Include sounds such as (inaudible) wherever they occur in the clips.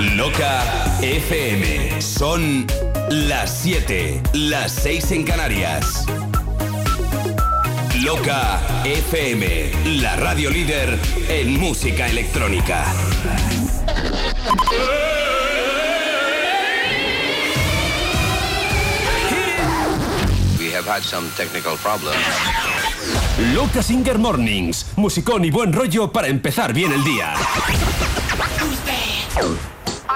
Loca FM. Son las 7, las 6 en Canarias. Loca FM, la radio líder en música electrónica. We have had some technical problems. Loca Singer Mornings, musicón y buen rollo para empezar bien el día.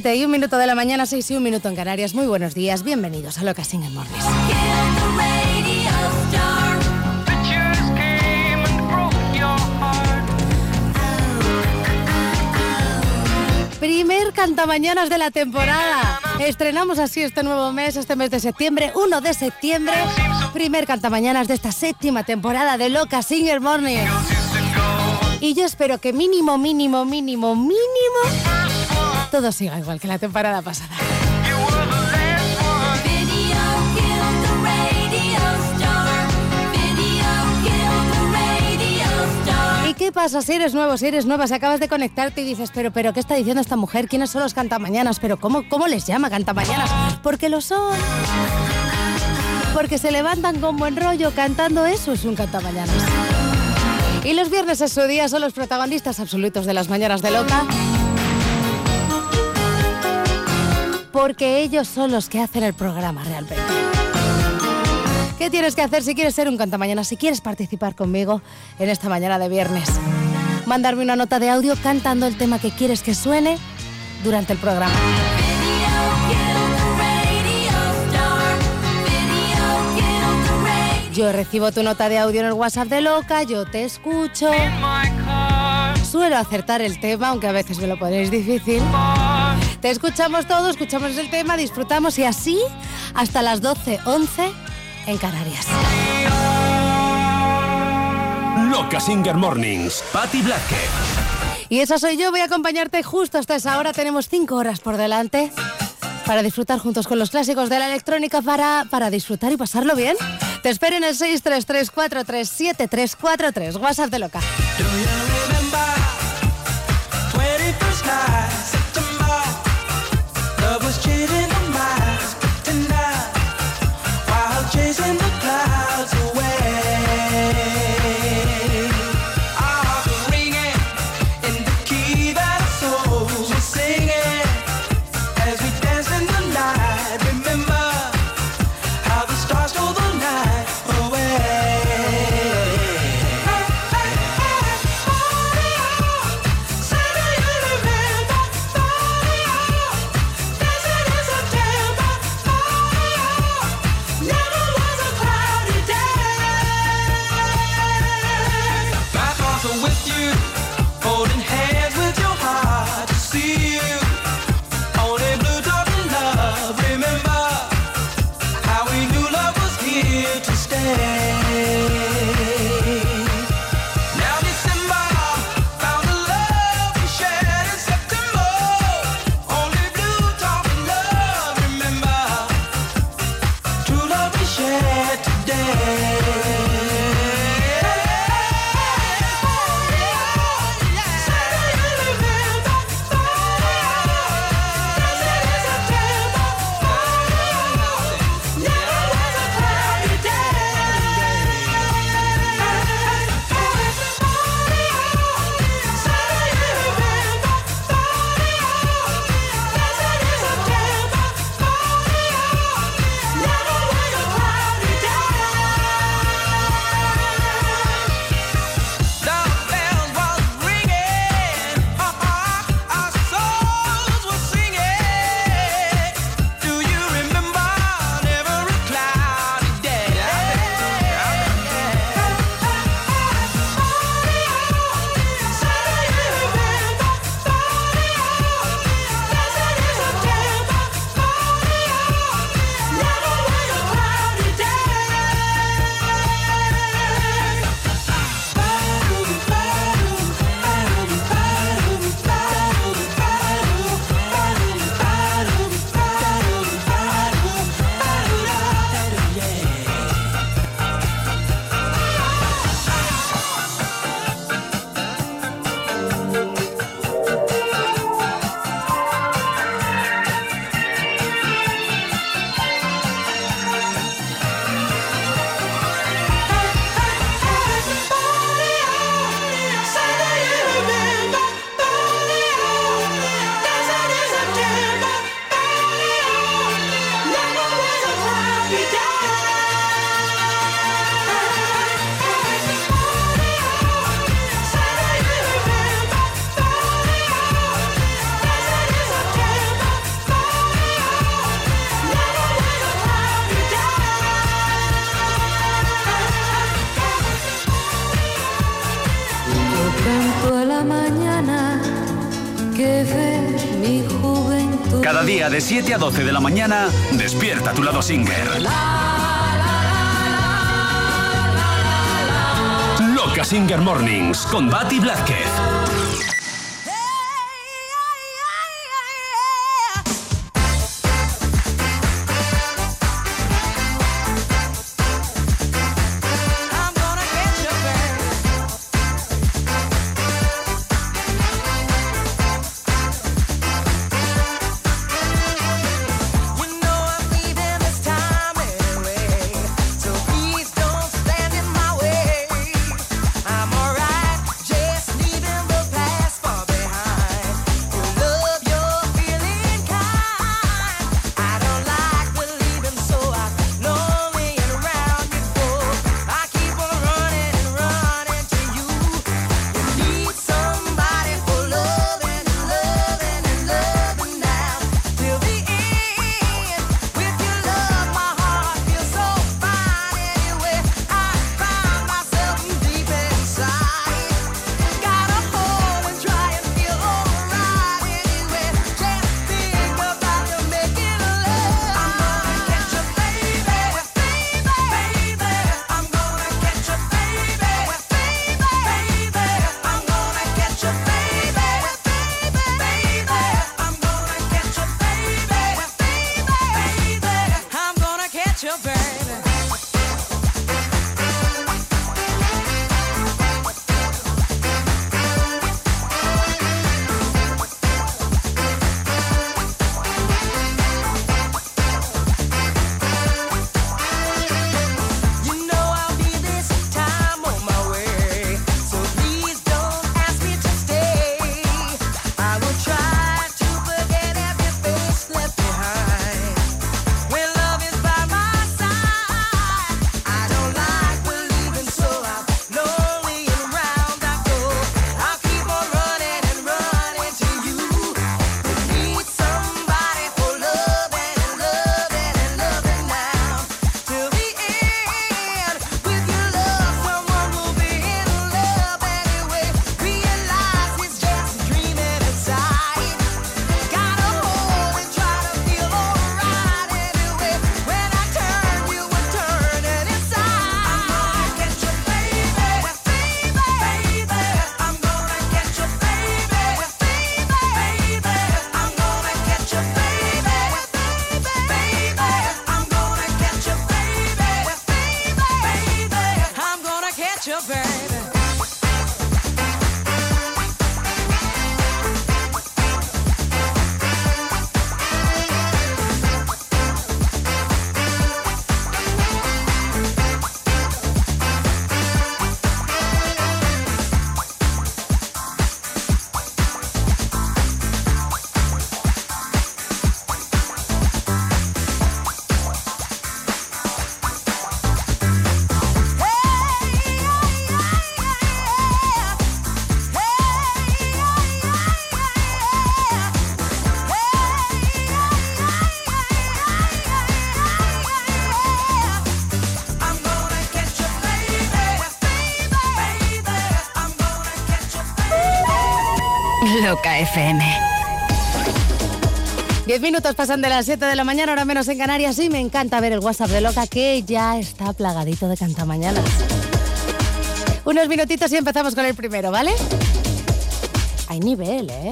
7 y un minuto de la mañana, 6 y un minuto en Canarias. Muy buenos días, bienvenidos a Loca Singer Mornings. Heart. Primer cantamañanas de la temporada. Estrenamos así este nuevo mes, este mes de septiembre, 1 de septiembre. Primer cantamañanas de esta séptima temporada de Loca Singer Mornings. Y yo espero que mínimo, mínimo, mínimo, mínimo, todo siga igual que la temporada pasada. ¿Y qué pasa si eres nuevo, si eres nueva, si acabas de conectarte y dices, pero, pero, ¿qué está diciendo esta mujer? ¿Quiénes son los cantamañanas? ¿Pero cómo, cómo les llama cantamañanas? Porque lo son. Porque se levantan con buen rollo cantando eso, es un cantamañanas. Y los viernes es su día, son los protagonistas absolutos de las mañanas de Loca. Porque ellos son los que hacen el programa realmente. ¿Qué tienes que hacer si quieres ser un cantamañana? Si quieres participar conmigo en esta mañana de viernes. Mandarme una nota de audio cantando el tema que quieres que suene durante el programa. Yo recibo tu nota de audio en el WhatsApp de Loca, yo te escucho. Suelo acertar el tema, aunque a veces me lo ponéis difícil. Te escuchamos todo, escuchamos el tema, disfrutamos y así hasta las 12, 11 en Canarias. Loca Singer Mornings, Patty Blackhead. Y esa soy yo, voy a acompañarte justo hasta esa hora. Tenemos cinco horas por delante para disfrutar juntos con los clásicos de la electrónica, para, para disfrutar y pasarlo bien. Te espero en el 633437343, WhatsApp de Loca. de 7 a 12 de la mañana, despierta tu lado Singer. Loca Singer Mornings con Bati Blázquez. FM. Diez minutos pasan de las 7 de la mañana, ahora menos en Canarias, y me encanta ver el WhatsApp de Loca que ya está plagadito de cantamañanas. Unos minutitos y empezamos con el primero, ¿vale? Hay nivel, ¿eh?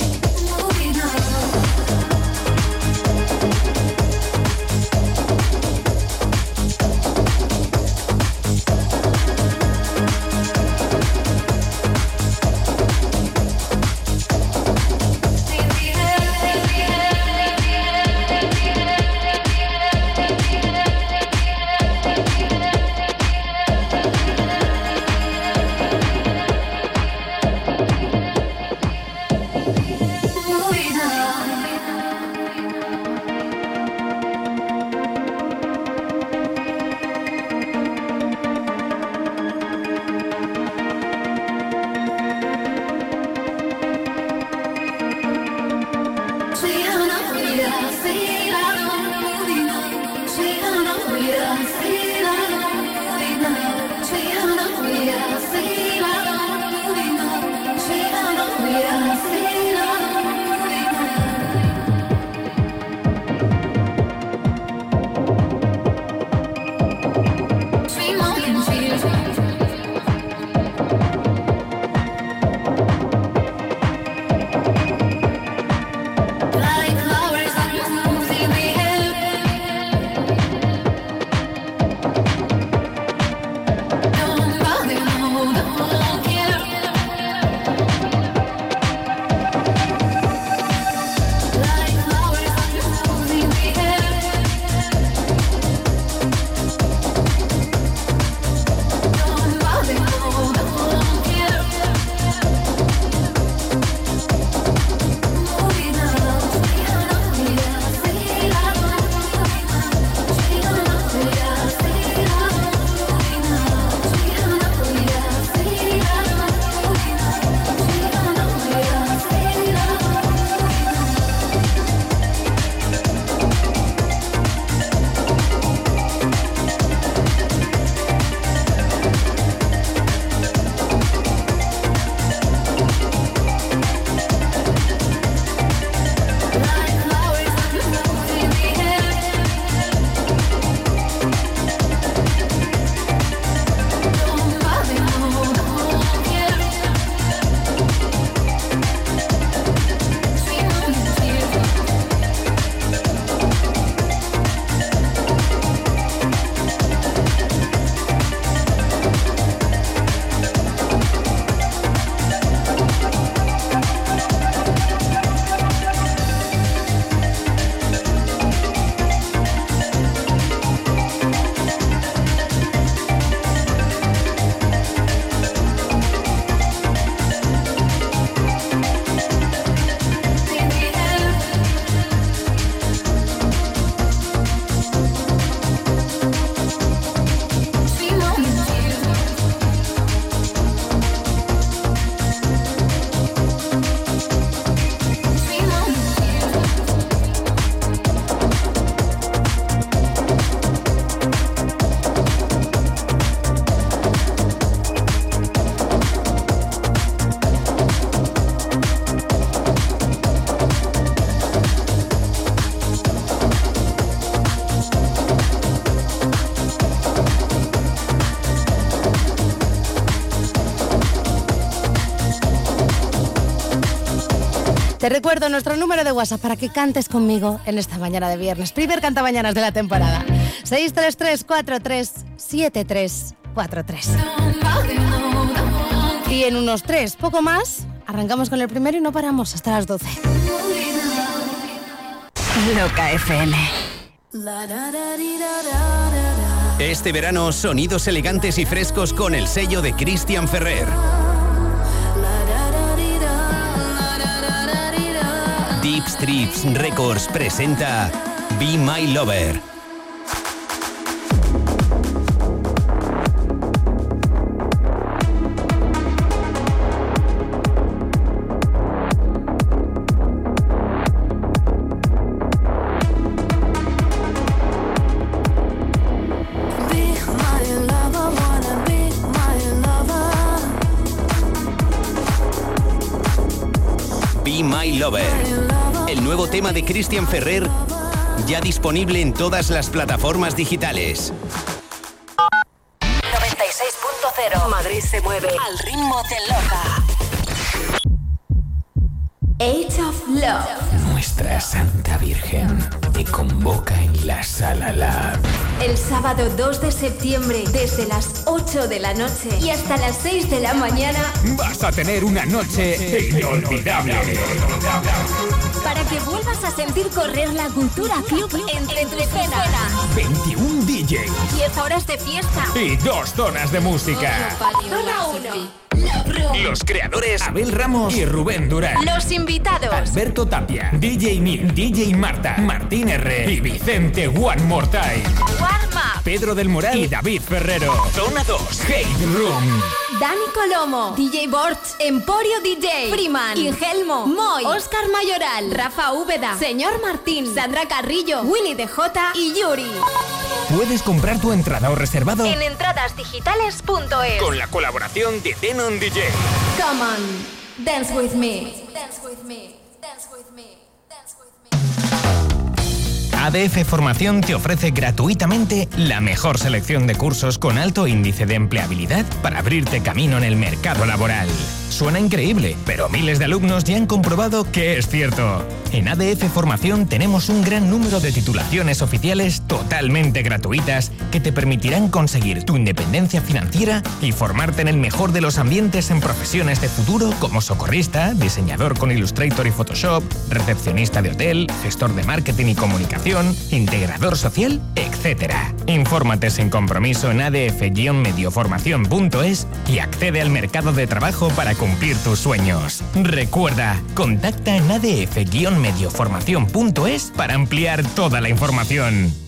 Te recuerdo nuestro número de WhatsApp para que cantes conmigo en esta mañana de viernes. Primer canta mañanas de la temporada. 633-437343. Y en unos tres, poco más, arrancamos con el primero y no paramos hasta las 12. Loca FM. Este verano, sonidos elegantes y frescos con el sello de Christian Ferrer. Deep Strips Records presenta Be My Lover. De Christian Ferrer ya disponible en todas las plataformas digitales. 96.0. Madrid se mueve al ritmo de Loca. Age of Love. Nuestra Santa Virgen te convoca en la Sala Lab. El sábado 2 de septiembre, desde las 8 de la noche y hasta las 6 de la mañana, Vas a tener una noche inolvidable. Para que vuelvas a sentir correr la cultura club entre tu escena. 21 DJ 10 horas de fiesta. y dos zonas de música. Zona 1. Los creadores Abel Ramos y Rubén Durán. Los invitados. Alberto Tapia, DJ Nick, DJ Marta, Martín R. y Vicente One More Time. Warm Up. Pedro del Moral y David Ferrero. Zona 2. Hate Room. Dani Colomo, DJ Borch, Emporio DJ, Freeman, Ingelmo, Moy, Oscar Mayoral, Rafa Úbeda, Señor Martín, Sandra Carrillo, Willy DJ y Yuri. Puedes comprar tu entrada o reservado En entradasdigitales.es. con la colaboración de Denon DJ. Come on, dance with me. Dance with me. ADF Formación te ofrece gratuitamente la mejor selección de cursos con alto índice de empleabilidad para abrirte camino en el mercado laboral. Suena increíble, pero miles de alumnos ya han comprobado que es cierto. En ADF Formación tenemos un gran número de titulaciones oficiales totalmente gratuitas que te permitirán conseguir tu independencia financiera y formarte en el mejor de los ambientes en profesiones de futuro como socorrista, diseñador con Illustrator y Photoshop, recepcionista de hotel, gestor de marketing y comunicación, integrador social, etc. Infórmate sin compromiso en adf-medioformación.es y accede al mercado de trabajo para cumplir tus sueños. Recuerda, contacta en adf-medioformación.es para ampliar toda la información.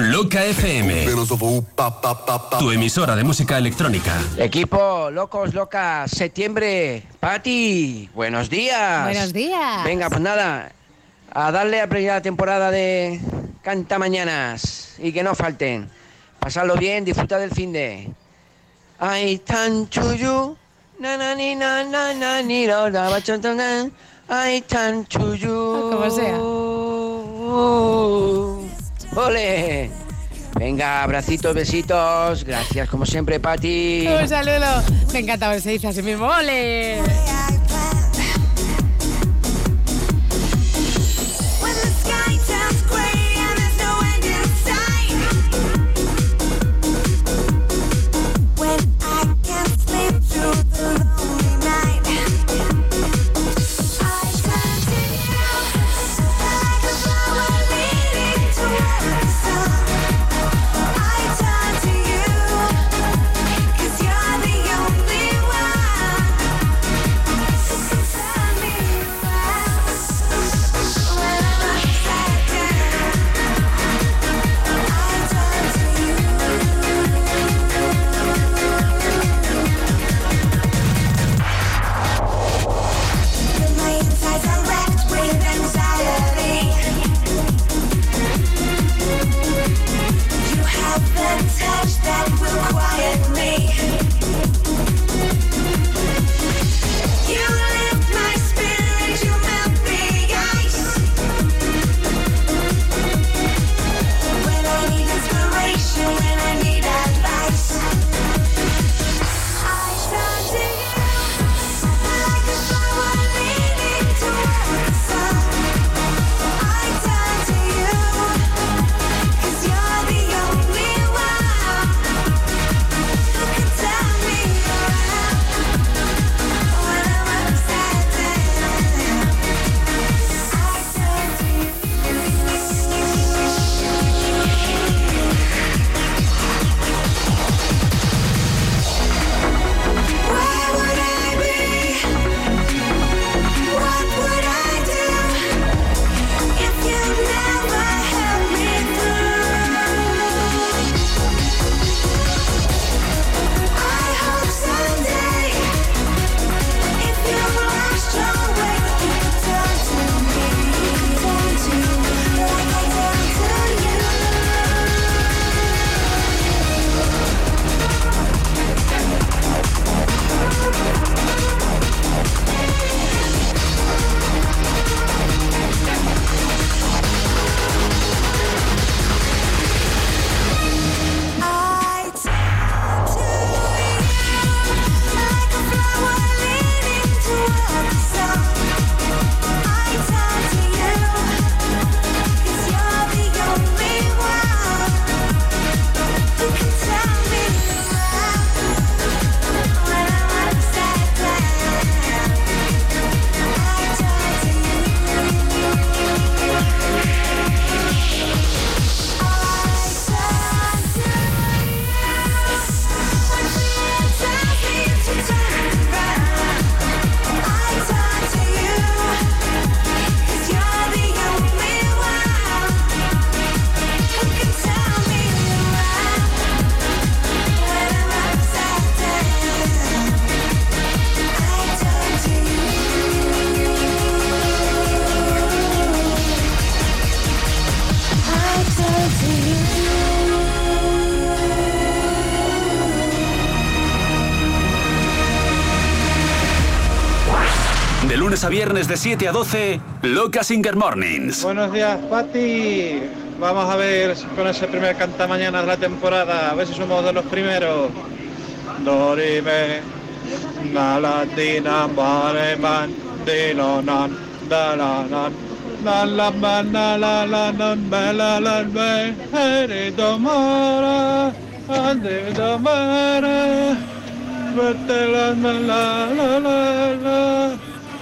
Loca FM. Tu emisora de música electrónica. Equipo, locos, locas, septiembre, Pati, buenos días. Buenos días. Venga, pues nada, A darle a primera temporada de Canta Mañanas y que no falten. Pasarlo bien, disfruta del fin de. Ay, tan chuyu. Na na ni na na na ni lo da. Ay, tan chuyu. Como sea. ¡Ole! Venga, abracitos, besitos. Gracias, como siempre, Pati. Un saludo. Me encanta cuando se dice así mismo. ¡Ole! Viernes de 7 a 12, Loca Singer Mornings. Buenos días, Pati. Vamos a ver con ese primer canta mañana de la temporada, a ver si somos de los primeros. Dorime, la di na ba re man, di lo nan, da la nan, na la ba na la la nan, ba la la be, eri domara, ande domara, vete la la la la la la.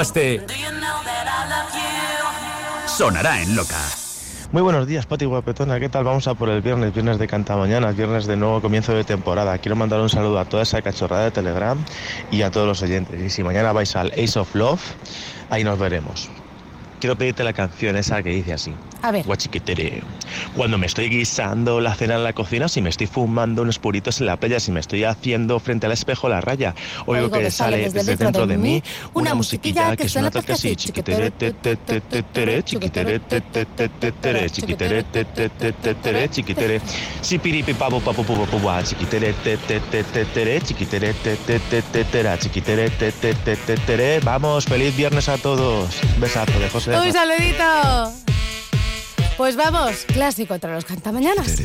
bailaste, sonará en Loca. Muy buenos días, Pati Guapetona. ¿Qué tal? Vamos a por el viernes, viernes de Canta Mañana, viernes de nuevo comienzo de temporada. Quiero mandar un saludo a toda esa cachorrada de Telegram y a todos los oyentes. Y si mañana vais al Ace of Love, ahí nos veremos. Quiero pedirte la canción esa que dice así. A ver. Guachiquitere. Cuando me estoy guisando la cena en la cocina, si me estoy fumando unos puritos en la playa, si me estoy haciendo frente al espejo la raya, oigo que sale desde dentro de mí una musiquilla que suena tal que así. Chiquitere, te, te, te, te, tere, chiquitere, te, te, te, te, tere, chiquitere, te, te, te, te, tere, chiquitere. Chiquitere, te, te, te, te, tere, chiquitere, te, te, te, te, tera, chiquitere, te, te, te, te, tere. Vamos, feliz viernes a todos. Besazo de José. ¡Un saludito! Pues vamos, clásico contra los cantamañanas.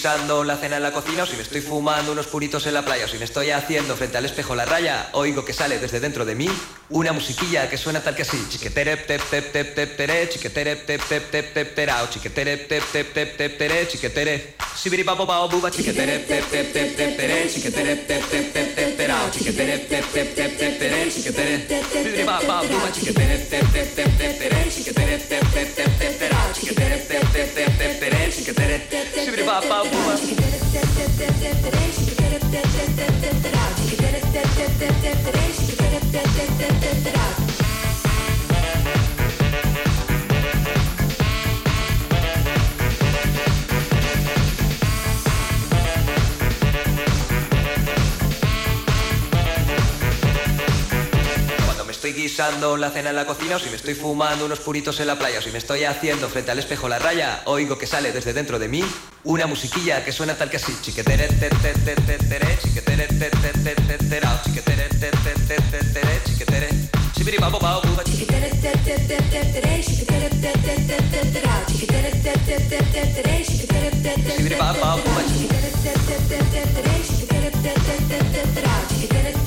Guisando la cena en la cocina o si me estoy fumando unos puritos en la playa o si me estoy haciendo frente al espejo la raya, oigo que sale desde dentro de mí una musiquilla que suena tal que así. Chiquetere tep tep tep tep tere, chiquetere tep tep tep tep terao, chiquetere tep tep tep tep tere, chiquetere. Sibiri papo pao buba, chiquetere tep tep tep tep tere, chiquetere tep tep tep tep terao, chiquetere tep tep tep tep tere, chiquetere. Sibiri pa pa buba, chiquetere tep tep tep tep tere, chiquetere tep tep tep tep terao, chiquetere tep tep tep tep tere, chiquetere. Sibiri it out. Estoy guisando la cena en la cocina o si me estoy fumando unos puritos en la playa o si me estoy haciendo frente al espejo la raya, oigo que sale desde dentro de mí una musiquilla que suena tal que así. Chiquetere te te te te tere, chiquetere te te te te terao, chiquetere te te te te tere, chiquetere. Chiquetere te te te te tere, chiquetere te te te te terao, chiquetere te te te te tere, chiquetere te te Sibiri babo bao buba chiquetere te te te te tere, chiquetere te te te te terao, chiquetere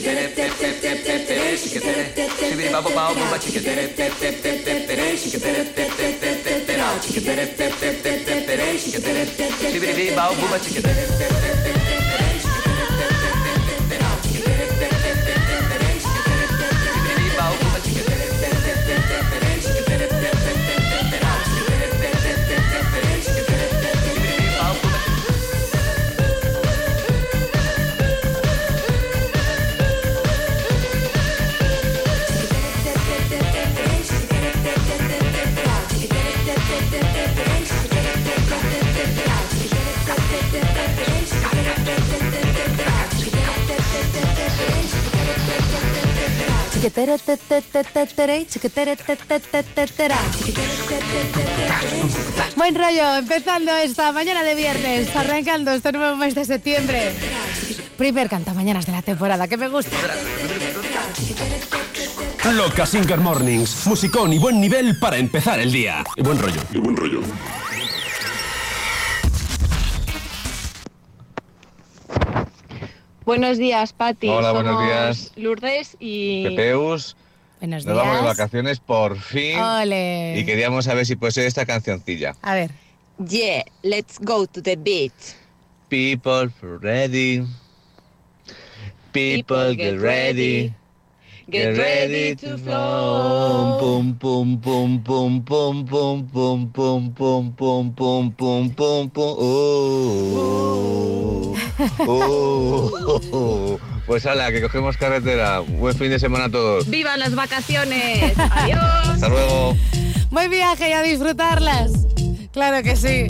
chica tep tep tep tep tep tere chica tere shibiri baba baba baba chica tere tep tep tep tep tere chica tere tep tep tep tep tere chica tere tep tep tep tep tere chica tere shibiri baba baba chica tere tep tep Buen rollo, empezando esta mañana de viernes, arrancando este nuevo mes de septiembre. Primer canta mañanas de la temporada, que me gusta. Loca Singer Mornings. Musicón y buen nivel para empezar el día. Y buen rollo. Y buen rollo. Buenos días, Pati. Hola, buenos días. Lourdes y... Pepeus, Buenos nos vamos de vacaciones por fin. Ole. Y queríamos saber si puede ser esta cancioncilla. A ver. Yeah, let's go to the beach. People ready. People get ready. Get ready to flow. Pum pum pum pum pum pum pum pum pum pum pum pum pum pum. Oh. Oh. Pues ala, que cogemos carretera. Buen fin de semana a todos. ¡Viva las vacaciones! ¡Adiós! Hasta luego. Buen viaje y a disfrutarlas. Claro que sí.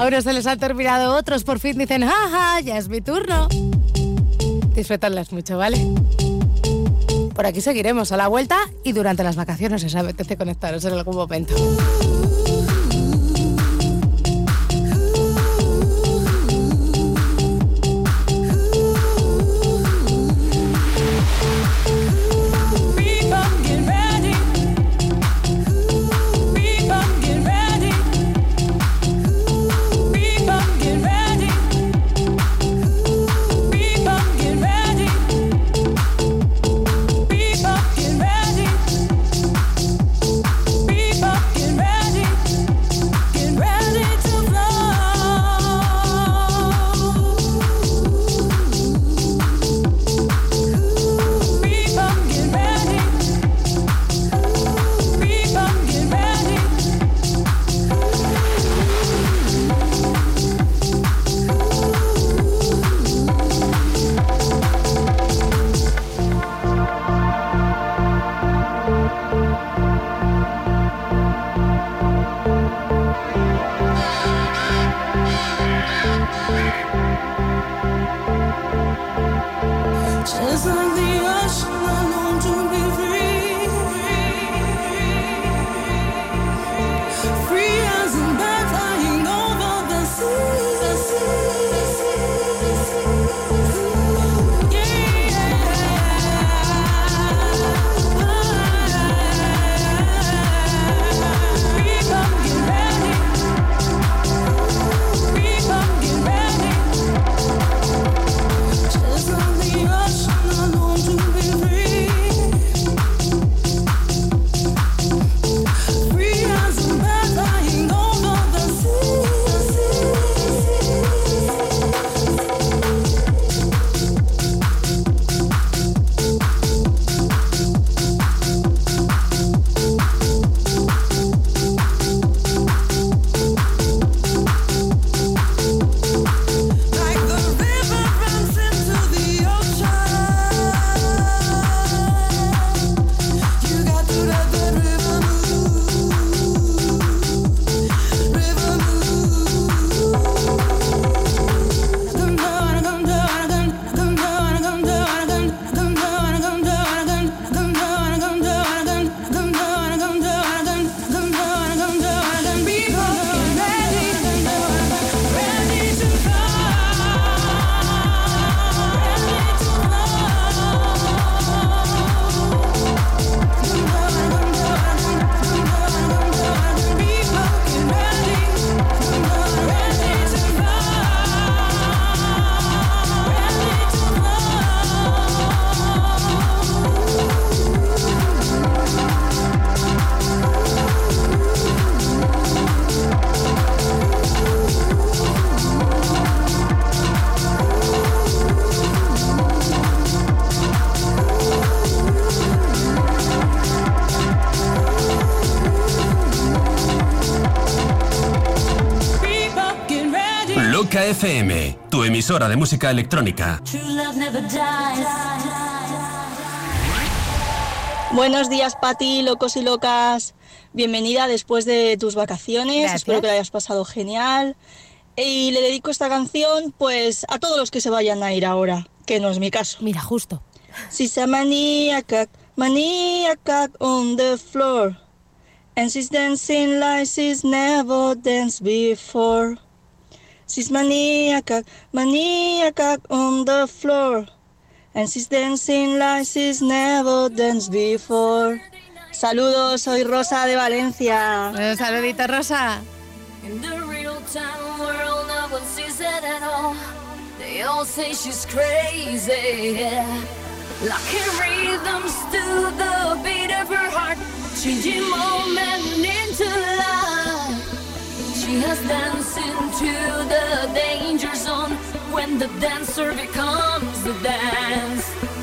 A unos se les han terminado, otros por fin dicen, jaja, ya es mi turno. Disfrutarlas mucho, ¿vale? Por aquí seguiremos a la vuelta y durante las vacaciones, si os apetece conectaros en algún momento. Emisora de música electrónica. Buenos días, Pati, locos y locas. Bienvenida después de tus vacaciones. Gracias. Espero que la hayas pasado genial. Y le dedico esta canción, pues, a todos los que se vayan a ir ahora, que no es mi caso. Mira, justo. Si se maníaca, maniacal on the floor. And she's dancing like she's never danced before. She's maniacal, maniacal on the floor. And she's dancing like she's never danced before. Saludos, soy Rosa de Valencia. Un saludito, Rosa. In the real time world, no one sees it at all. They all say she's crazy. Locking rhythms to the beat of her heart, changing moment into life. She has danced into the danger zone when the dancer becomes the dance.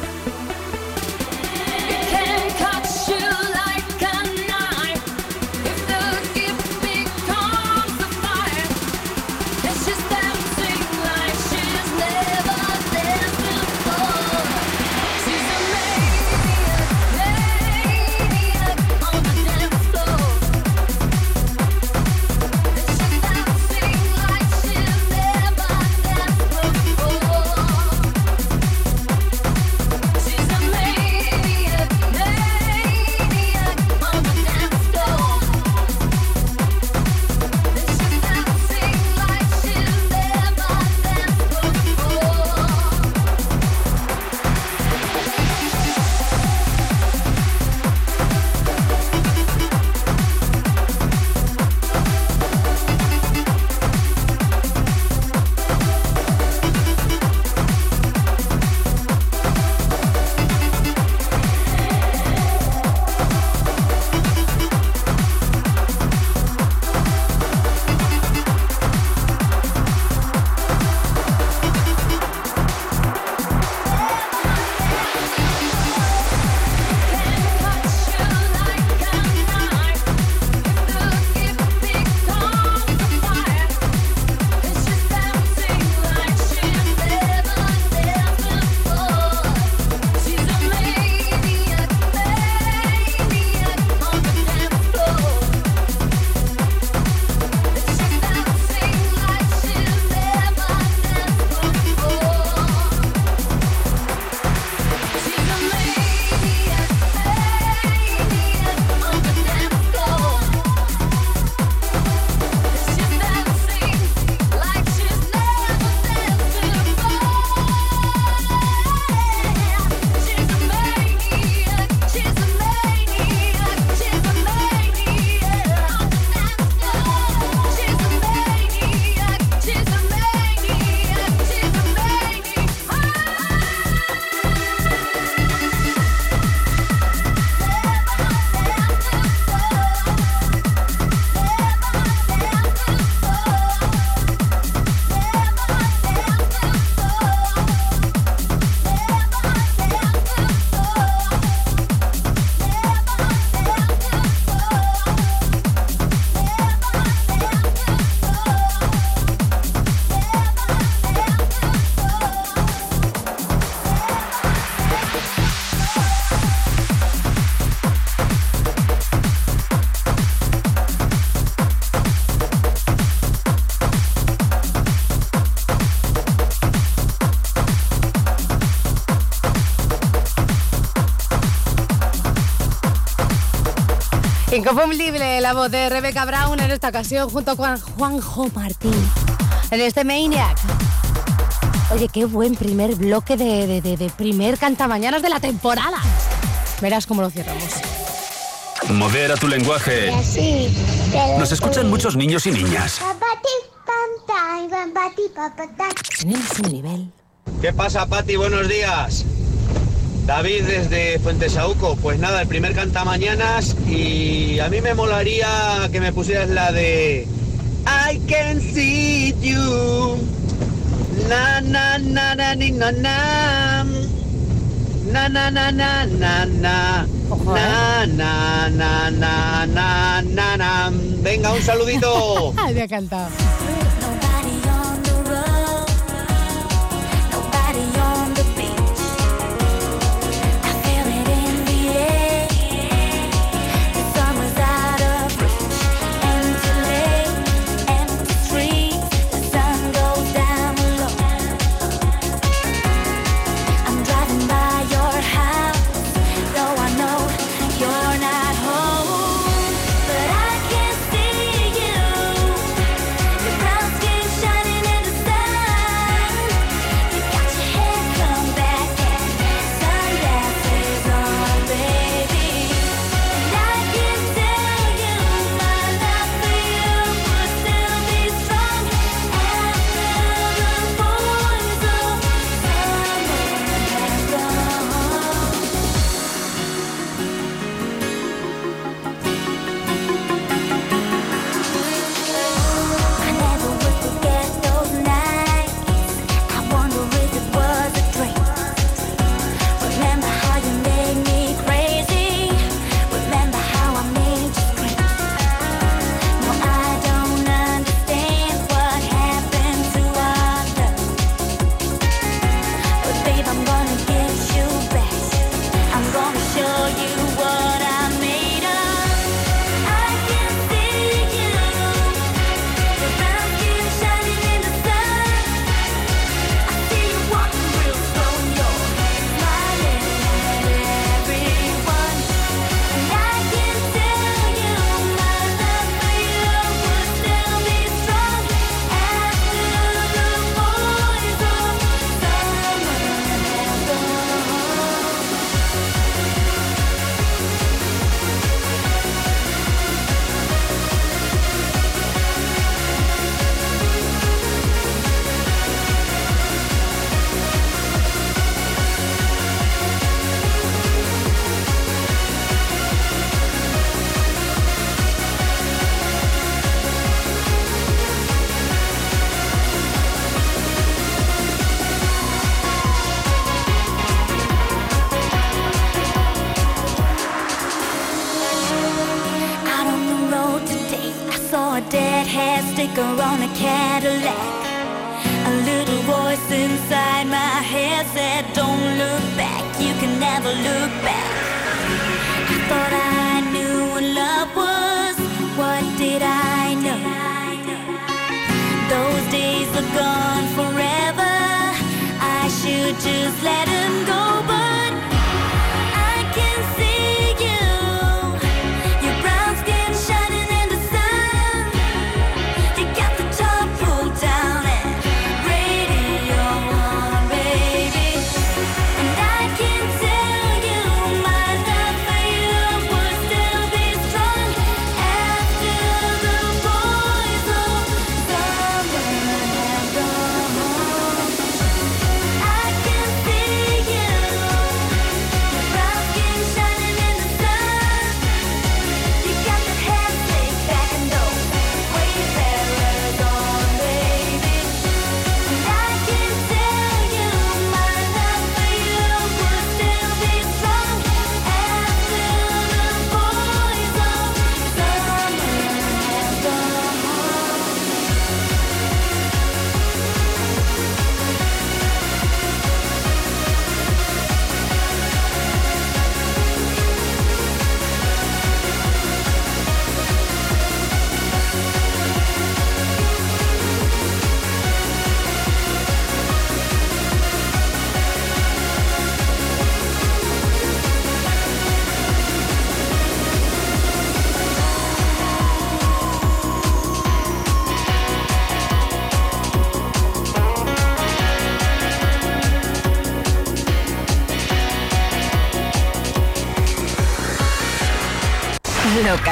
Inconfundible la voz de Rebecca Brown en esta ocasión junto con Juanjo Martín en este Maniac. Oye, qué buen primer bloque de, de, de, de primer cantamañanas de la temporada. Verás cómo lo cerramos. Modera tu lenguaje. Nos escuchan muchos niños y niñas. Tenemos un nivel. ¿Qué pasa, Pati? Buenos días. David desde Fuentesauco. Pues nada, el primer cantamañanas y a mí me molaría que me pusieras la de I can see you. Na na na na ni, na na. Na na na na na na. Na na na na na na na. Venga, un saludito. (laughs) Me ha cantado.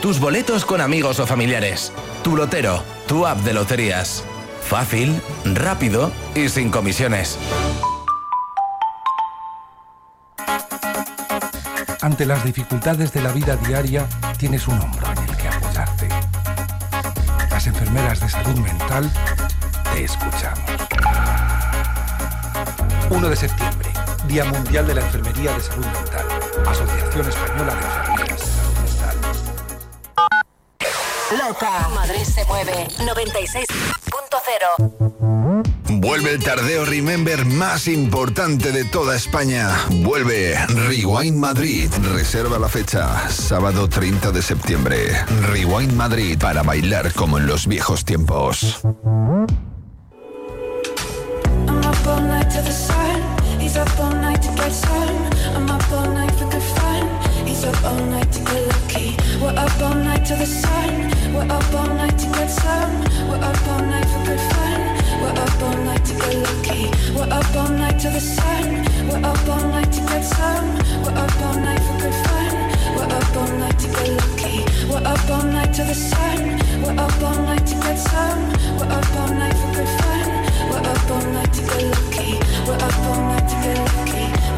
tus boletos con amigos o familiares. Tu lotero, tu app de loterías. Fácil, rápido y sin comisiones. Ante las dificultades de la vida diaria, tienes un hombro en el que apoyarte. Las enfermeras de salud mental te escuchamos. 1 de septiembre, Día Mundial de la Enfermería de Salud Mental. Asociación Española de Enfermeras Madrid se mueve. 96.0. Vuelve el tardeo Remember más importante de toda España. Vuelve Rewind Madrid. Reserva la fecha, sábado 30 de septiembre. Rewind Madrid para bailar como en los viejos tiempos. I'm up all night to the sun. He's up all night to get some. I'm up all night for good fun. Up all night to get lucky. We're up all night to the sun. We're up all night to get some. We're up all night for good fun. We're up all night to get lucky. We're up all night to the sun. We're up all night to get some. We're up all night for good fun. We're up all night to get lucky. We're up all night to the sun. We're up all night to get some. We're up all night for good fun. We're up all night to get lucky. We're up all night to get lucky.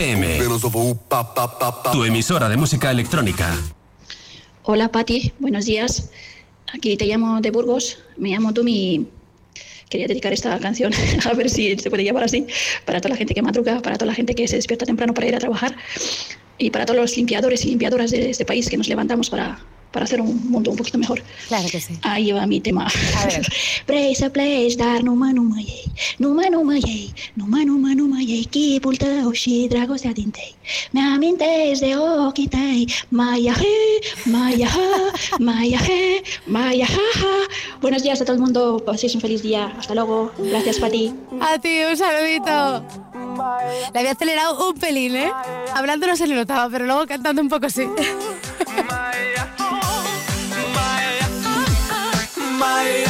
FM. Tu emisora de música electrónica. Hola Patti, buenos días. Aquí te llamo de Burgos, me llamo Tumi quería dedicar esta canción, (laughs) a ver si se puede llamar así, para toda la gente que madruga, para toda la gente que se despierta temprano para ir a trabajar y para todos los limpiadores y limpiadoras de este país que nos levantamos para, para hacer un mundo un poquito mejor. Claro que sí. Ahí va mi tema. A place, (laughs) dar numa numa ei, numa numa ei, numa numa numa ei, chipul tău și dragostea din tei. Mi-amintesc de ochii tăi, Maya he, Maya ha, Maya he, Maya ha ha. Buenos días a todo el mundo, paséis un feliz día. Hasta luego. Gracias, Pati. A ti, un saludito. Le había acelerado un pelín, ¿eh? Hablando no se le notaba, pero luego cantando un poco sí. Maya, he, Maya,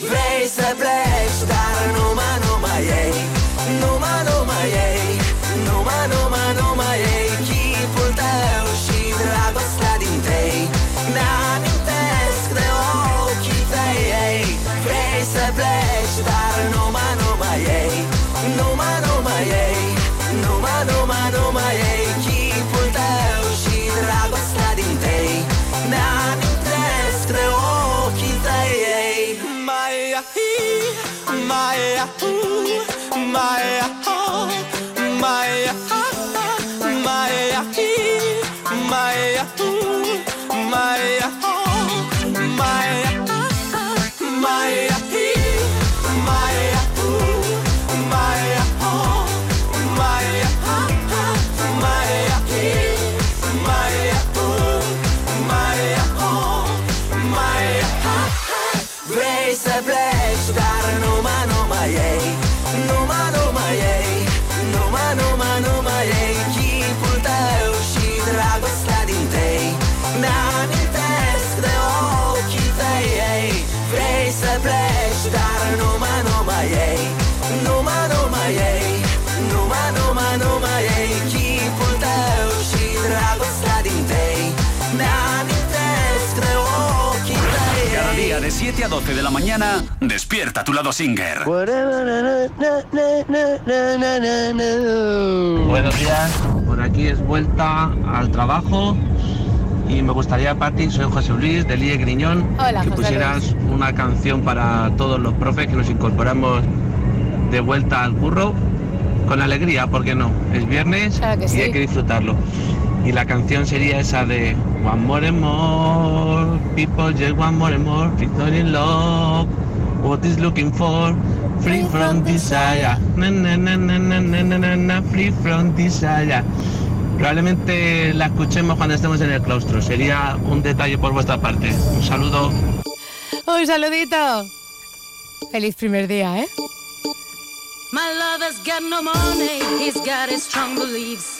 Vrei să pleci Dar numai, numai ei my 12 de la mañana, despierta tu lado singer. Buenos días, por aquí es vuelta al trabajo y me gustaría, Pati, soy José Luis de Lille Griñón, Hola, que José pusieras una canción para todos los profes que nos incorporamos de vuelta al curro con alegría, ¿por qué no? Es viernes Claro y sí. hay que disfrutarlo. Y la canción sería esa de One More More, people just one more more, victory in love, what is looking for, free from desire, na, na, na, free from desire. Probablemente la escuchemos cuando estemos en el claustro. Sería un detalle por vuestra parte. Un saludo. Un saludito. Feliz primer día, ¿eh? My lover's got no money, he's got his strong beliefs.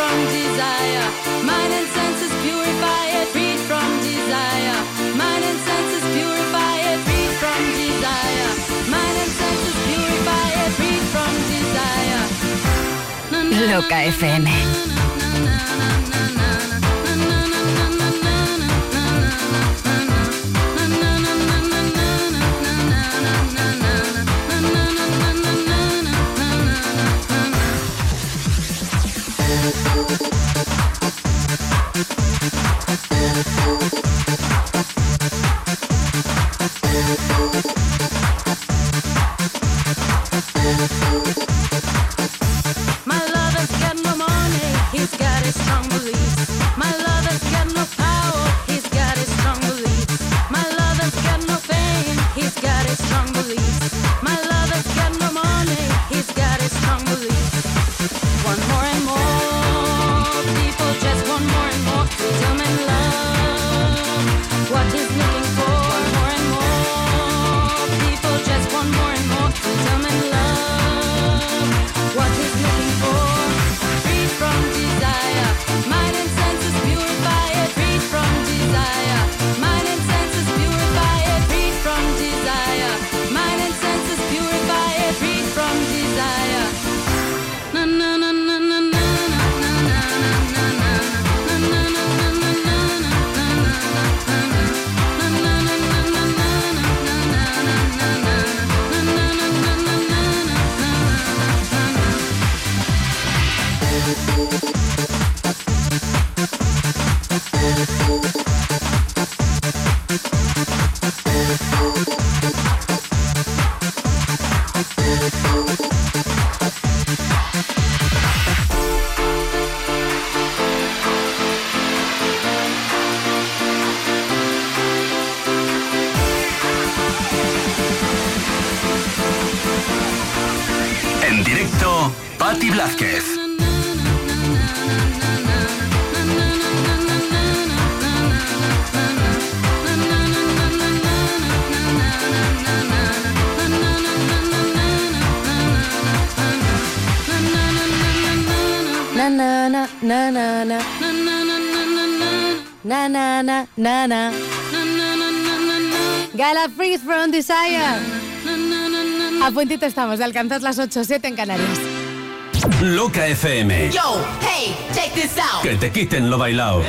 from desire, mind and senses purify it, freed from desire, mind and senses purify it, freed from desire, mind and senses purify it, freed from desire. Loca FM. A puntito estamos de alcanzar las 8 7 en Canarias. Loca FM. Yo, hey, check this out. Que te quiten lo bailao.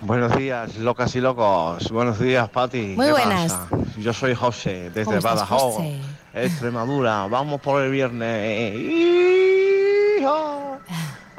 Buenos días, locas y locos. Buenos días, Pati. Muy ¿Qué buenas. pasa? Yo soy José, desde ¿Cómo estás, Badajoz? Extremadura. Vamos por el viernes.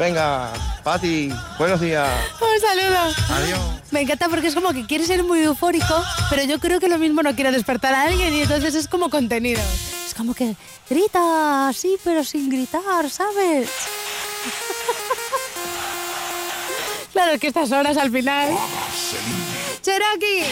Venga, Pati, buenos días. Un saludo. Adiós. Me encanta porque es como que quiere ser muy eufórico, pero yo creo que lo mismo no quiere despertar a alguien y entonces es como contenido. Es como que grita, sí, pero sin gritar, ¿sabes? (laughs) claro, es que estas horas al final... ¡Cherokee!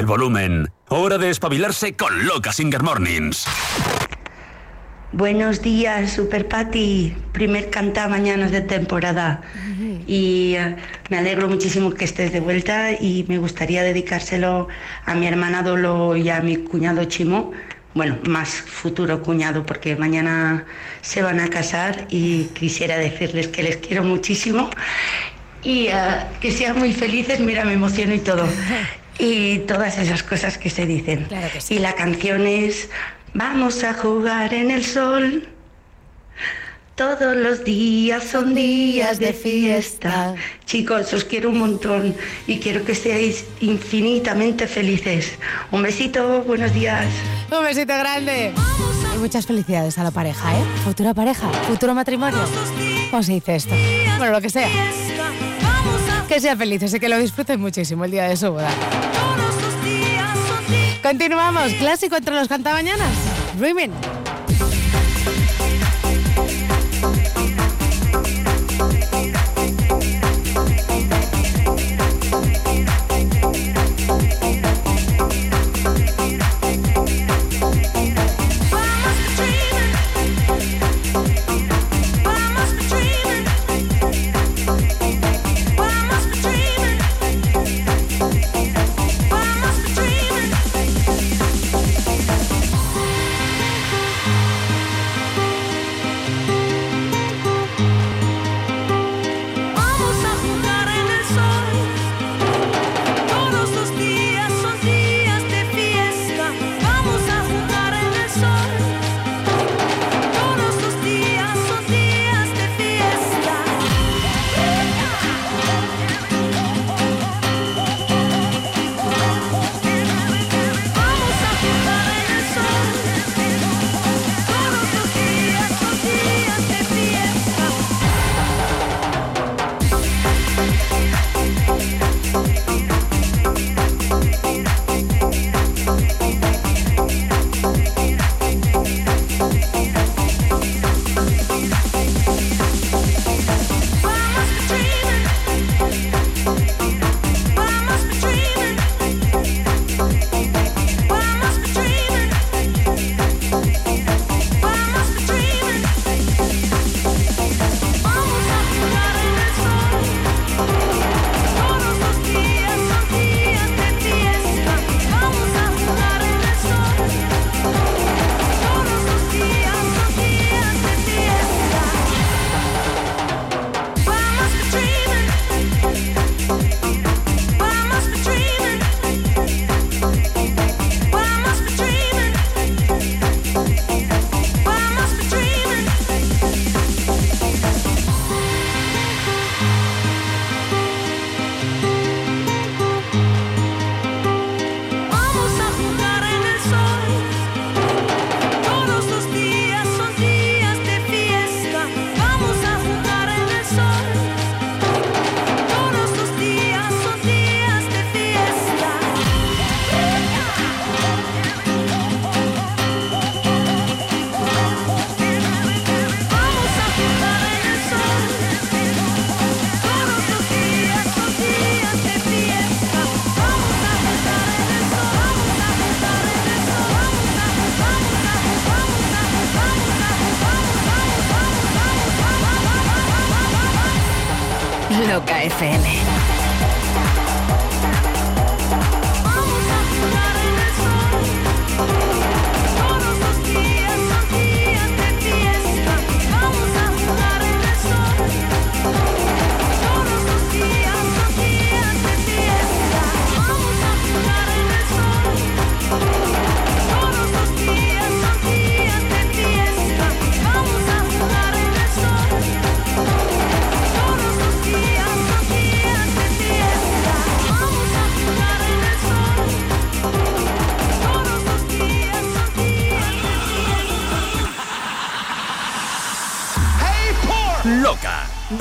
El volumen. Hora de espabilarse con Loca Singer Mornings. Buenos días, Super Patty. Primer canta mañanas de temporada. Y eh, me alegro muchísimo que estés de vuelta y me gustaría dedicárselo a mi hermana Dolo y a mi cuñado Chimo. Bueno, más futuro cuñado porque mañana se van a casar y quisiera decirles que les quiero muchísimo y eh, que sean muy felices. Mira, me emociono y todo. (laughs) Y todas esas cosas que se dicen. Y la canción es Vamos a jugar en el sol. Todos los días son días de fiesta. Chicos, os quiero un montón y quiero que seáis infinitamente felices. Un besito, buenos días. Un besito grande. Y muchas felicidades a la pareja, ¿eh? Futura pareja, futuro matrimonio. ¿Cómo se dice esto? Bueno, lo que sea. Que sean felices y que lo disfruten muchísimo el día de su boda. Continuamos. Clásico entre los cantamañanas. Dreaming.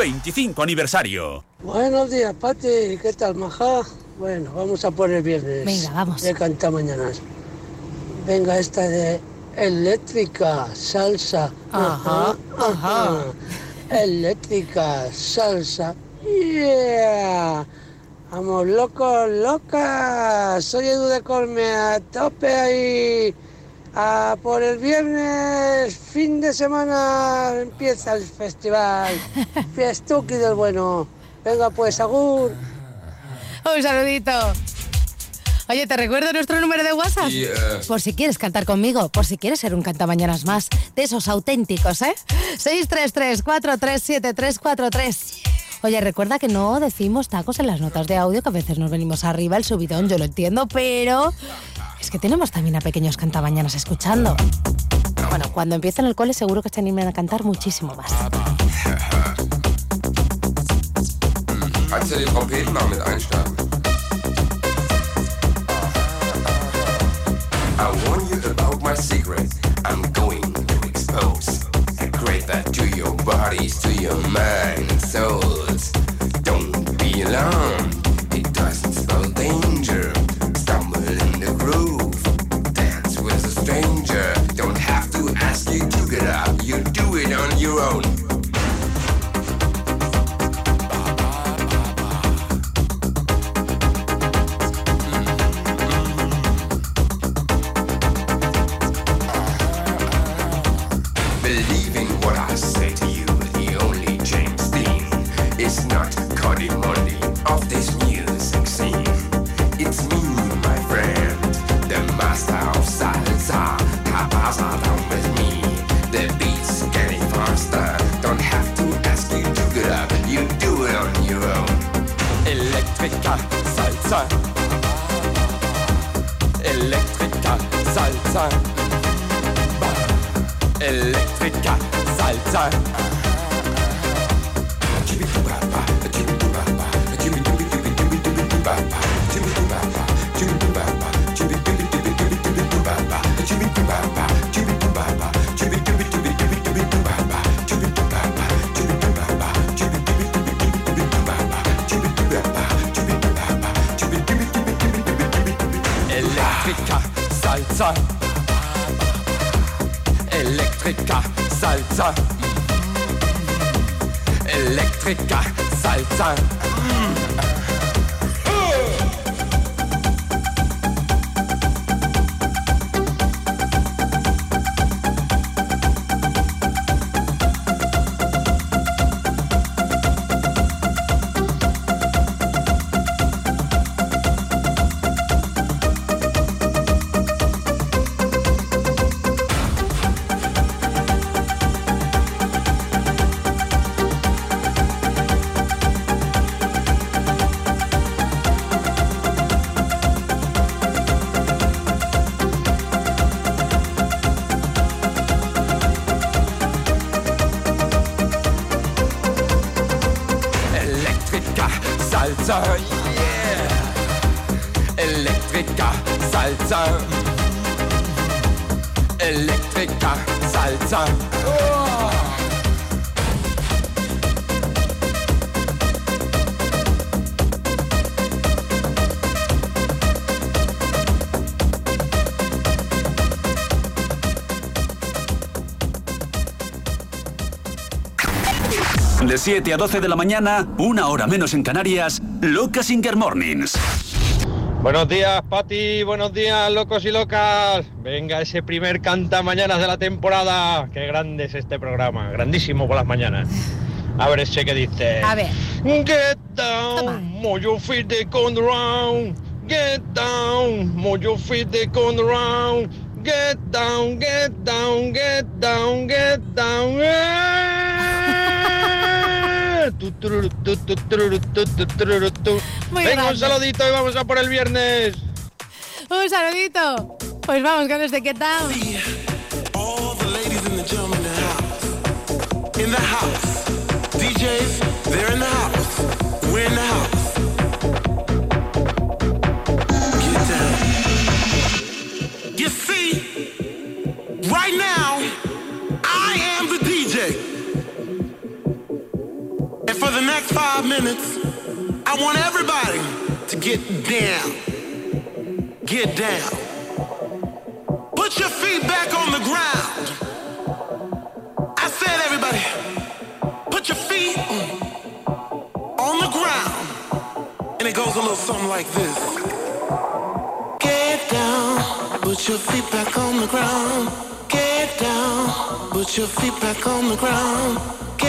25 aniversario. Buenos días, Pati. ¿Qué tal, maja? Bueno, vamos a por el viernes. Venga, vamos. De canta mañanas. Venga, esta de eléctrica, salsa. Ajá, ajá. Eléctrica, salsa. Yeah. Vamos, locos, locas. Soy Edu de Colme, a tope ahí. A por el viernes, fin de semana, empieza el festival. (laughs) Fiestuki del bueno. Venga pues, Agur. Un saludito. Oye, ¿te recuerdo nuestro número de WhatsApp? Yeah. Por si quieres cantar conmigo, por si quieres ser un cantamañanas más, de esos auténticos, ¿eh? 633-437-343. Oye, recuerda que no decimos tacos en las notas de audio, que a veces nos venimos arriba, el subidón, yo lo entiendo, pero es que tenemos también a pequeños cantamañanas escuchando. Bueno, cuando empiecen el cole seguro que se animan a cantar muchísimo más. I warn you about my secret. I'm going to expose. I create that to your bodies, to your mind and souls. Don't be alarmed. Your own. Salsa. Electrica salsa. Electrica salsa. Electrica salsa. 7 a 12 de la mañana, una hora menos en Canarias, Loca Singer Mornings. Buenos días, Pati. Buenos días, locos y locas. Venga, ese primer canta mañanas de la temporada. Qué grande es este programa. Grandísimo por las mañanas. A ver ese que dice. A ver. Get down, move your feet on the ground. Get down, move your feet on the ground. Get down, get down, get down, get down. Eh. Muy Venga, un saludito y vamos a por el viernes. Un saludito. Pues vamos con este Get Down. All the ladies and the gentlemen in the house. In the house. DJs, they're in the house. We're in the house. Get down. You see, right now, the next five minutes, I want everybody to get down. Get down. Put your feet back on the ground. I said, everybody, put your feet on the ground. And it goes a little something like this. Get down, put your feet back on the ground. Get down, put your feet back on the ground. Get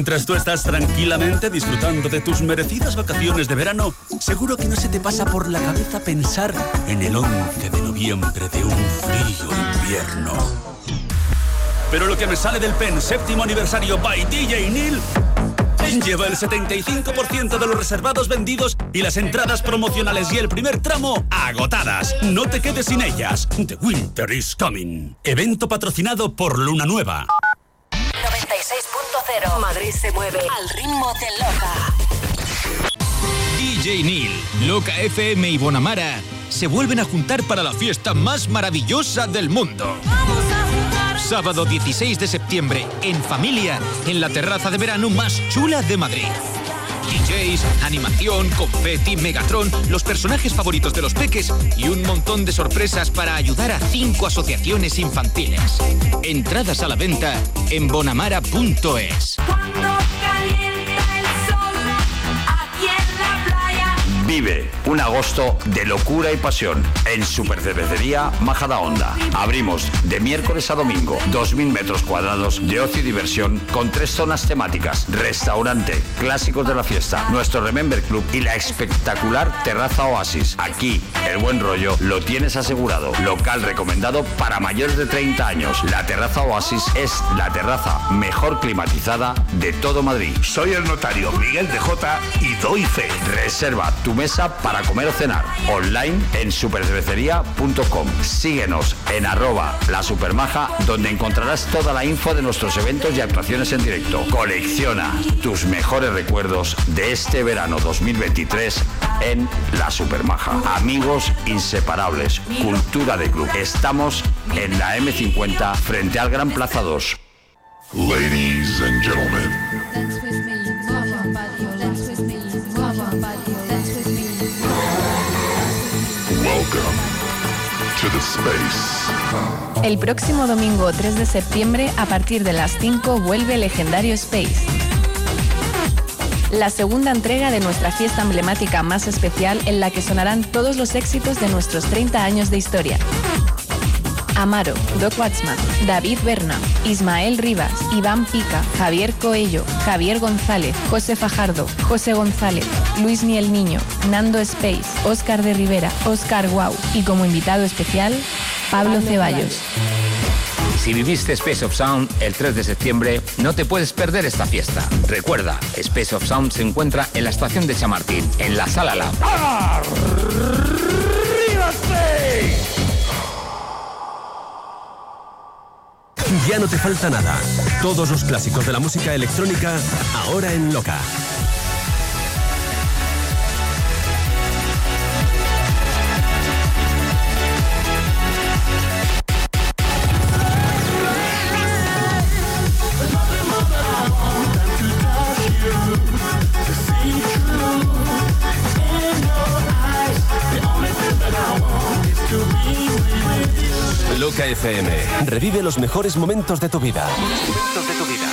Mientras tú estás tranquilamente disfrutando de tus merecidas vacaciones de verano, seguro que no se te pasa por la cabeza pensar en el 11 de noviembre de un frío invierno. Pero lo que me sale del PEN séptimo aniversario by DJ Neil lleva el 75% de los reservados vendidos y las entradas promocionales y el primer tramo agotadas. No te quedes sin ellas. The Winter is Coming. Evento patrocinado por Luna Nueva al ritmo de Loca. DJ Neil, Loca FM y Bonamara se vuelven a juntar para la fiesta más maravillosa del mundo. Sábado 16 de septiembre, en familia, en la terraza de verano más chula de Madrid. DJs, animación, confeti, Megatron, los personajes favoritos de los peques y un montón de sorpresas para ayudar a cinco asociaciones infantiles. Entradas a la venta en bonamara.es. Vive un agosto de locura y pasión en Supercervecería Majadahonda. Abrimos de miércoles a domingo 2.000 metros cuadrados de ocio y diversión con tres zonas temáticas, restaurante, clásicos de la fiesta, nuestro Remember Club y la espectacular terraza Oasis. Aquí el buen rollo lo tienes asegurado. Local recomendado para mayores de 30 años. La terraza Oasis es la terraza mejor climatizada de todo Madrid. Soy el notario Miguel de Jota y doy fe. Reserva tu para comer o cenar. Online en supercervecería.com. Síguenos en arroba la supermaja donde encontrarás toda la info de nuestros eventos y actuaciones en directo. Colecciona tus mejores recuerdos de este verano 2023 en La Supermaja. Amigos inseparables, cultura de club. Estamos en la M50 frente al Gran Plaza 2. Ladies and gentlemen, El próximo domingo 3 de septiembre, a partir de las 5, vuelve Legendario Space. La segunda entrega de nuestra fiesta emblemática más especial en la que sonarán todos los éxitos de nuestros 30 años de historia. Amaro, Doc Watchman, David Berna, Ismael Rivas, Iván Pica, Javier Coello, Javier González, José Fajardo, José González, Luis Miel Niño, Nando Space, Óscar de Rivera, Óscar Guau y como invitado especial, Pablo Ceballos. Si viviste Space of Sound el 3 de septiembre, no te puedes perder esta fiesta. Recuerda, Space of Sound se encuentra en la estación de Chamartín, en la Sala Lab. Ya no te falta nada. Todos los clásicos de la música electrónica ahora en Loca. FM. Revive los mejores momentos de tu vida. Momentos de tu vida.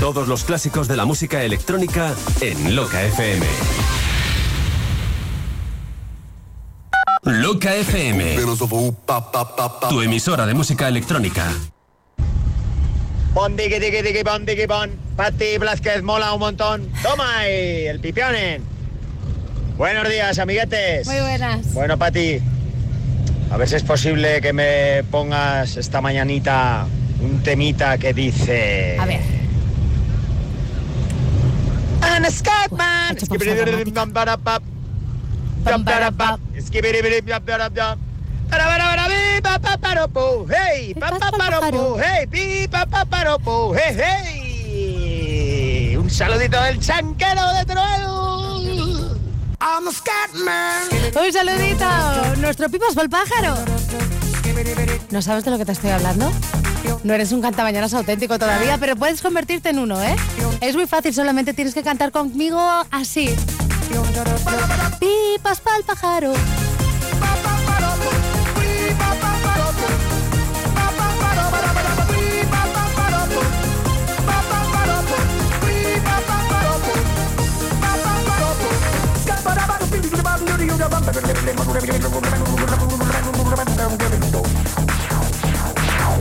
Todos los clásicos de la música electrónica en Loca FM. Loca FM. Tu emisora de música electrónica. Pon, digui, digui, digui, pon, digui, pon. Pati Blázquez mola un montón. Toma ahí, el pipionen. Buenos días, amiguetes. Muy buenas. Bueno, Pati, a ver si es posible que me pongas esta mañanita un temita que dice... A ver. I'm a Hey. Hey. Hey, hey. Un saludito del chanquero de Teruel. I'm a Scatman. Un saludito. Nuestro Pipas el pájaro. ¿No sabes de lo que te estoy hablando? No eres un cantamañanas auténtico todavía, pero puedes convertirte en uno, ¿eh? Es muy fácil, solamente tienes que cantar conmigo así. Pipas pa'l pájaro.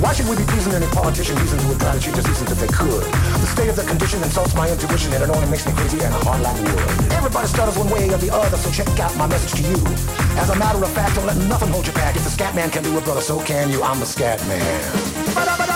Why should we be pleasing any politician reasons who would try to cheat us seasons if they could? The state of the condition insults my intuition and it only makes me crazy and hard like wood. Everybody stutters one way or the other, so check out my message to you. As a matter of fact, don't let nothing hold you back. If the scat man can do it, brother, so can you. I'm the scat man.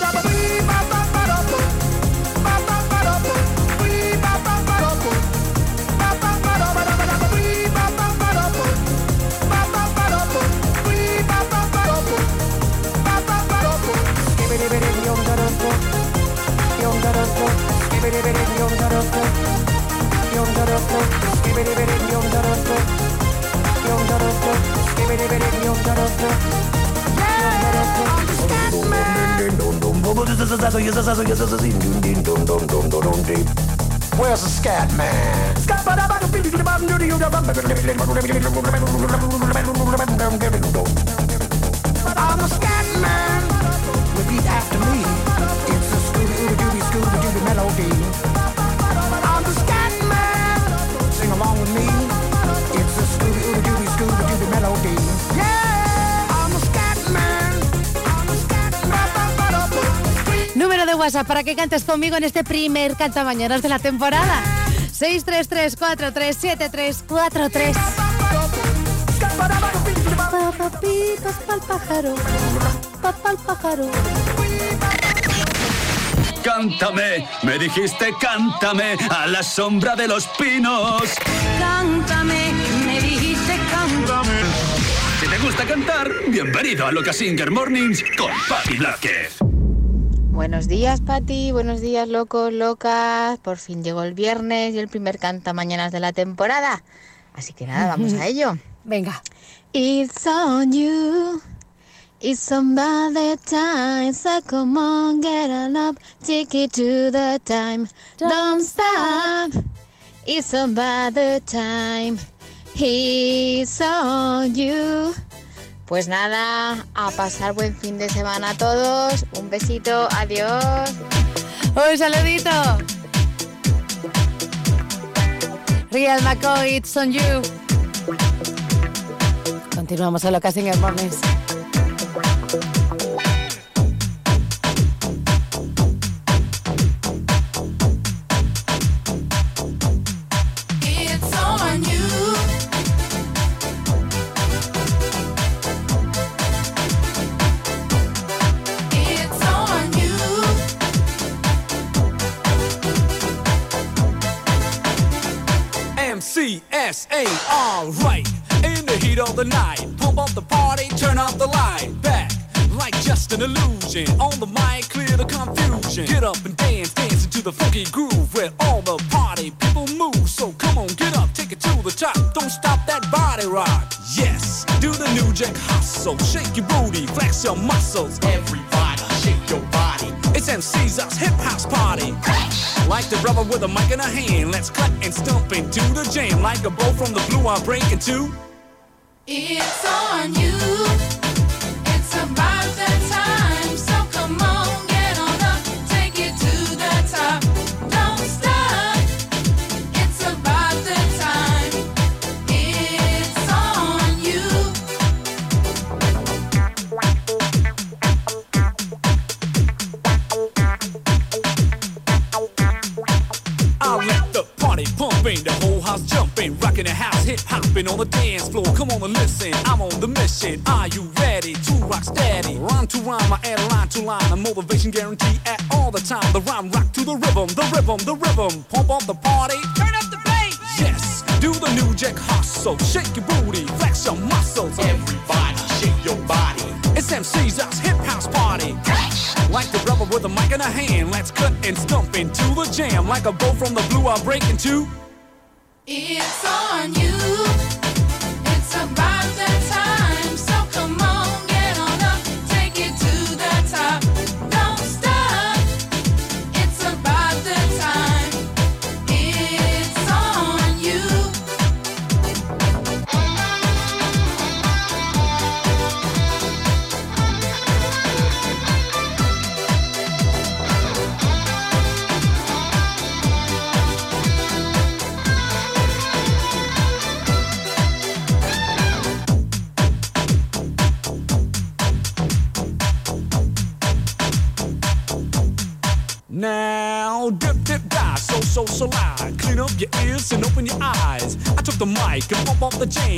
Where's the scat man? I'm the scat man. Repeat after me. It's a Scooby Dooby Scooby Dooby melody. I'm the scat man. Sing along with me. It's a Scooby Dooby Scooby Dooby melody. Yeah, I'm the scat man. Número de WhatsApp para que cantes conmigo en este primer Cantamañanas de la temporada. 633-437343. Papapitos pa'l pájaro, papal pájaro. Cántame, me dijiste cántame a la sombra de los pinos. Cántame, me dijiste cántame. Si te gusta cantar, bienvenido a Loca Singer Mornings con Patti Blázquez. Buenos días, Pati. Buenos días, locos, locas. Por fin llegó el viernes y el primer canta mañanas de la temporada. Así que nada, vamos a (laughs) ello. Venga. It's on you. It's the time. So come on, get on up. Take it to the time. Don't stop. It's the time. It's on you. Pues nada, a pasar buen fin de semana a todos. Un besito, adiós. Un saludito. Real McCoy, it's on you. Continuamos en Loca Singer Mornings. Alright. In the heat of the night, pump up the party, turn off the light. Back like just an illusion. On the mic, clear the confusion. Get up and dance, dance into the funky groove where all the party people move. So come on, get up, take it to the top. Don't stop that body rock. Yes, do the new jack hustle. Shake your booty, flex your muscles. Everybody, Like the brother with a mic in a hand. Let's cut and stomp into the jam. Like a bow from the blue, I'm breaking two. It's on you. From the blue, I'll break into. It's on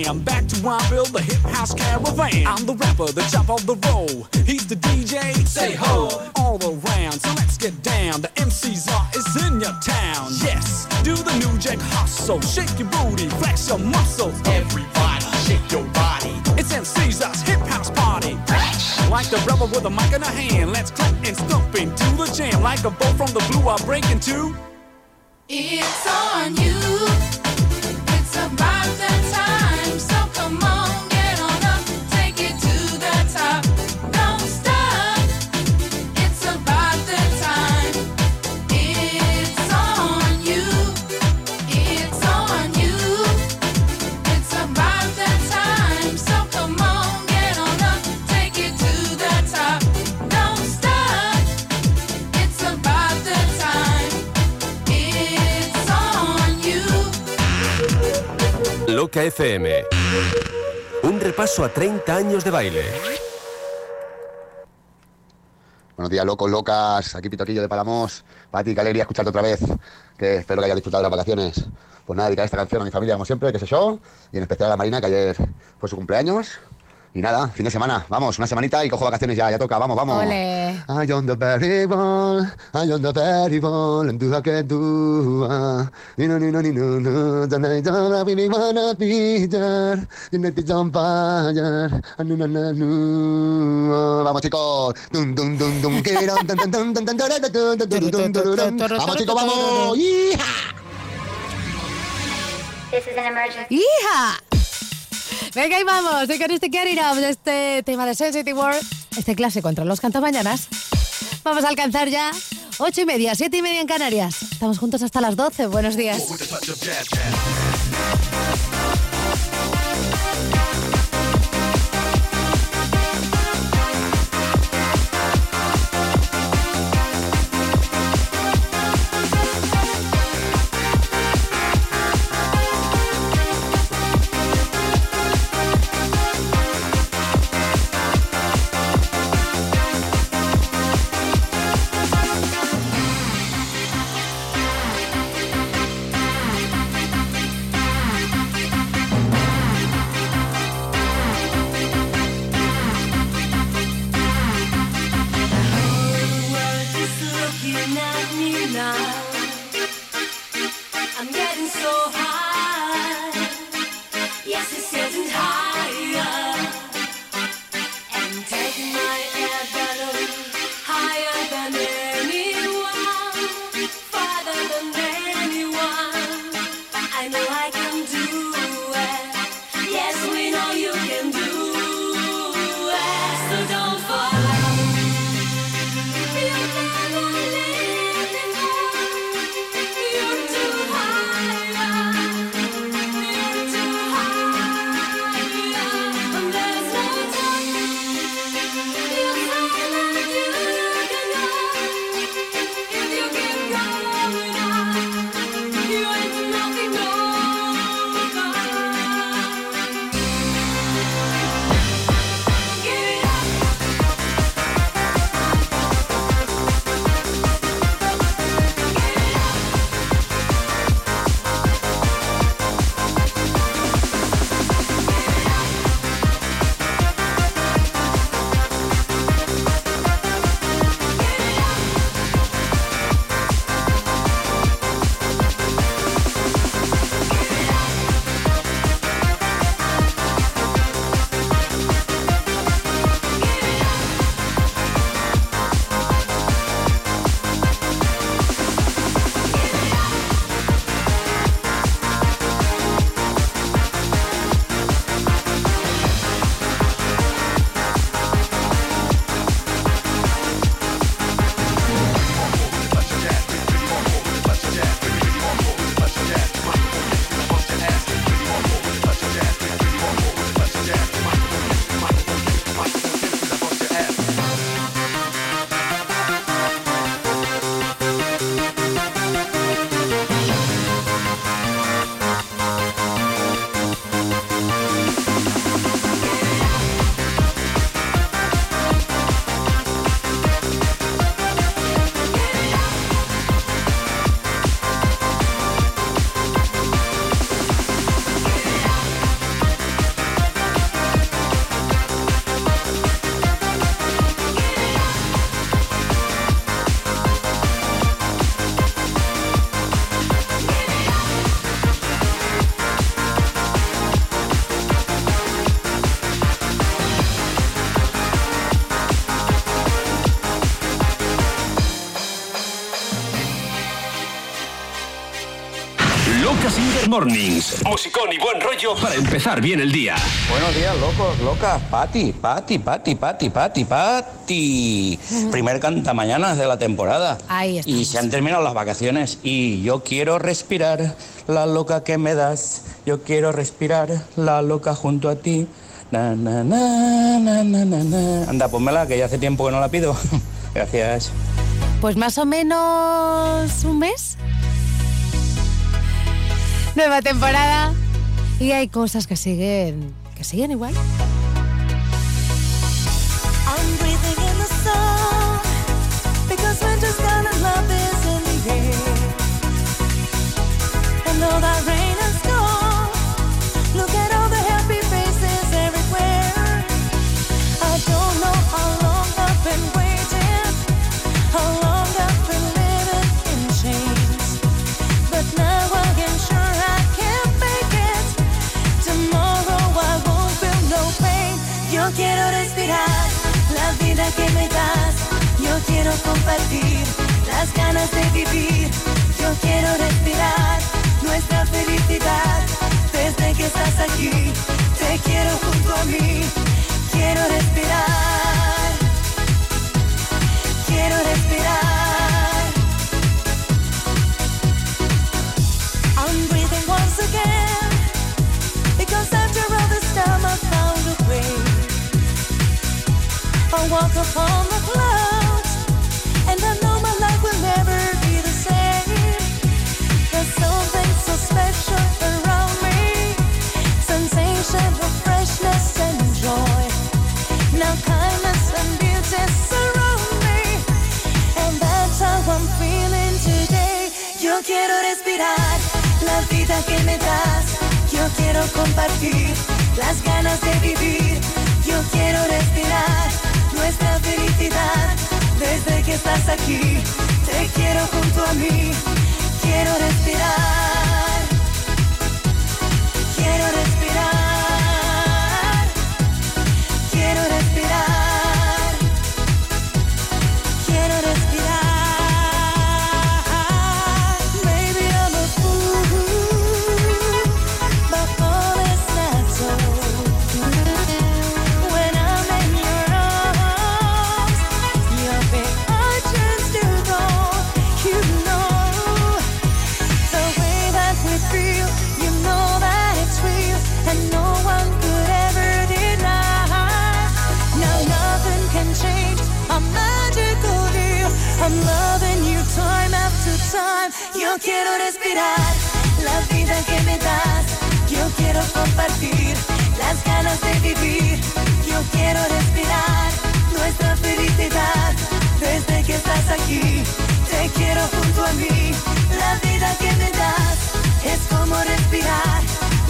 I'm back to where I'm FM. Un repaso a 30 años de baile. Buenos días, locos, locas. Aquí Pitoquillo de Palamos. Pati, qué alegría escucharte otra vez. Que espero que hayas disfrutado de las vacaciones. Pues nada, dedicar esta canción a mi familia, como siempre, que sé yo. Y en especial a la Marina, que ayer fue su cumpleaños. Y nada, fin de semana. Vamos, una semanita y cojo vacaciones ya. Ya toca, vamos, vamos. Ole. I on the very ball, I on the very ball, and do I can do. ah. Ni no, ni no, ni no, no. Don't I, don't I really wanna be there. You need to jump fire. Ah, no, no, no, no. Vamos, chicos. Dum, dum, dum, dum. Get on, dum, dum, dum, dum, dum, dum, dum, dum, dum, dum, dum, dum. Vamos, chicos, vamos. ¡Yija! ¡Hija! Venga, y vamos, y con este Get It Up, de este tema de Sensitive World, este clásico entre los cantamañanas. Vamos a alcanzar ya ocho y media, siete y media en Canarias. Estamos juntos hasta las 12. Buenos días. Mornings. Musicón y buen rollo para empezar bien el día. Buenos días, locos, locas. Pati, Pati, Pati, Pati, Pati, Pati. Primer canta mañana de la temporada. Ahí está. Y se han terminado las vacaciones. Y yo quiero respirar la loca que me das. Yo quiero respirar la loca junto a ti. Na, na, na, na, na, na, na. Anda, ponmela, que ya hace tiempo que no la pido. (laughs) Gracias. Pues más o menos un mes. Nueva temporada. Y hay cosas que siguen, que siguen igual. Compartir las ganas de vivir. Yo quiero respirar nuestra felicidad. Desde que estás aquí, te quiero junto a mí. Quiero respirar. Quiero respirar. I'm breathing once again. Because after all this time I found a way. I walk upon quiero respirar la vida que me das. Yo quiero compartir las ganas de vivir. Yo quiero respirar nuestra felicidad. Desde que estás aquí, te quiero junto a mí. Quiero respirar. Quiero respirar. Quiero respirar. Yo quiero respirar la vida que me das. Yo quiero compartir las ganas de vivir. Yo quiero respirar nuestra felicidad. Desde que estás aquí, te quiero junto a mí. La vida que me das es como respirar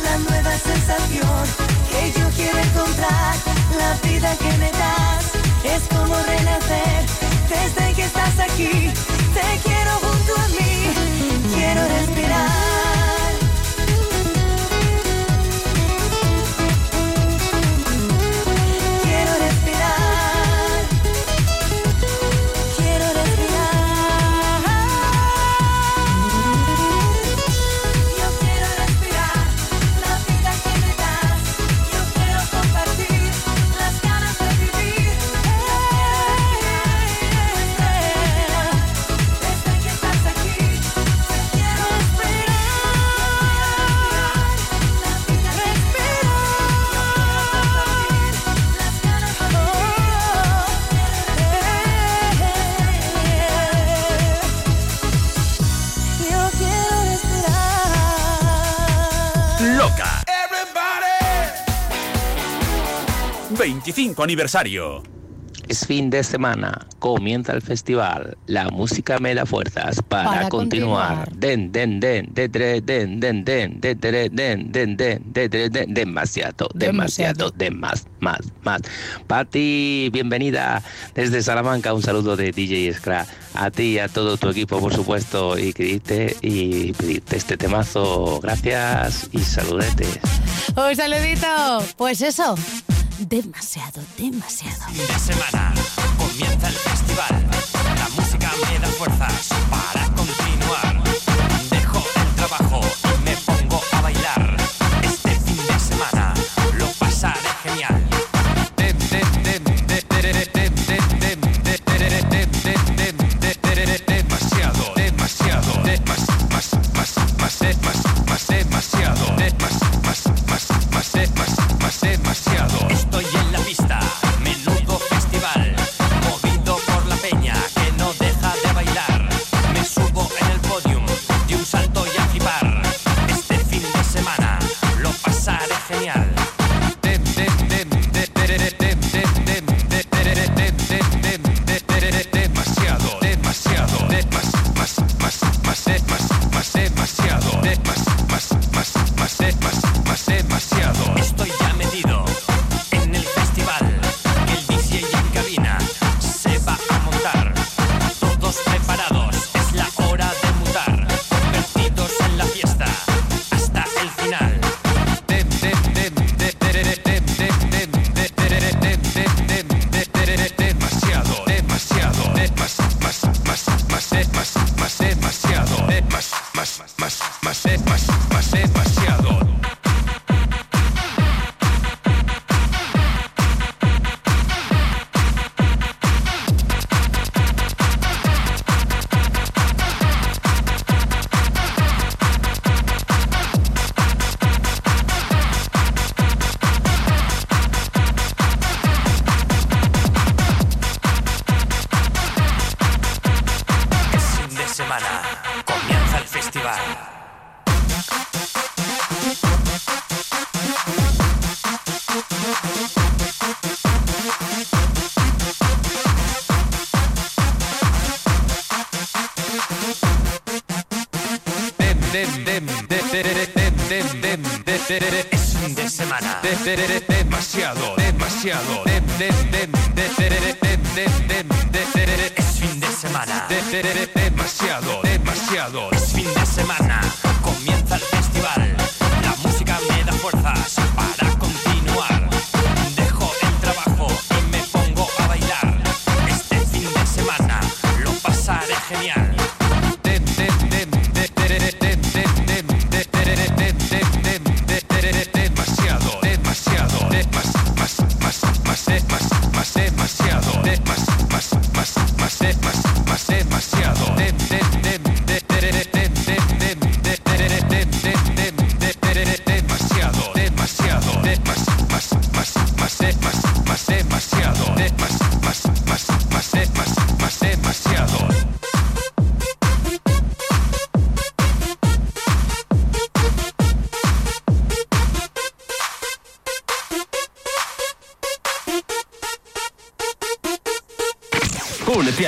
la nueva sensación que yo quiero encontrar. La vida que me das es como renacer. Desde que estás aquí, te quiero 25 aniversario. Es fin de semana, comienza el festival. La música me da fuerzas para, Para continuar. Den, den, den, de, tre, den, den, den, de, den, den, den, de, den. Demasiado, demasiado, de más, más, más. Pati, bienvenida desde Salamanca. Un saludo de DJ Scra. A ti y a todo tu equipo, por supuesto. Y pediste, y pediste este temazo. Gracias y saludetes. Un saludito. Pues eso, demasiado, demasiado. De semana comienza el festival. La música me da fuerzas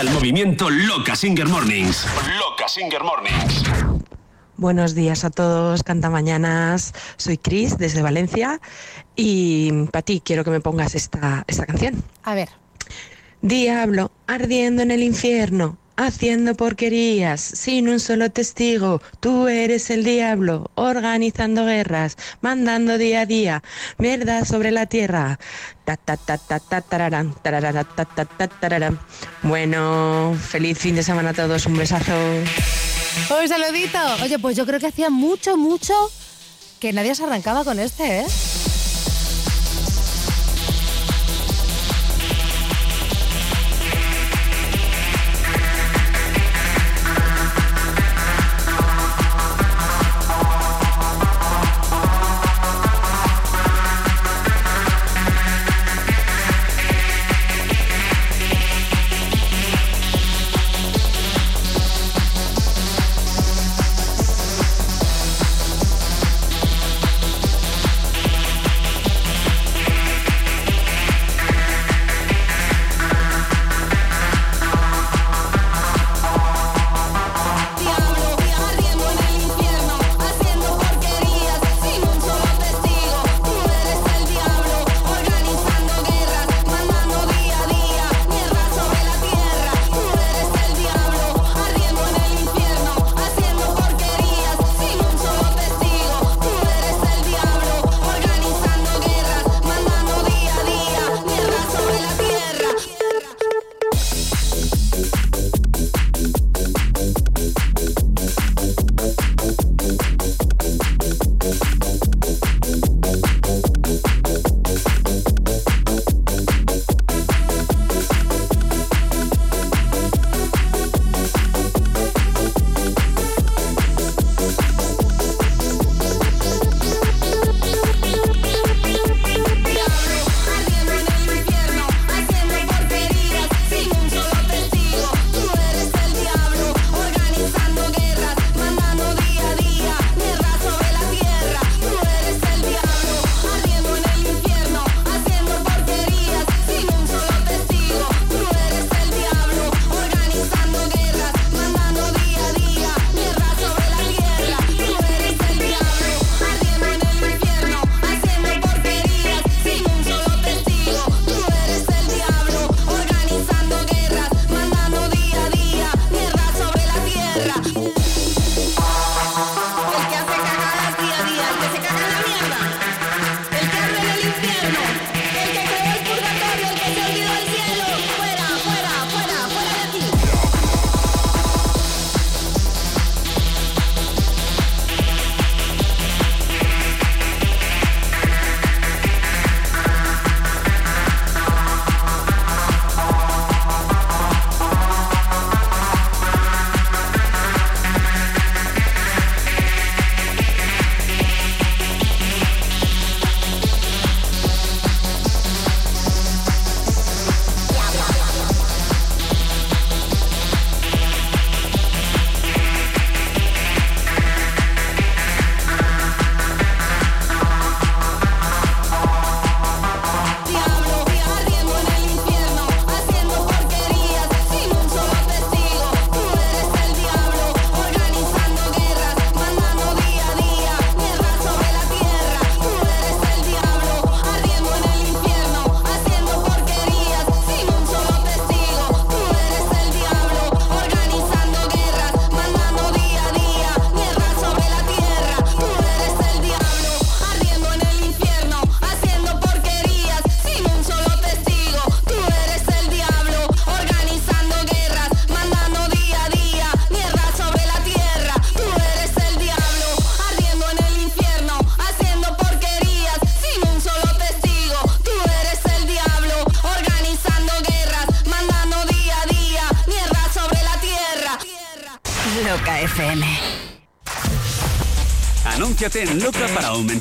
al movimiento Loca Singer Mornings. Loca Singer Mornings. Buenos días a todos, cantamañanas. Soy Cris desde Valencia y para ti quiero que me pongas esta, esta canción. A ver. Diablo, ardiendo en el infierno, haciendo porquerías, sin un solo testigo. Tú eres el diablo, organizando guerras, mandando día a día mierda sobre la tierra. Bueno, feliz fin de semana a todos, un besazo. Un saludito. Oye, pues yo creo que hacía mucho, mucho que nadie se arrancaba con este, ¿eh?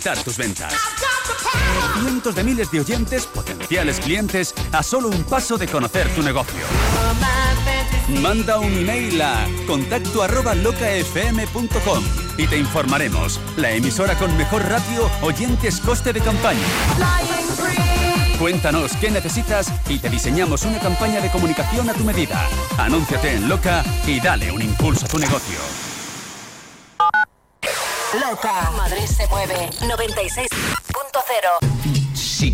Aumentar tus ventas. Cientos de miles de oyentes, potenciales clientes, a solo un paso de conocer tu negocio. Manda un email a contacto arroba locafm.com y te informaremos. La emisora con mejor ratio, oyentes, coste de campaña. Cuéntanos qué necesitas y te diseñamos una campaña de comunicación a tu medida. Anúnciate en Loca y dale un impulso a tu negocio. Loca. Madrid se mueve. 96.0. Si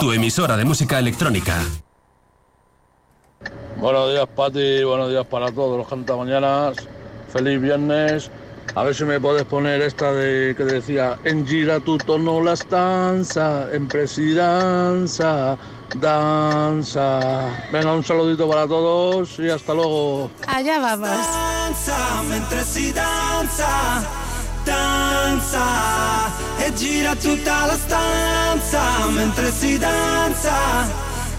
Tu emisora de música electrónica. Buenos días, Pati. Buenos días para todos los cantamañanas. Feliz viernes. A ver si me puedes poner esta de que decía en gira tu tono la stanza, en presidanza, danza. Venga, un saludito para todos y hasta luego. Allá vamos. Danza danza, e gira tutta la stanza mentre si danza,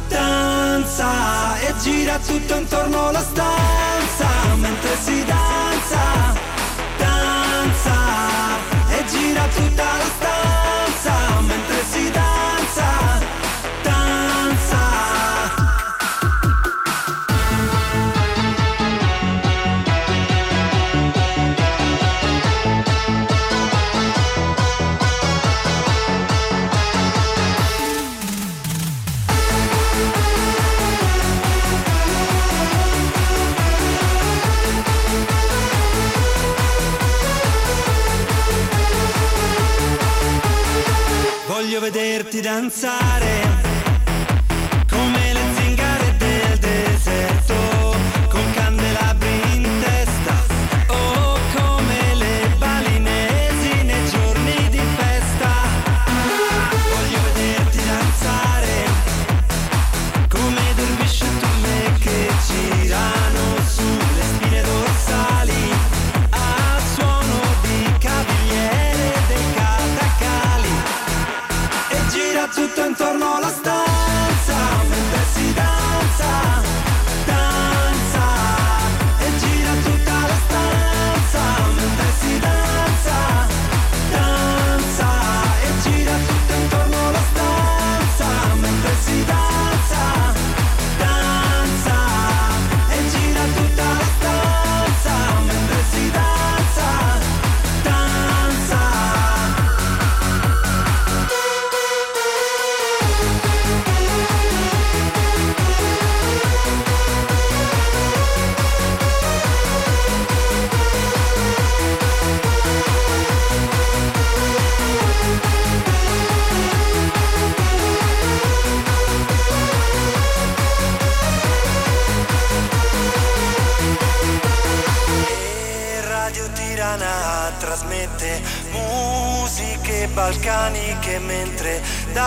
danza e gira tutto intorno la stanza mentre si danza, danza e gira tutta la stanza vederti danzare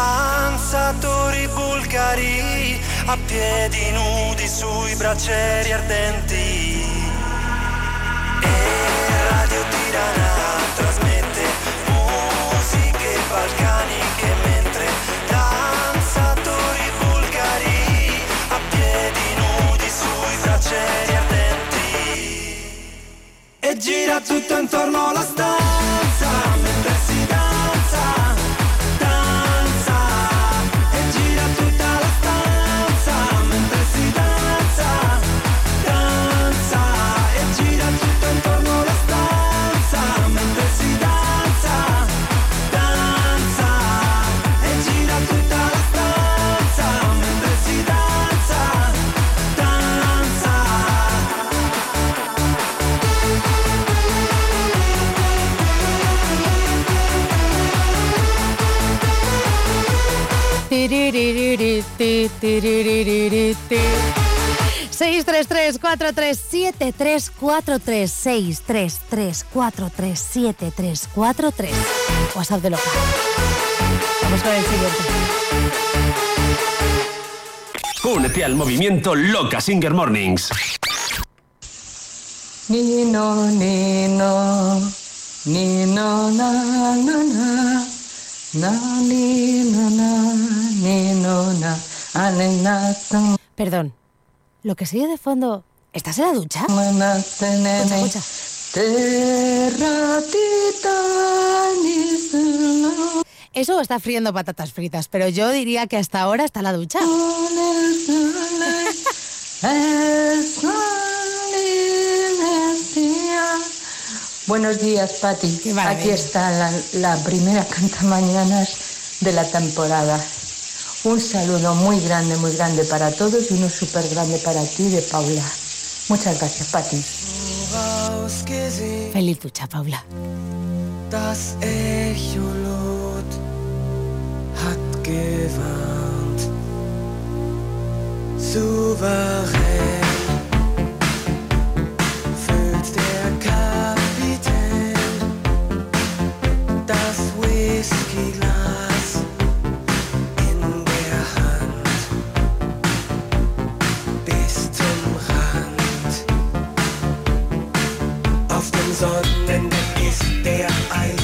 danzatori bulgari a piedi nudi sui braccieri ardenti. E Radio Tirana trasmette musiche balcaniche mentre danzatori bulgari a piedi nudi sui braccieri ardenti. E gira tutto intorno alla stanza 633-437-343-633-437-343. WhatsApp de loca Vamos con el siguiente. Únete al movimiento Loca Singer Mornings. Nino, Nino, Nino, na, na, na, na, Nino, na, Nino, na. Perdón, lo que se oye de fondo... ¿Estás en la ducha? Escucha, no, Eso está friendo patatas fritas, pero yo diría que hasta ahora está en la ducha. Buenos días, Pati. Aquí está la, la primera cantamañanas de la temporada. Un saludo muy grande, muy grande para todos y uno súper grande para ti de Paula. Muchas gracias, Pati. Feliz ducha, Paula. das Echolot Sonnendeck ist der Eisberg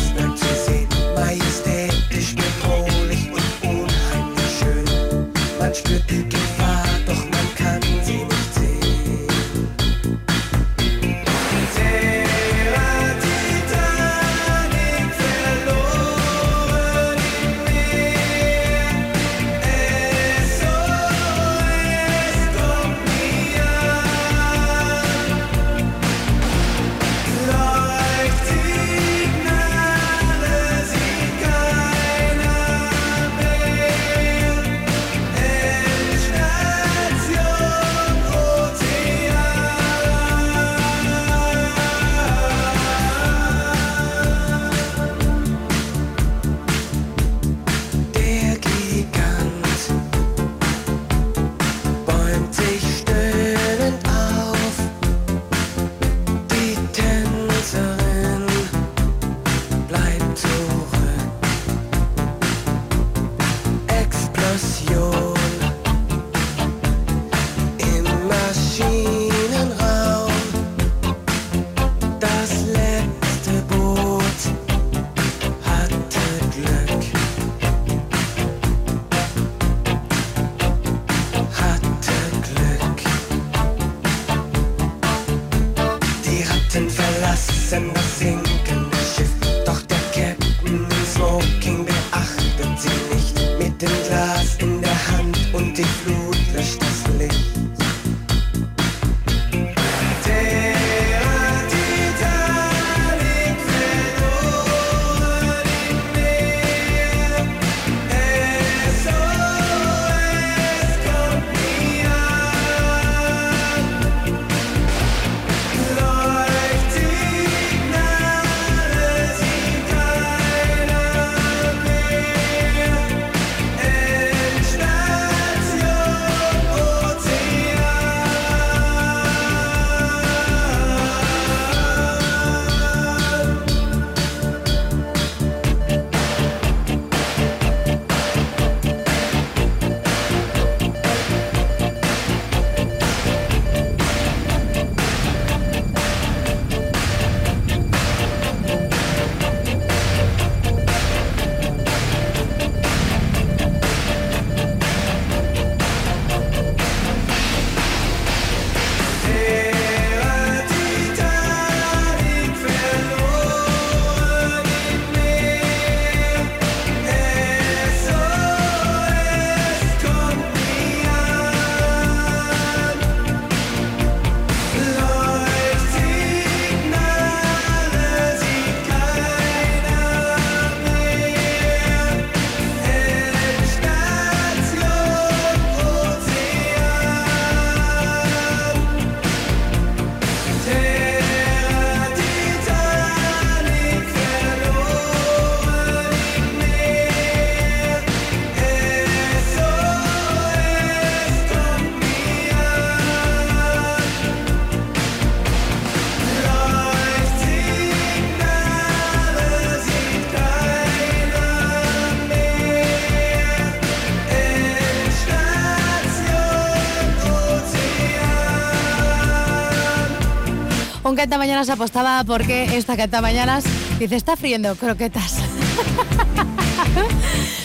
Un cantamañanas apostaba porque esta cantamañanas dice, está friendo croquetas. (laughs)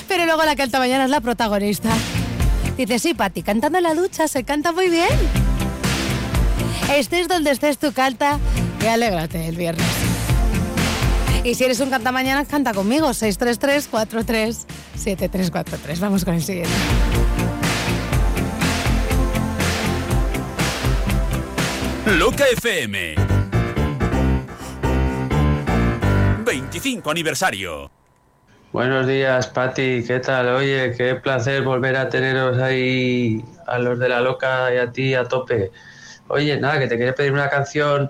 Pero luego la cantamañanas la protagonista. Dice, sí, Pati, cantando en la ducha se canta muy bien. Estés donde estés, tú canta y alégrate el viernes. Y si eres un cantamañanas, canta conmigo. 633-43-7343. Vamos con el siguiente. Loca FM. 25 aniversario. Buenos días, Pati. ¿Qué tal? Oye, qué placer volver a teneros ahí a los de la loca y a ti a tope. Oye, nada, que te quería pedir una canción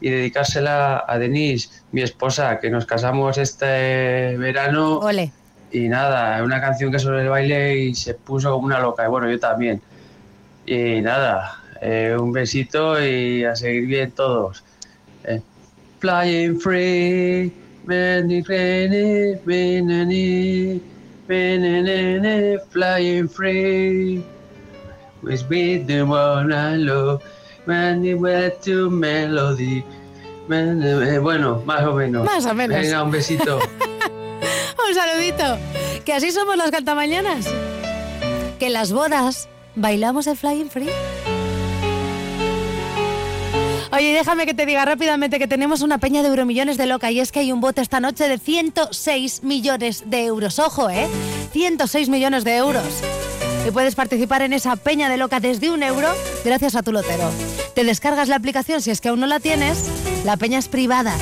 y dedicársela a Denise, mi esposa, que nos casamos este verano. Ole. Y nada, una canción que sobre el baile y se puso como una loca. Y bueno, yo también. Y nada, eh, un besito y a seguir bien todos. Eh, Flying free, benedict, benedict, benedict, flying free. With me the one I love, man, it went to melody. Eh, Bueno, más o menos. Más o menos. Venga, un besito. (laughs) Un saludito. Que así somos las cantamañanas. Que en las bodas bailamos el Flying Free. Oye, déjame que te diga rápidamente que tenemos una peña de euromillones de loca y es que hay un bote esta noche de 106 millones de euros. Ojo, ¿eh? 106 millones de euros. Y puedes participar en esa peña de loca desde un euro gracias a tu lotero. Te descargas la aplicación si es que aún no la tienes. La peña es privada.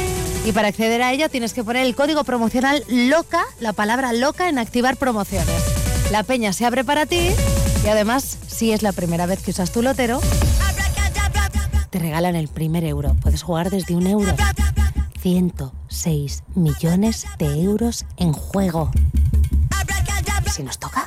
Y para acceder a ella tienes que poner el código promocional LOCA, la palabra LOCA en activar promociones. La peña se abre para ti y además, si es la primera vez que usas tu lotero, te regalan el primer euro. Puedes jugar desde un euro. 106 millones de euros en juego. Si nos toca.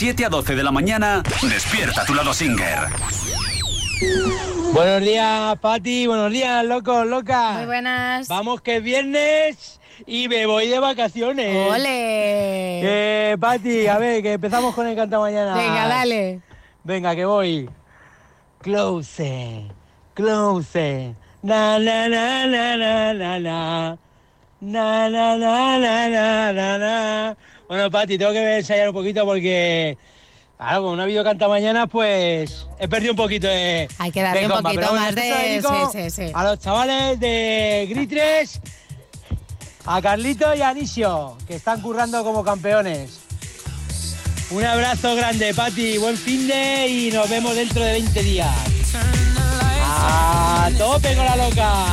7 a 12 de la mañana, despierta tu lado Singer. Buenos días, Pati. Buenos días, locos, locas. Muy buenas. Vamos que es viernes y me voy de vacaciones. ¡Ole! Eh, Pati, a ver, que empezamos con el canta mañana. Venga, dale. Venga, que voy. Close, close. Na na na na na na na. Na na na na na na na. Bueno, Pati, tengo que ensayar un poquito porque Claro, como no ha habido canta mañana, pues he perdido un poquito de. Hay que darle de un poquito bueno, más de... dedico Sí, sí, sí. A los chavales de Gritres, a Carlito y a Anisio, que están currando como campeones. Un abrazo grande, Pati, buen fin de y nos vemos dentro de 20 días. ¡A tope con la loca!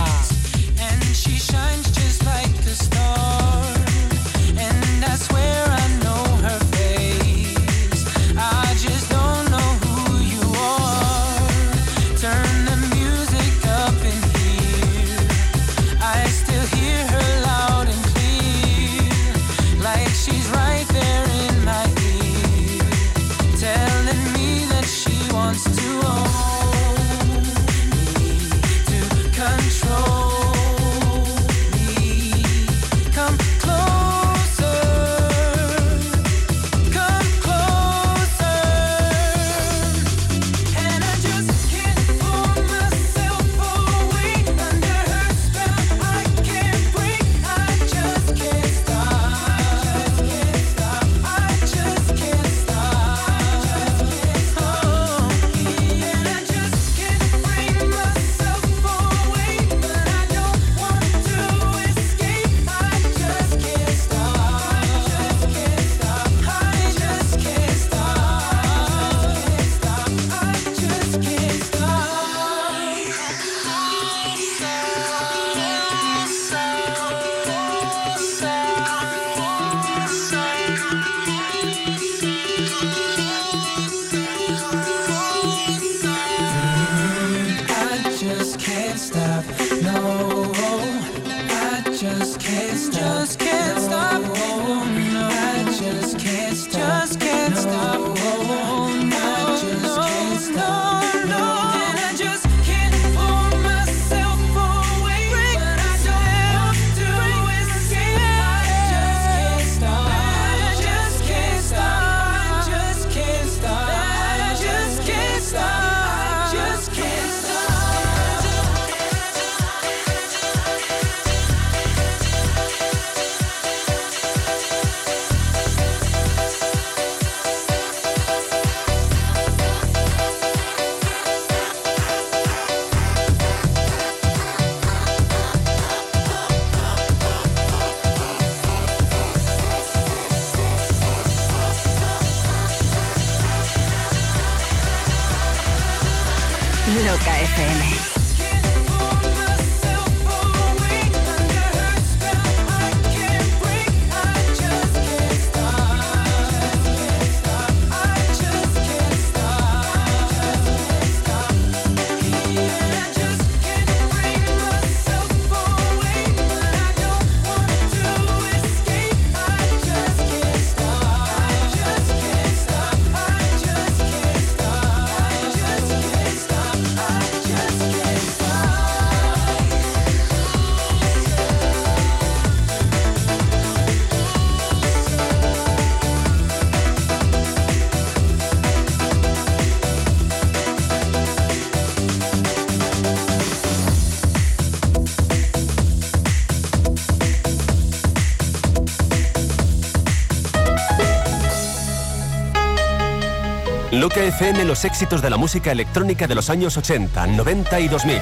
Loca FM los éxitos de la música electrónica de los años 80, 90 y 2000.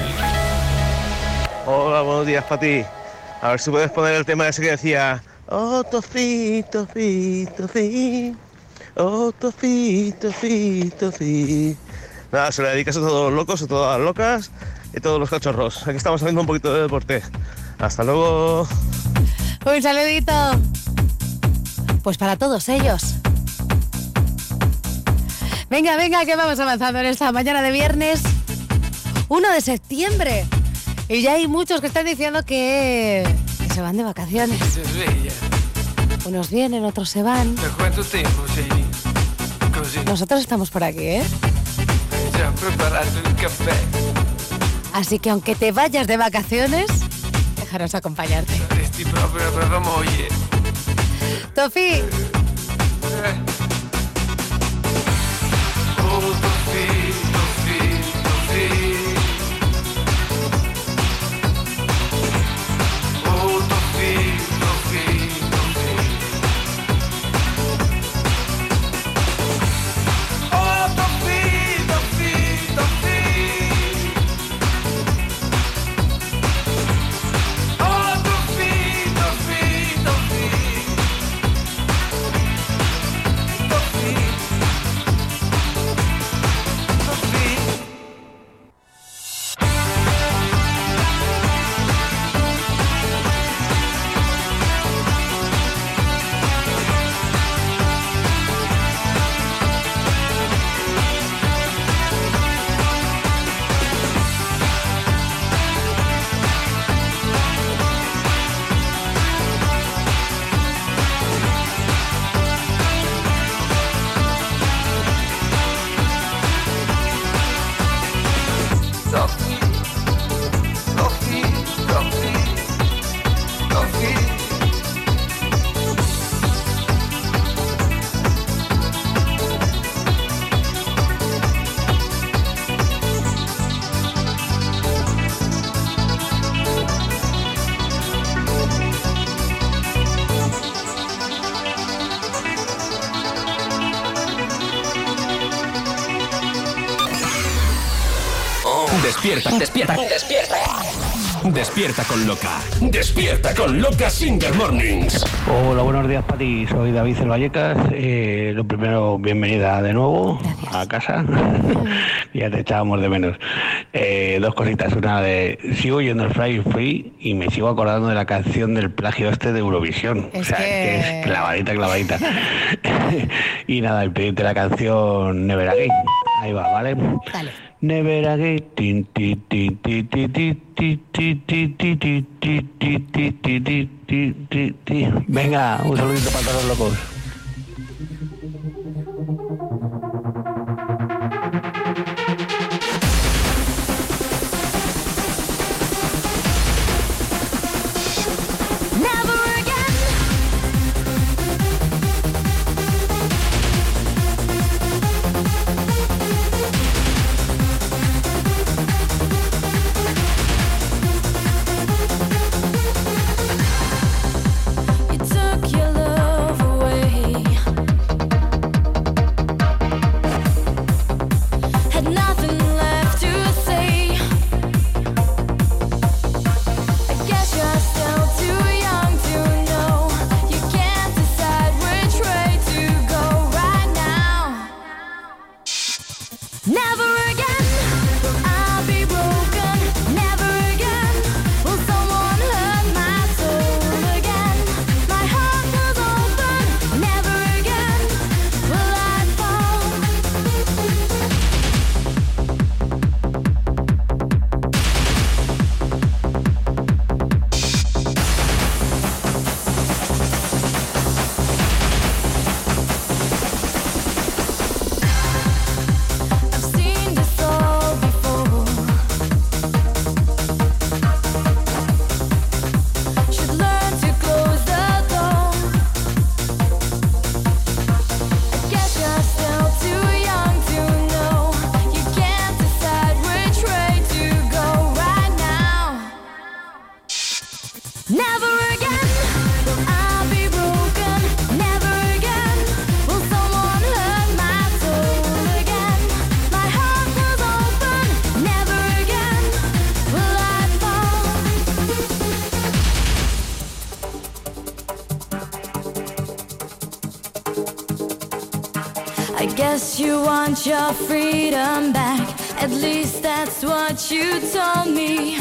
Hola, buenos días, Pati. A ver si puedes poner el tema ese que decía. Oh, Tofi, Tofi, Tofi. Oh, Tofi, Tofi, Tofi. Nada, se lo dedicas a todos los locos, a todas las locas y a todos los cachorros. Aquí estamos haciendo un poquito de deporte. Hasta luego. Un saludito. Pues para todos ellos. Venga, venga, que vamos avanzando en esta mañana de viernes 1 de septiembre. Y ya hay muchos que están diciendo que, que se van de vacaciones. Unos vienen, otros se van. Nosotros estamos por aquí, ¿eh? Así que aunque te vayas de vacaciones, déjanos acompañarte. Moglie. Tofi, Despierta, despierta, despierta. Con Loca. Despierta con Loca Singer Mornings. Hola, buenos días, Pati. Soy David El Vallecas. Eh, lo primero, bienvenida de nuevo a casa. (laughs) ya te echábamos de menos. Eh, dos cositas. Una de. Sigo yendo el Fly Free y me sigo acordando de la canción del plagio este de Eurovisión. Es o sea, que- que es clavadita, clavadita. (laughs) y nada, y pedirte la canción Never Again. Ahí va, ¿vale? Never again. Venga, un saludito para todos los locos. Your freedom back. At least that's what you told me.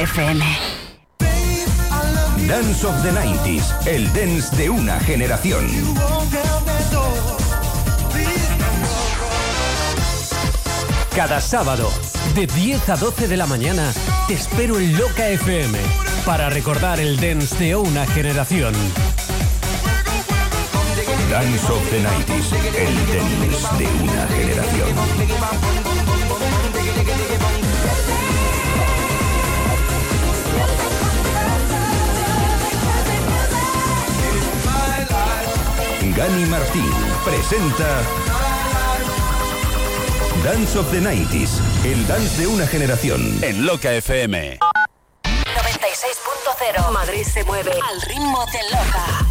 FM. Dance of the 90s, el dance de una generación. Cada sábado, de 10 a 12 de la mañana, te espero en Loca FM para recordar el dance de una generación. Dance of the 90s, el dance de una generación. Gani Martín presenta Dance of the 90s, el dance de una generación. En Loca FM. 96.0. Madrid se mueve al ritmo de Loca.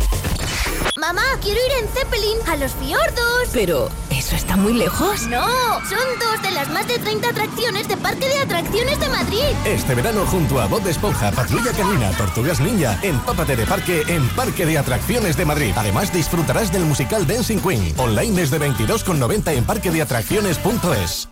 Mamá, quiero ir en Zeppelin a los fiordos. Pero, ¿eso está muy lejos? No, son dos de las más de 30 atracciones de Parque de Atracciones de Madrid. Este verano junto a Bob de Esponja, Patrulla Canina, Tortugas Ninja, empápate de parque en Parque de Atracciones de Madrid. Además disfrutarás del musical Dancing Queen, online desde 22,90 en parquedeatracciones.es.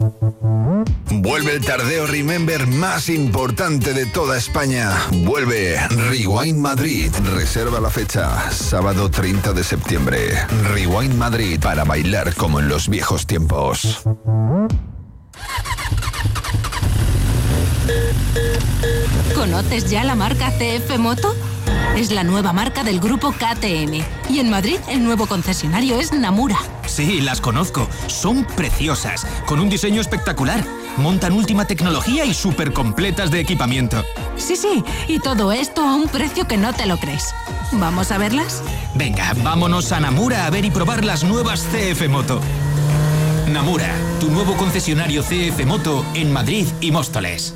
Vuelve el tardeo Remember más importante de toda España. Vuelve Rewind Madrid. Reserva la fecha, sábado 30 de septiembre. Rewind Madrid para bailar como en los viejos tiempos. ¿Conoces ya la marca CF Moto? Es la nueva marca del grupo KTM. Y en Madrid el nuevo concesionario es Namura. Sí, las conozco. Son preciosas, con un diseño espectacular. Montan última tecnología y súper completas de equipamiento. Sí, sí, y todo esto a un precio que no te lo crees. ¿Vamos a verlas? Venga, vámonos a Namura a ver y probar las nuevas CF Moto. Namura, tu nuevo concesionario CF Moto en Madrid y Móstoles.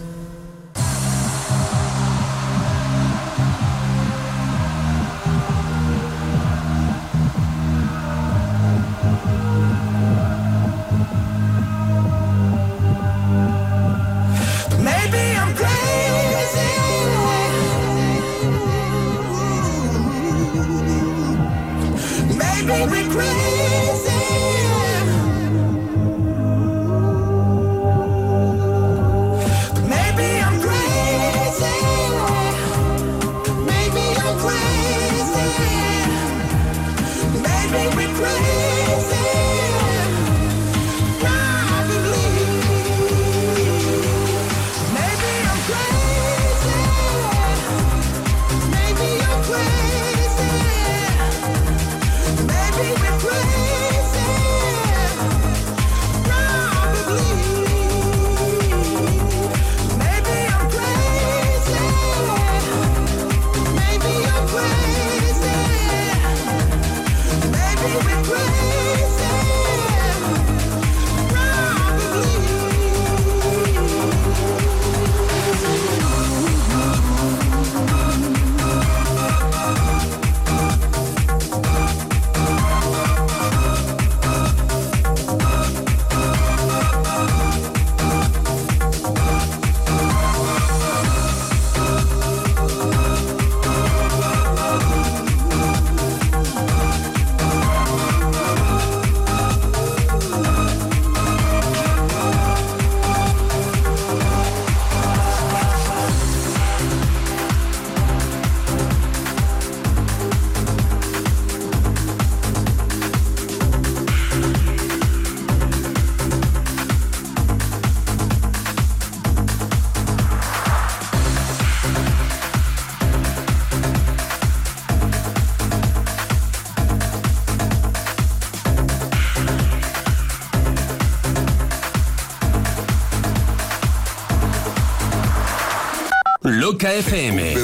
FM.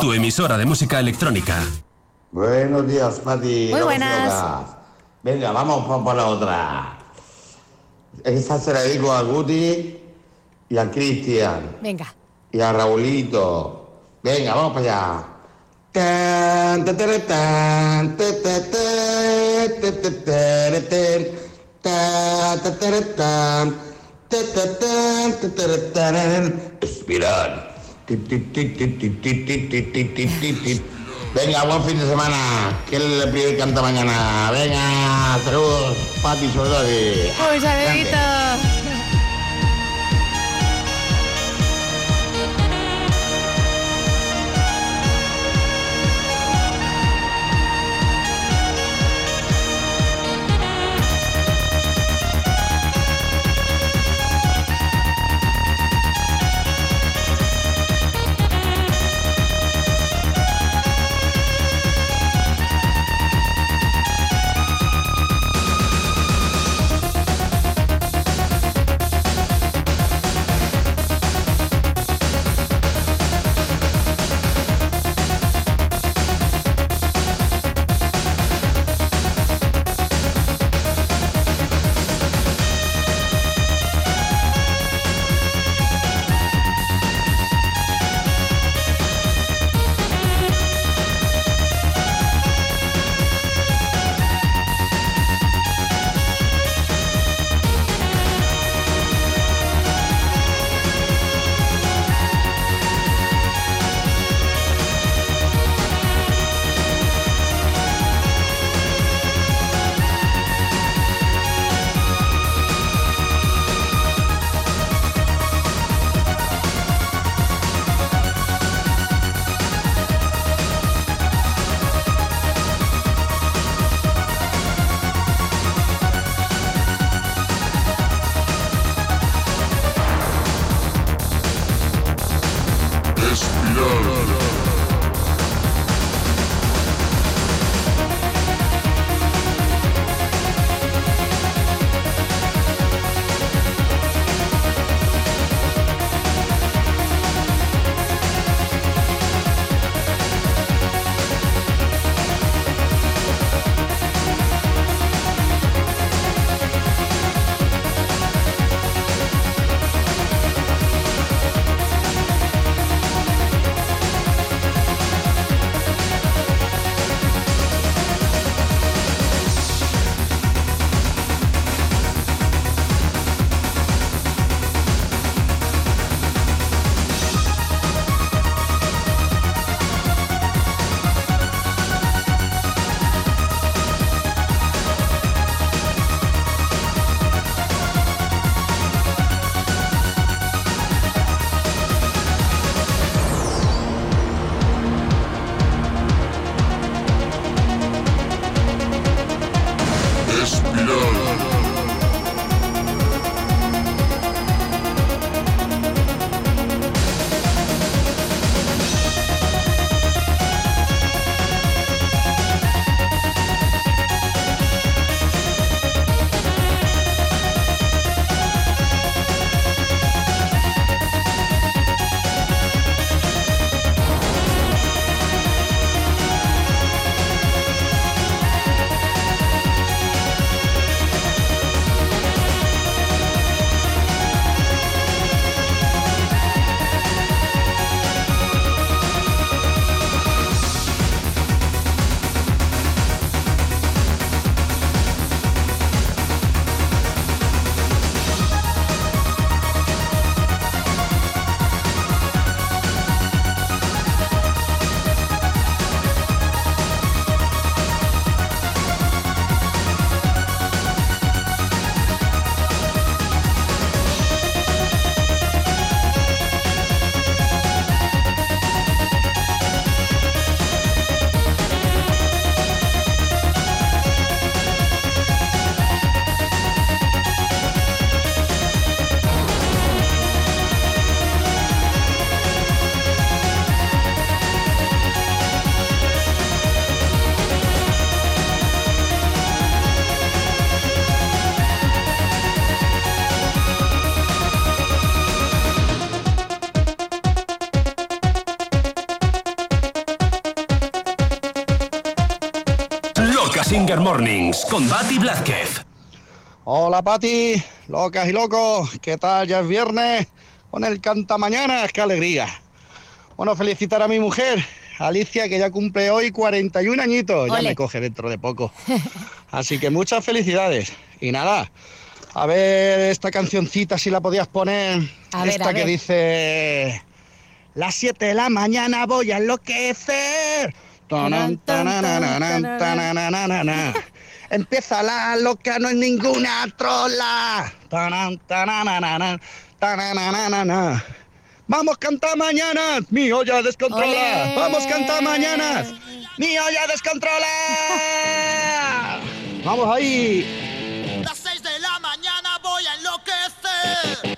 Tu emisora de música electrónica. Buenos días, Pati. Muy buenas. Venga, vamos por la otra. Esta se la digo a Guti y a Cristian. Venga. Y a Raulito. Venga, vamos para allá. Venga, buen fin de semana. Que le pide canta mañana. Venga, saludos, Pati, sobre todo. Mornings con Bati Blázquez. Hola Pati, locas y locos, ¿qué tal? Ya es viernes con el canta mañana, qué alegría. Bueno, felicitar a mi mujer, Alicia, que ya cumple hoy 41 añitos, ya me coge dentro de poco. (laughs) Así que muchas felicidades. Y nada, a ver esta cancioncita si la podías poner, A ver, esta a que ver. dice... Las 7 de la mañana voy a enloquecer. Empieza la loca, no es ninguna trola. Vamos, canta mañana, mi olla descontrola. Olé. Vamos, canta mañana, mi olla descontrola. Vamos ahí. Las 6 de la mañana voy a enloquecer.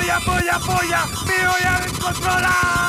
¡Apoya, apoya, apoya! ¡Mi olla descontrola! ¡Mi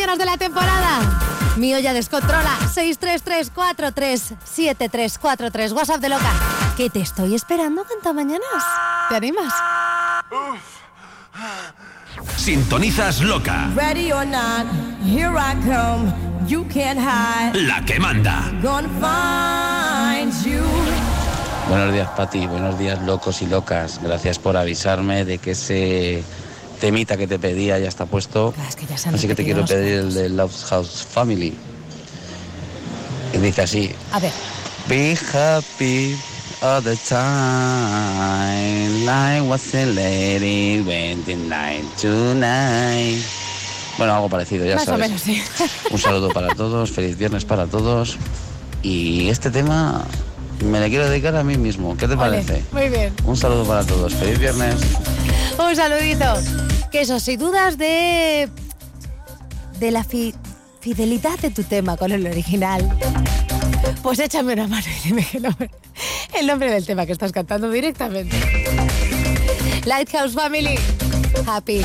Cantamañanas de la temporada. Mío ya descontrola. 633437343. WhatsApp de loca. Que te estoy esperando canta mañanas. ¿Te animas? Sintonizas loca. Ready or not, here I come. You can't hide. La que manda. Gonna find you. Buenos días, Pati. Buenos días, locos y locas. Gracias por avisarme de que ese temita que te pedía ya está puesto. se han así que te quiero pedir el de Love House Family. Y dice así. A ver. Be happy all the time. Like was a lady when the night tonight. Bueno, algo parecido, ya Más o sabes. menos, sí. Un saludo para todos, feliz viernes para todos. Y este tema me lo quiero dedicar a mí mismo. ¿Qué te Vale, parece? Muy bien. Un saludo para todos, feliz viernes. Un saludito. Que eso, si dudas de. De la fi- fidelidad de tu tema con el original, pues échame una mano y dime el nombre, el nombre del tema que estás cantando directamente. Lighthouse Family. Happy.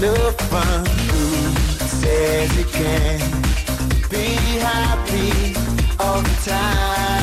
stuff fun. Who says you can't be happy all the time?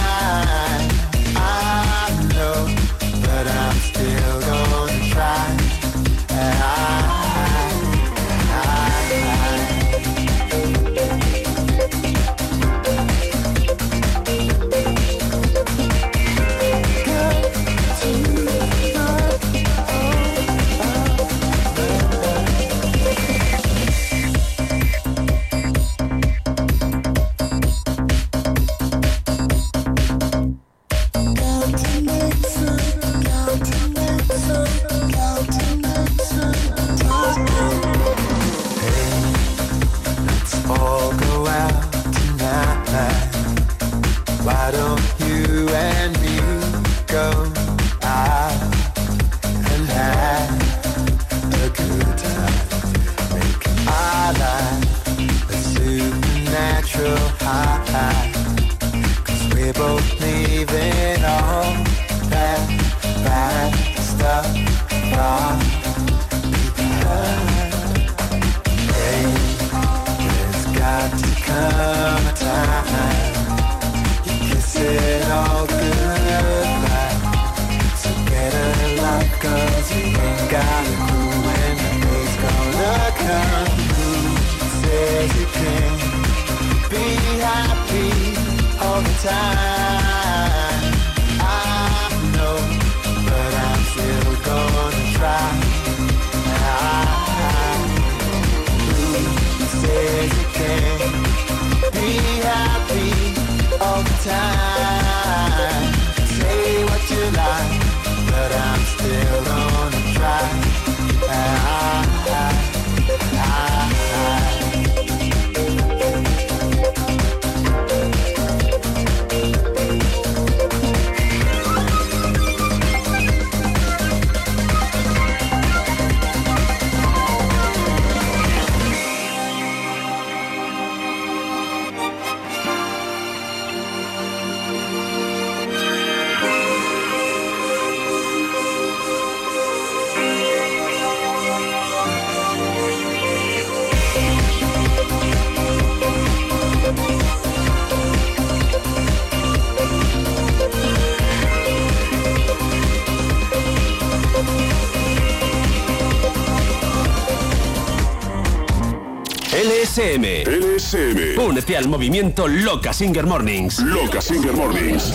Únete al movimiento Loca Singer Mornings. Loca Singer Mornings.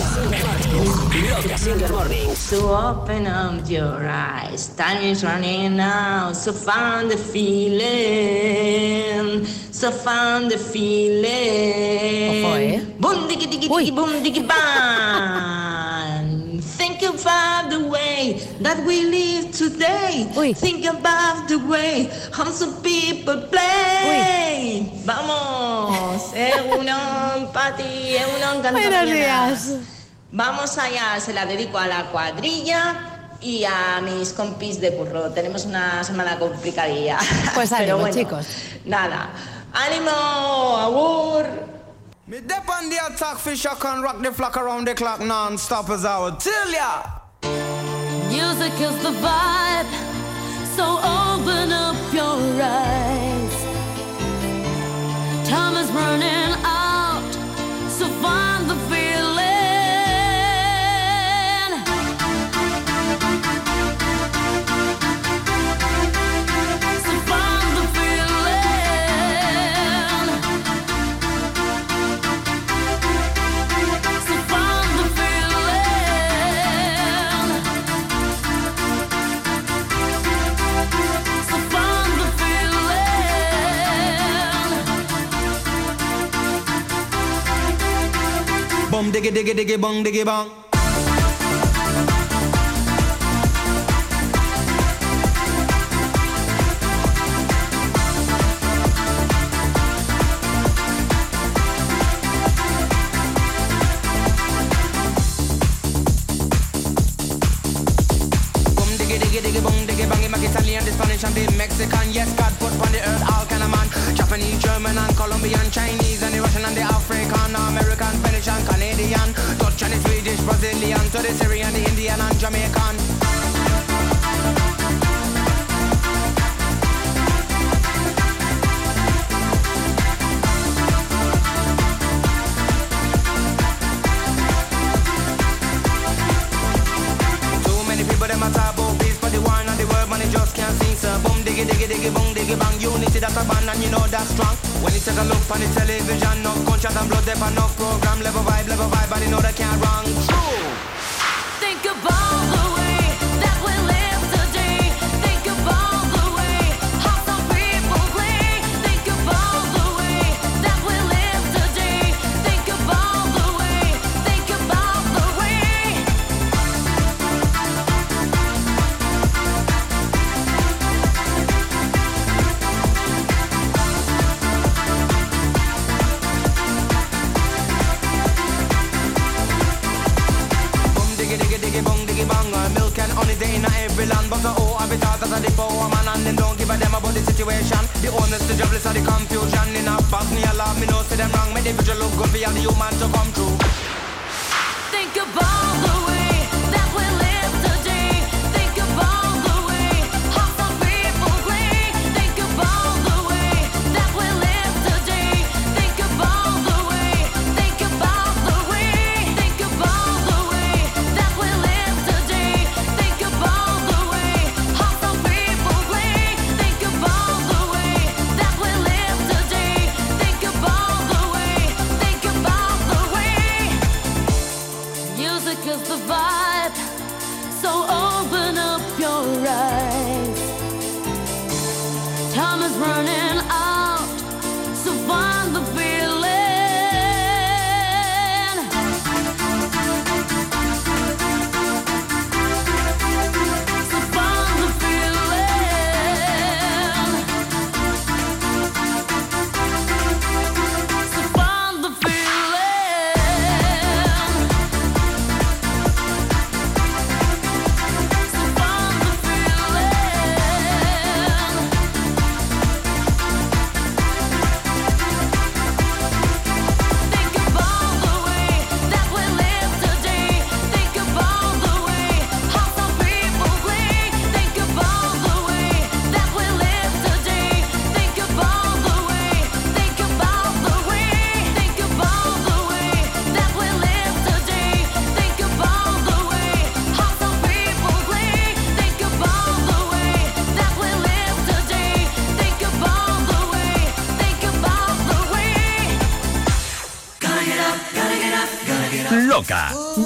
Loca Singer Mornings. So open up your eyes, time is running out. So find the feeling, so find the feeling. Ojo, ¿eh? Boom diggy diggy diggy boom diggy bang. (laughs) Think about the way that we live today. Think about the way how some Egunon, Pati, Egunon, Buenos días. Vamos allá, se la dedico a la cuadrilla y a mis compis de curro. Tenemos una semana complicadilla. (laughs) Pues Pero ánimo, bueno, chicos. Nada. ¡Ánimo! ¡Agur! Me dip on the attack, fish I can rock the flock around the clock non-stop as I would tell ya. Music is the vibe, so open up your eyes. Time is running out, Bum diggy diggy diggy bong diggy bong. Mexican. Yes, God put on the earth all kind of man. Japanese, German and Colombian, Chinese to the Syrian, the Indian and Jamaican. Too many people them a talk about peace, but the war and the world, man, they just can't sing. So boom, diggy, diggy, diggy, boom, diggy, bang. Unity that's a band, and you know that's strong. When you take a look on the television, no gunshot and blood, there no program, level vibe, level vibe, but you know they can't wrong.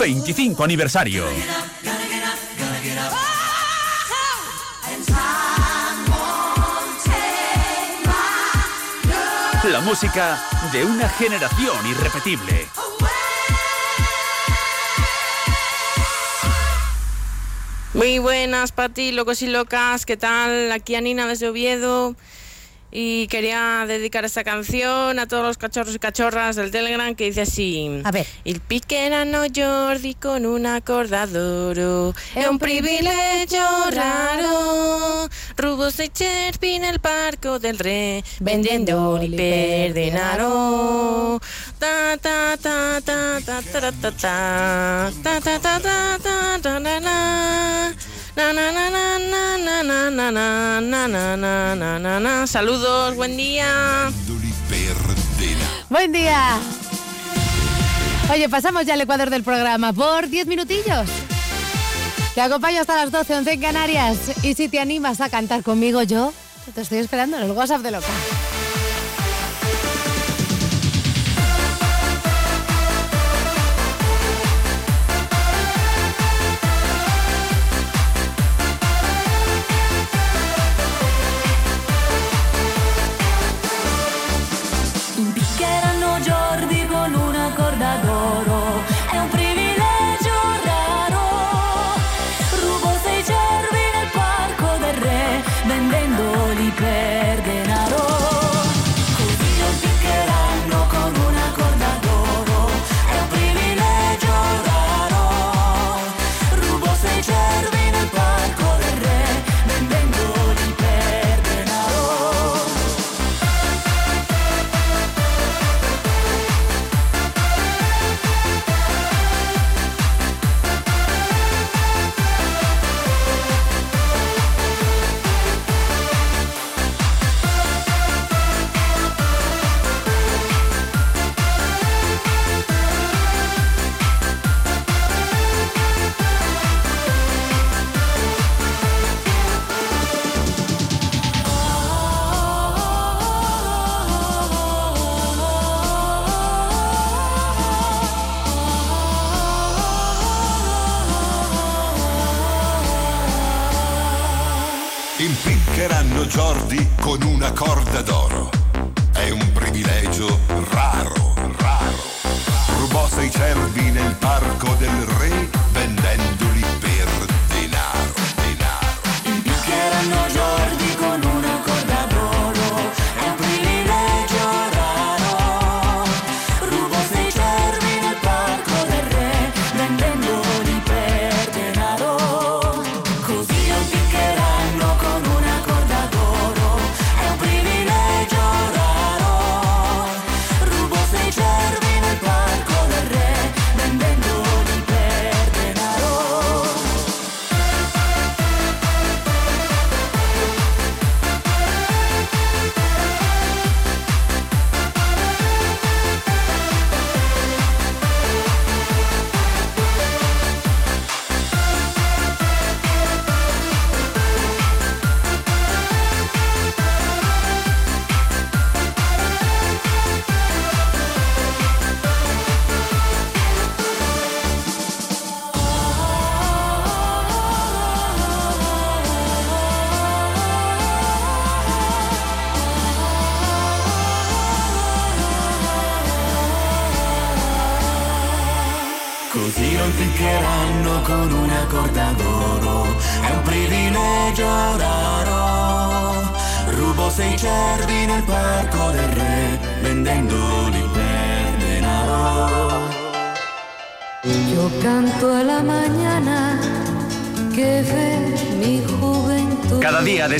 25 aniversario. La música de una generación irrepetible. Muy buenas, Pati, locos y locas, ¿qué tal? Aquí Anina desde Oviedo. Y quería dedicar esta canción a todos los cachorros y cachorras del Telegram que dice así. A ver. Il piquerano Jordi con un accordadoro È un privilegio raro Rubos e cervi nel parco del re Vendendoli per denaro Ta ta ta ta ta ta ta ta ta ta ta ta ta ta ta na na, na, na, na, na, na, na. Saludos, buen día. Buen día. Oye, pasamos ya al ecuador del programa por 10 minutillos. Te acompaño hasta las 12, 11 en Canarias. Y si te animas a cantar conmigo, yo te estoy esperando en el WhatsApp de local.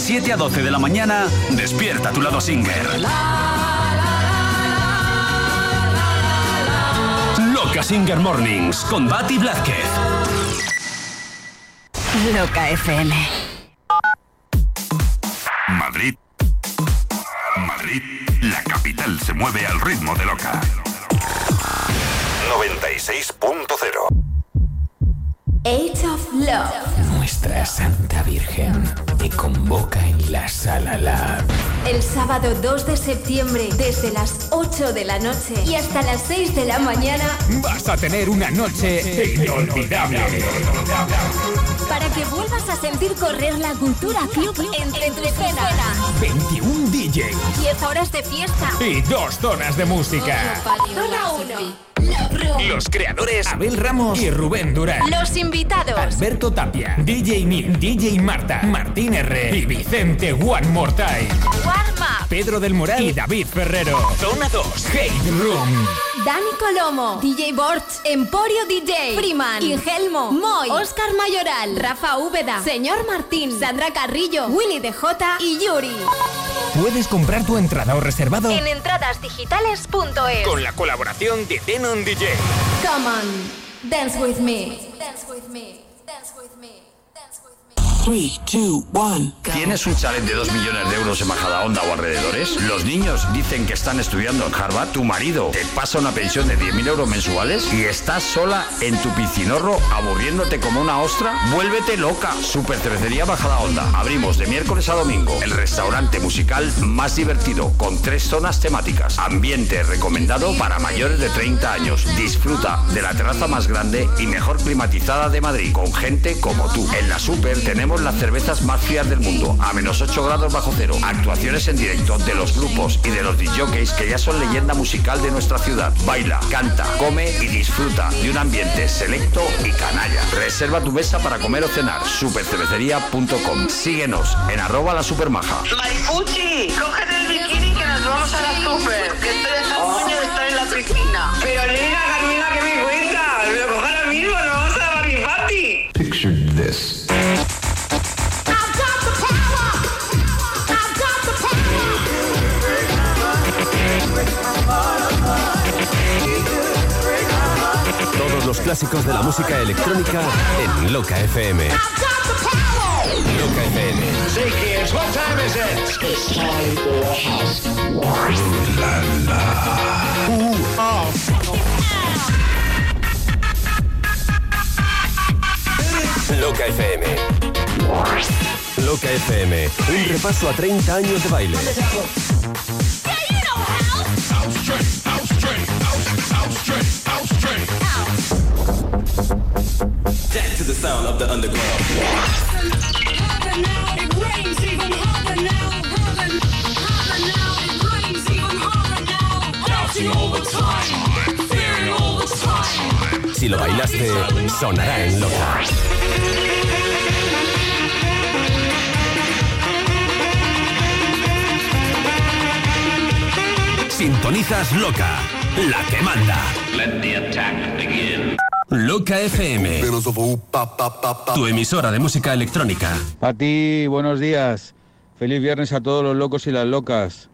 7 a 12 de la mañana, despierta tu lado singer. Loca Singer Mornings con Batty Blázquez. Loca FM. Madrid. Madrid, la capital se mueve al ritmo de Loca. 96.0 Age of Love. Nuestra Santa Virgen. te convoca sábado 2 de septiembre, desde las 8 de la noche y hasta las 6 de la mañana, Vas a tener una noche inolvidable. para que vuelvas a sentir correr la cultura club entre tus venas. 21 DJ 10 horas de fiesta. y dos zonas de música. Zona 1. Los creadores Abel Ramos y Rubén Durán. Los invitados. Alberto Tapia, DJ Min, DJ Marta, Martín R y Vicente One More Time. Pedro del Moral y David Ferrero. Zona 2, Hate Room. Dani Colomo, DJ Borch, Emporio DJ, Freeman, Ingelmo, Moy, Oscar Mayoral, Rafa Úbeda, Señor Martín, Sandra Carrillo, Willy DJ y Yuri. Puedes comprar tu entrada o reservado En entradasdigitales.es. con la colaboración de Denon DJ. Come on, dance with me. Dance with me. Dance with me. 3, 2, 1. ¿Tienes un chalet de 2 millones de euros en Majadahonda o alrededores? Los niños dicen que están estudiando en Harvard. Tu marido te pasa una pensión de 10.000 euros mensuales y estás sola en tu piscinorro aburriéndote como una ostra. Vuélvete loca. Super Cervecería Majadahonda. Abrimos de miércoles a domingo. El restaurante musical más divertido con tres zonas temáticas. Ambiente recomendado para mayores de 30 años. Disfruta de la terraza más grande y mejor climatizada de Madrid con gente como tú. En la Super tenemos las cervezas más frías del mundo, a menos 8 grados bajo cero. Actuaciones en directo de los grupos y de los DJs que ya son leyenda musical de nuestra ciudad. Baila, canta, come y disfruta de un ambiente selecto y canalla. Reserva tu mesa para comer o cenar. Supercervecería.com. Síguenos en arroba la supermaja. El bikini que nos vamos a la super. Que en la piscina. Los clásicos de la música electrónica en Loca FM. Loca FM. House. Loca FM. Loca FM. Un repaso a 30 años de baile. Jack to the sound of the underground. Si lo bailaste, sonará en Loca. Sintonizas Loca, la que manda. Let the attack begin. Loca FM. Tu emisora de música electrónica. Pati, buenos días. Feliz viernes a todos los locos y las locas.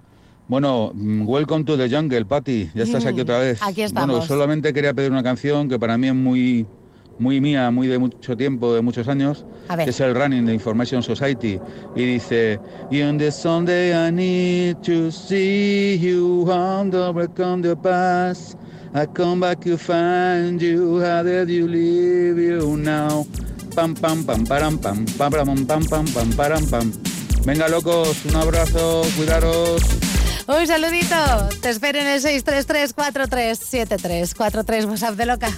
Bueno, mm, welcome to the jungle, Pati. Ya estás aquí otra vez. Aquí Bueno, estamos. solamente quería pedir una canción que para mí es muy, muy mía, muy de mucho tiempo, de muchos años. A ver. que es el Running de Information Society. Y dice, Y on the Sunday I need to see you on the break on the past. I come back to find you. How did you leave you now? Pam pam pam param pam pam pam pam pam pam param pam. Venga locos, un abrazo, cuidaros. Un saludito. Te espero en el 633-437343 WhatsApp de loca.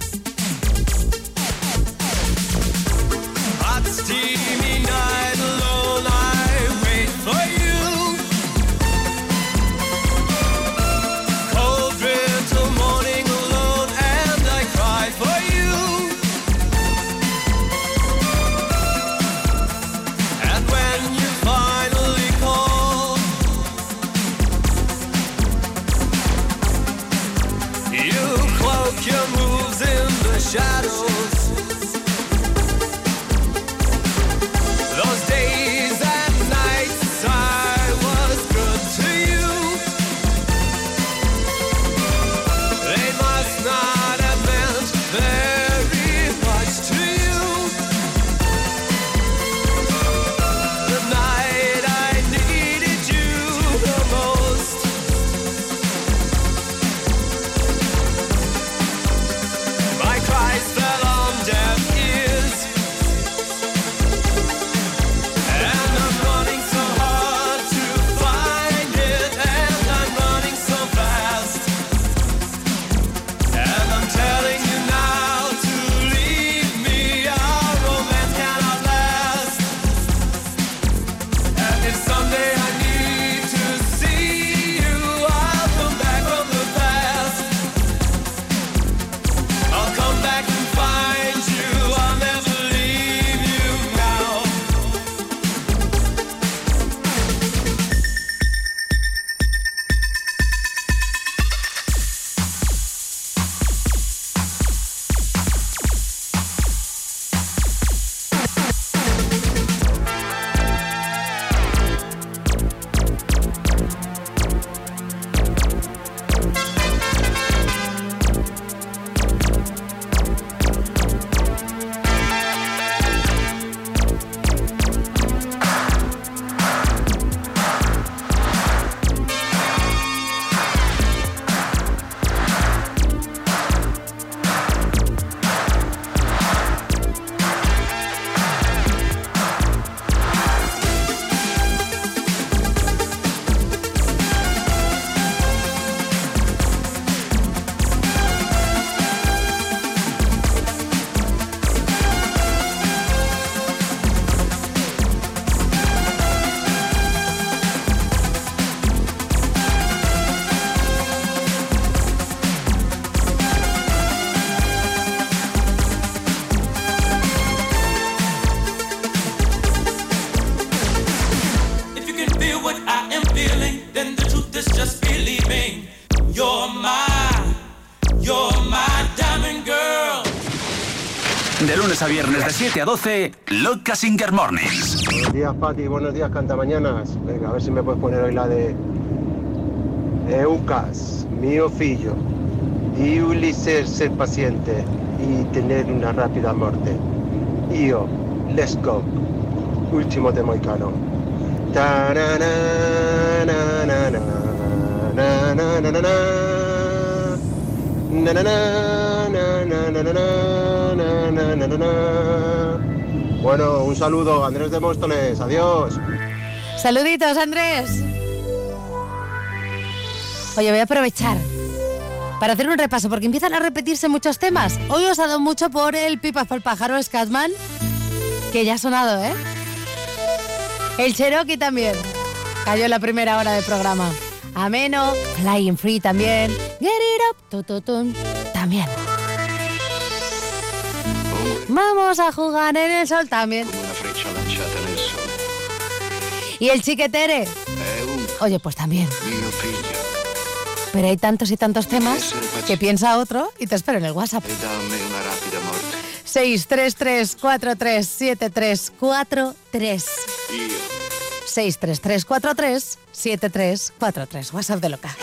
In a viernes de 7 a 12, Loca Singer Mornings. Buenos días, Pati. Buenos días, Cantamañanas. Venga, a ver si me puedes poner hoy la de Eucas, mío fillo, y Ulises ser paciente y tener una rápida muerte. Io, let's go. Último de Moicano. Na-na-na-na-na. Bueno, un saludo, Andrés de Móstoles. Adiós. Saluditos, Andrés. Oye, voy a aprovechar para hacer un repaso, porque empiezan a repetirse muchos temas. Hoy os ha dado mucho por el Pipas por el pájaro Scatman, que ya ha sonado, ¿eh? El Cherokee también. Cayó en la primera hora del programa. Ameno, Flying Free también. Get it up, tu, tu, tun, también. Vamos a jugar en el sol también. Una. Y el chiquetere. Euca, Oye, pues también. Pero hay tantos y tantos temas que piensa otro y te espero en el WhatsApp. e dammi una rapida morte. 633437343. Io 633437343. WhatsApp de loca.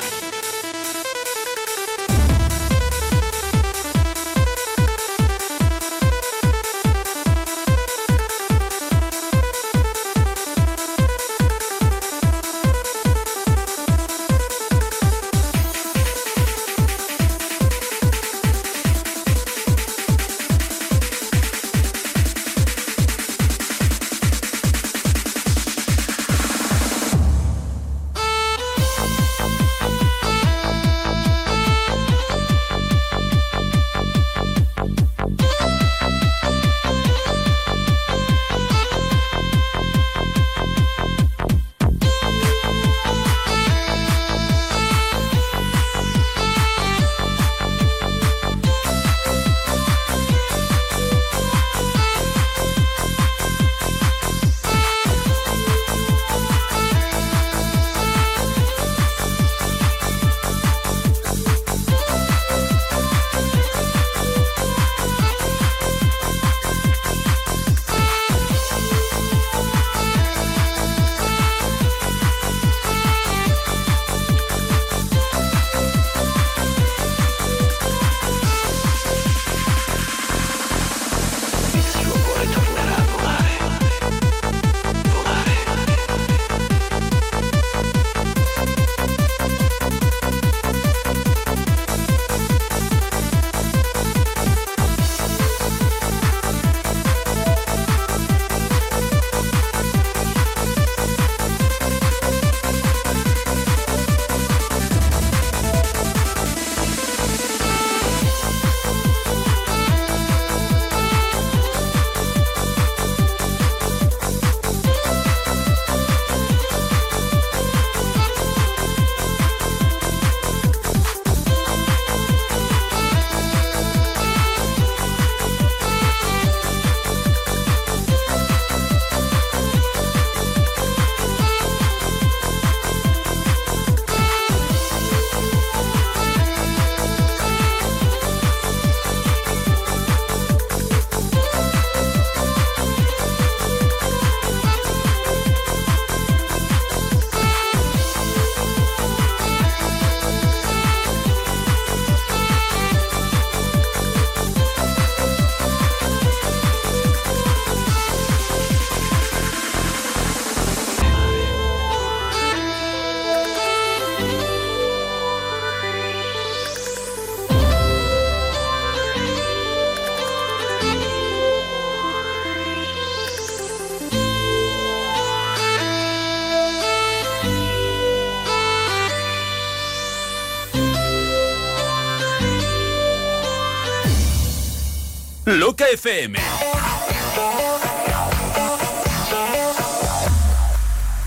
Loca FM.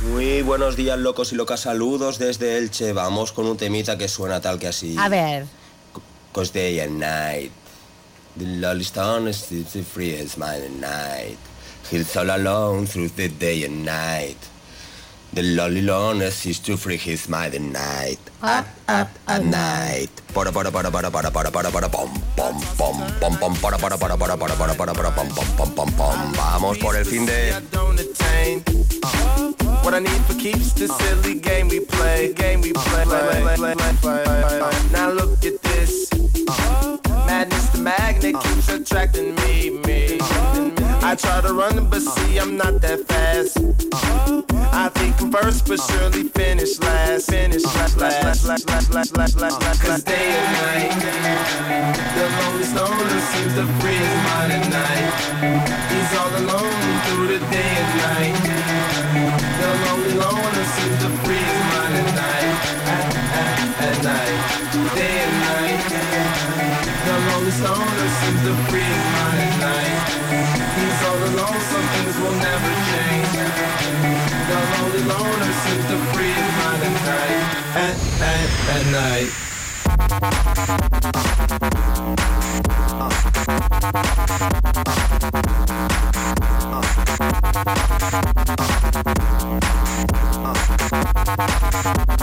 Muy buenos días, locos y locas. Saludos desde Elche. Vamos con un temita que suena tal que así. A ver. Cause day and night. The lonely stone is the free as mine at night. He's all alone through the day and night. The lonely loneliness is to free his mind at night. Up, up, At night. Para para para para para para para para pom pom para para para. Vamos por el fin de what I need for keeps the silly game we play. Game we play, play, play, play. Now look at this. Madness, the magnet keeps attracting me, me. I try to run, but see, I'm not that fast. I think I'm first, but surely finish last. Finish last, last, last, last, last, last, last, last. Cause day and night, the lonely stoner seems to free his mind at night. He's all alone through the day and night. The lonely loner seems to free his mind at night. At, at, at night, day and night. The lonely stoner seems to free his mind at night. All alone, some things will never change. The lonely loner seems to free his mind at night. At, at, at night.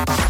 At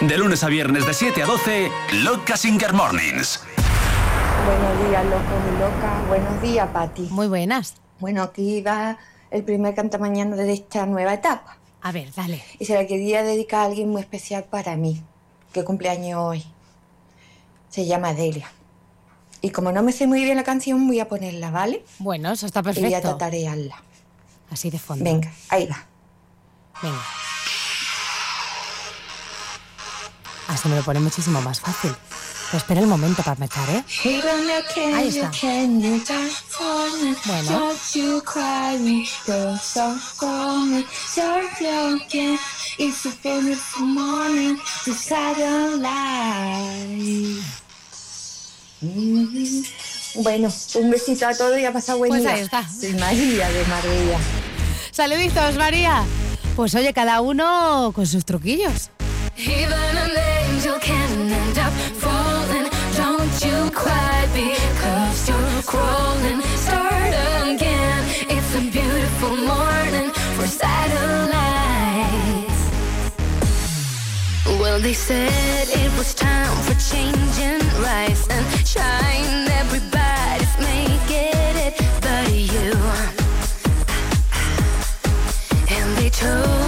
De lunes a viernes de 7 a 12, Loca Singer Mornings. Buenos días, locos y locas. Buenos días, Pati. Muy buenas. Bueno, aquí va el primer cantamañana de esta nueva etapa. A ver, dale. Y se la quería dedicar a alguien muy especial para mí, que cumpleaños hoy. Se llama Delia. Y como no me sé muy bien la canción, voy a ponerla, ¿vale? Bueno, eso está Y voy a perfecto. tatarearla. Así de fondo. Venga, ahí va. Venga. Así me lo pone muchísimo más fácil. Pero espera el momento para marchar, ¿eh? Ahí está. Bueno. Bueno, un besito a todos y a pasar buen Pues día. ahí está. Soy María de Marbella. Saluditos, María. Pues oye, cada uno con sus truquillos. Even an angel can end up falling. Don't you cry because you're crawling. Start again. It's a beautiful morning for satellites. Well, they said it was time for changing lights and shining. too.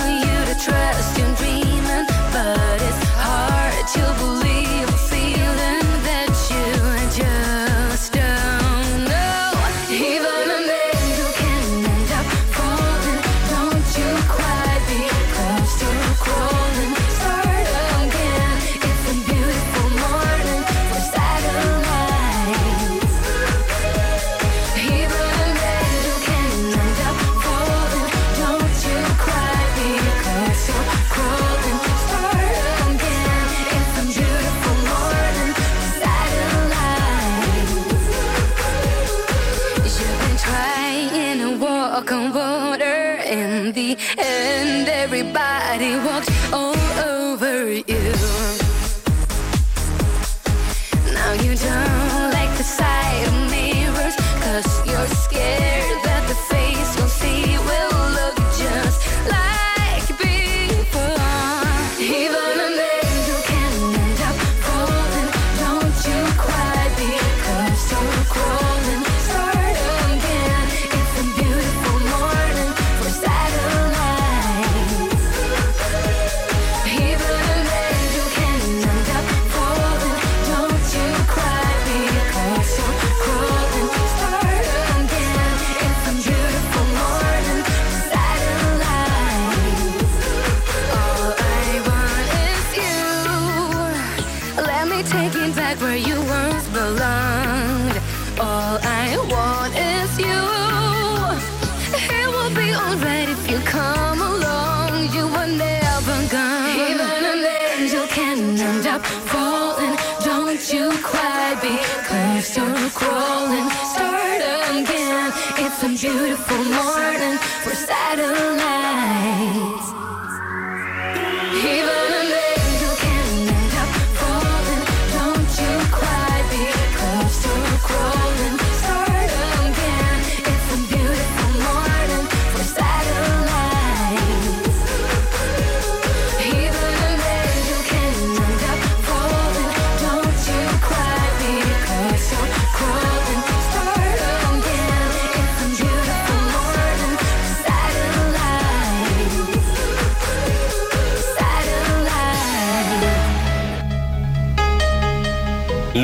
crawling, start again. It's a beautiful morning, we're saddling.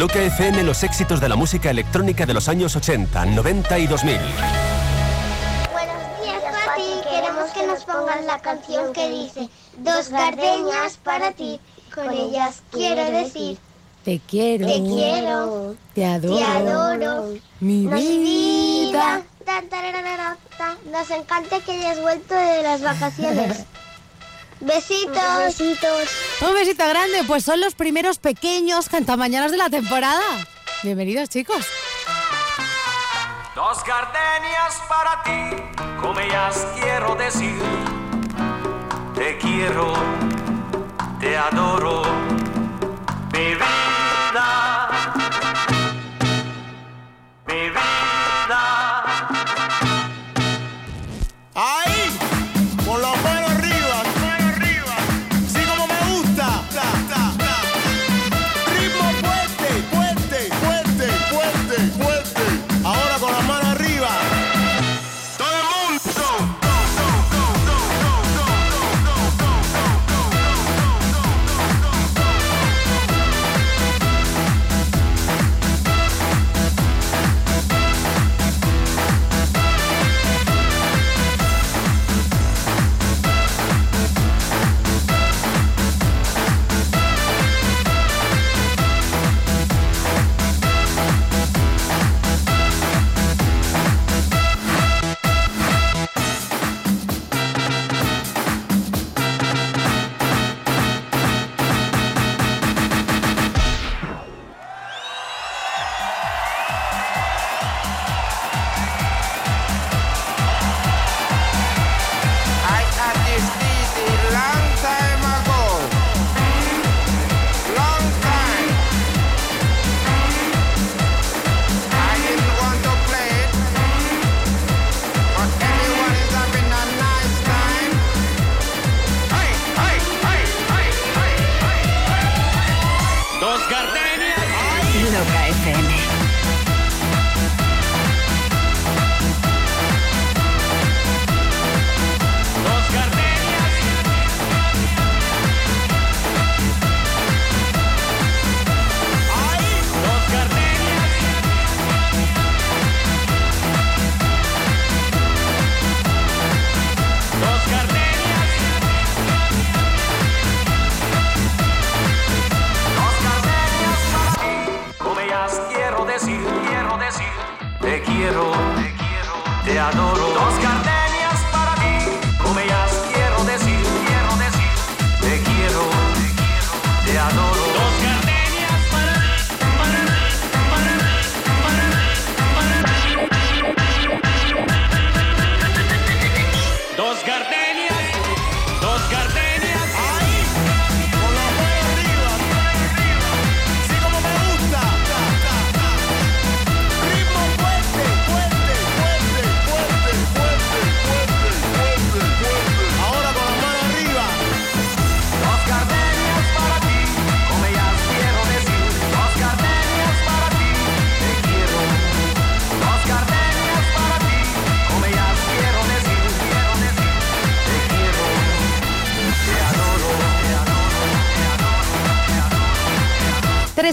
Loca FM los éxitos de la música electrónica de los años 80, 90 y 2000. Buenos días, Pati. Queremos que nos pongas la canción que dice Dos gardeñas para ti. Con ellas quiero decir. Te quiero. Te quiero. Te adoro. Te adoro. Mi vida. Nos encanta que hayas vuelto de las vacaciones. (laughs) Besitos. Besitos. Un besito grande, pues son los primeros pequeños cantamañanas de la temporada. Bienvenidos, chicos. Dos gardenias para ti, como ellas quiero decir. Te quiero, te adoro, baby.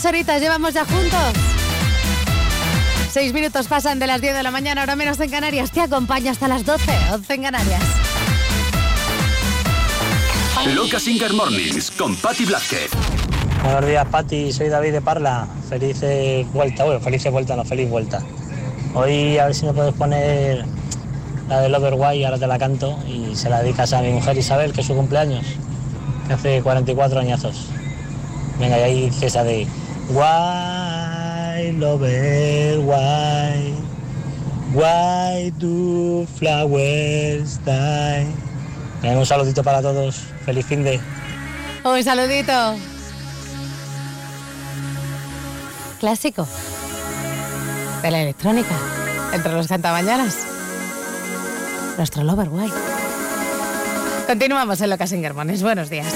horitas llevamos ya juntos. Seis minutos pasan de las 10 de la mañana, ahora menos en Canarias. Te acompaña hasta las 12, 11 en Canarias. Lucas Singer Mornings con Patti Blackhead. Buenos días, Patti. Soy David de Parla. Feliz vuelta, bueno, feliz vuelta, no, feliz vuelta. Hoy a ver si me puedes poner la del Overway, ahora te la canto y se la dedicas a mi mujer Isabel, que es su cumpleaños, que hace 44 añazos. Venga, y ahí cesa de Why, Lover, why, why do flowers die? Un saludito para todos. Feliz fin de. Un saludito. Clásico. De la electrónica. Entre los cantamañanas. Nuestro Lover White. Continuamos en Locas en Germones. Buenos días.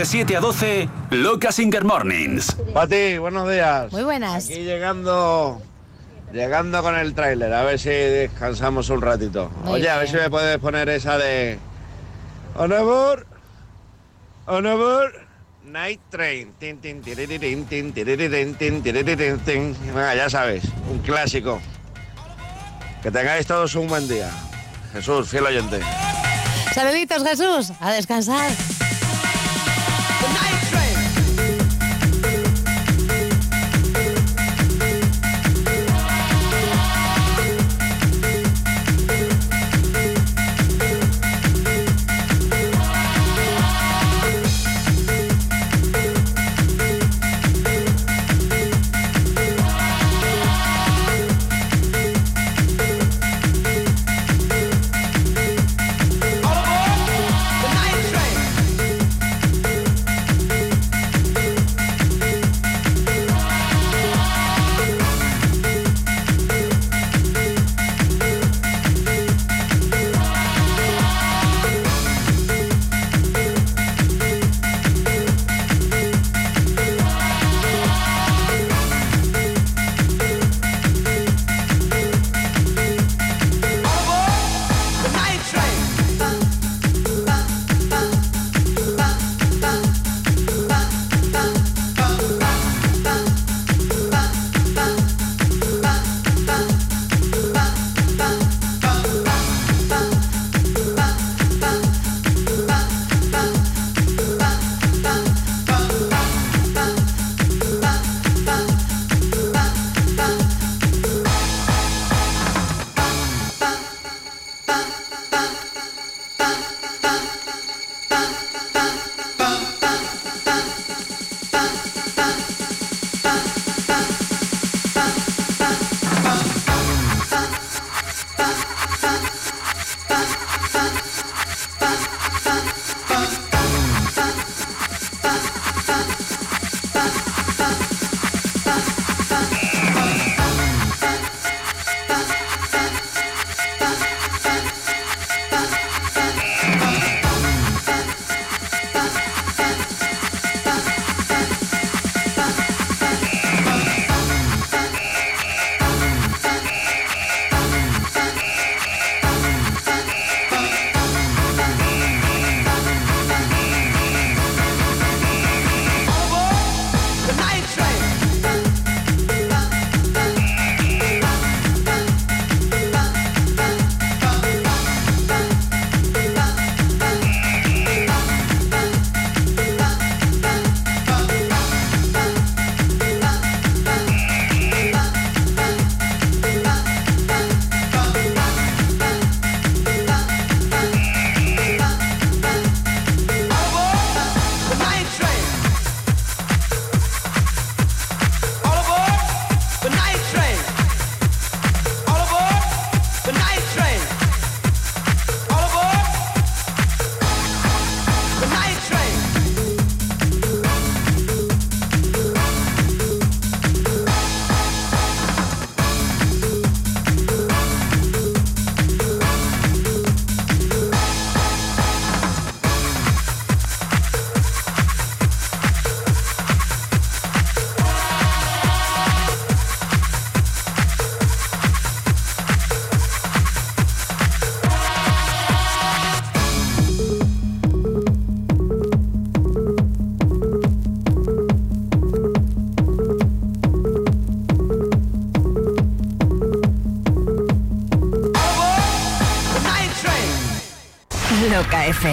De 7 a 12, Loca Singer Mornings. Pati, buenos días. Muy buenas. Aquí llegando, llegando con el tráiler, a ver si descansamos un ratito. Muy Oye, a ver si me puedes poner esa de... On aboard, night train. Tin, tin, tiriririn, tin, tiriririn, tin, tiriririn, tin. Venga, ya sabes, un clásico. Que tengáis todos un buen día. Jesús, fiel oyente. Saluditos, Jesús. A descansar.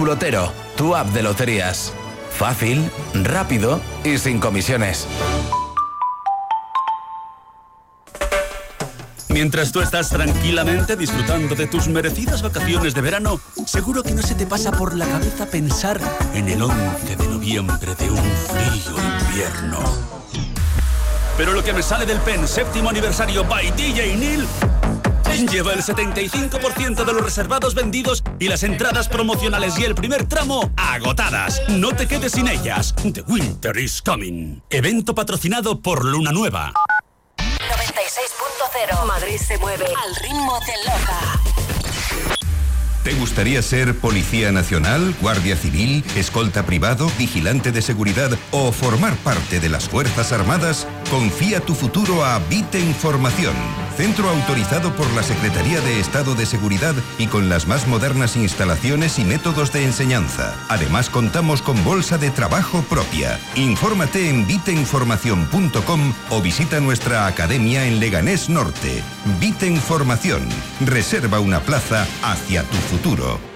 Tu lotero, tu app de loterías. Fácil, rápido y sin comisiones. Mientras tú estás tranquilamente disfrutando de tus merecidas vacaciones de verano, seguro que no se te pasa por la cabeza pensar en el 11 de noviembre de un frío invierno. Pero lo que me sale del PEN séptimo aniversario by DJ Neil lleva el 75% de los reservados vendidos y las entradas promocionales y el primer tramo agotadas. No te quedes sin ellas. The Winter is Coming. Evento patrocinado por Luna Nueva. 96.0. Madrid se mueve al ritmo de Loca. ¿Te gustaría ser policía nacional, guardia civil, escolta privado, vigilante de seguridad o formar parte de las Fuerzas Armadas? Confía tu futuro a Vite Información, centro autorizado por la Secretaría de Estado de Seguridad y con las más modernas instalaciones y métodos de enseñanza. Además contamos con bolsa de trabajo propia. Infórmate en viteinformación.com o visita nuestra academia en Leganés Norte. Vite Información. Reserva una plaza hacia tu futuro.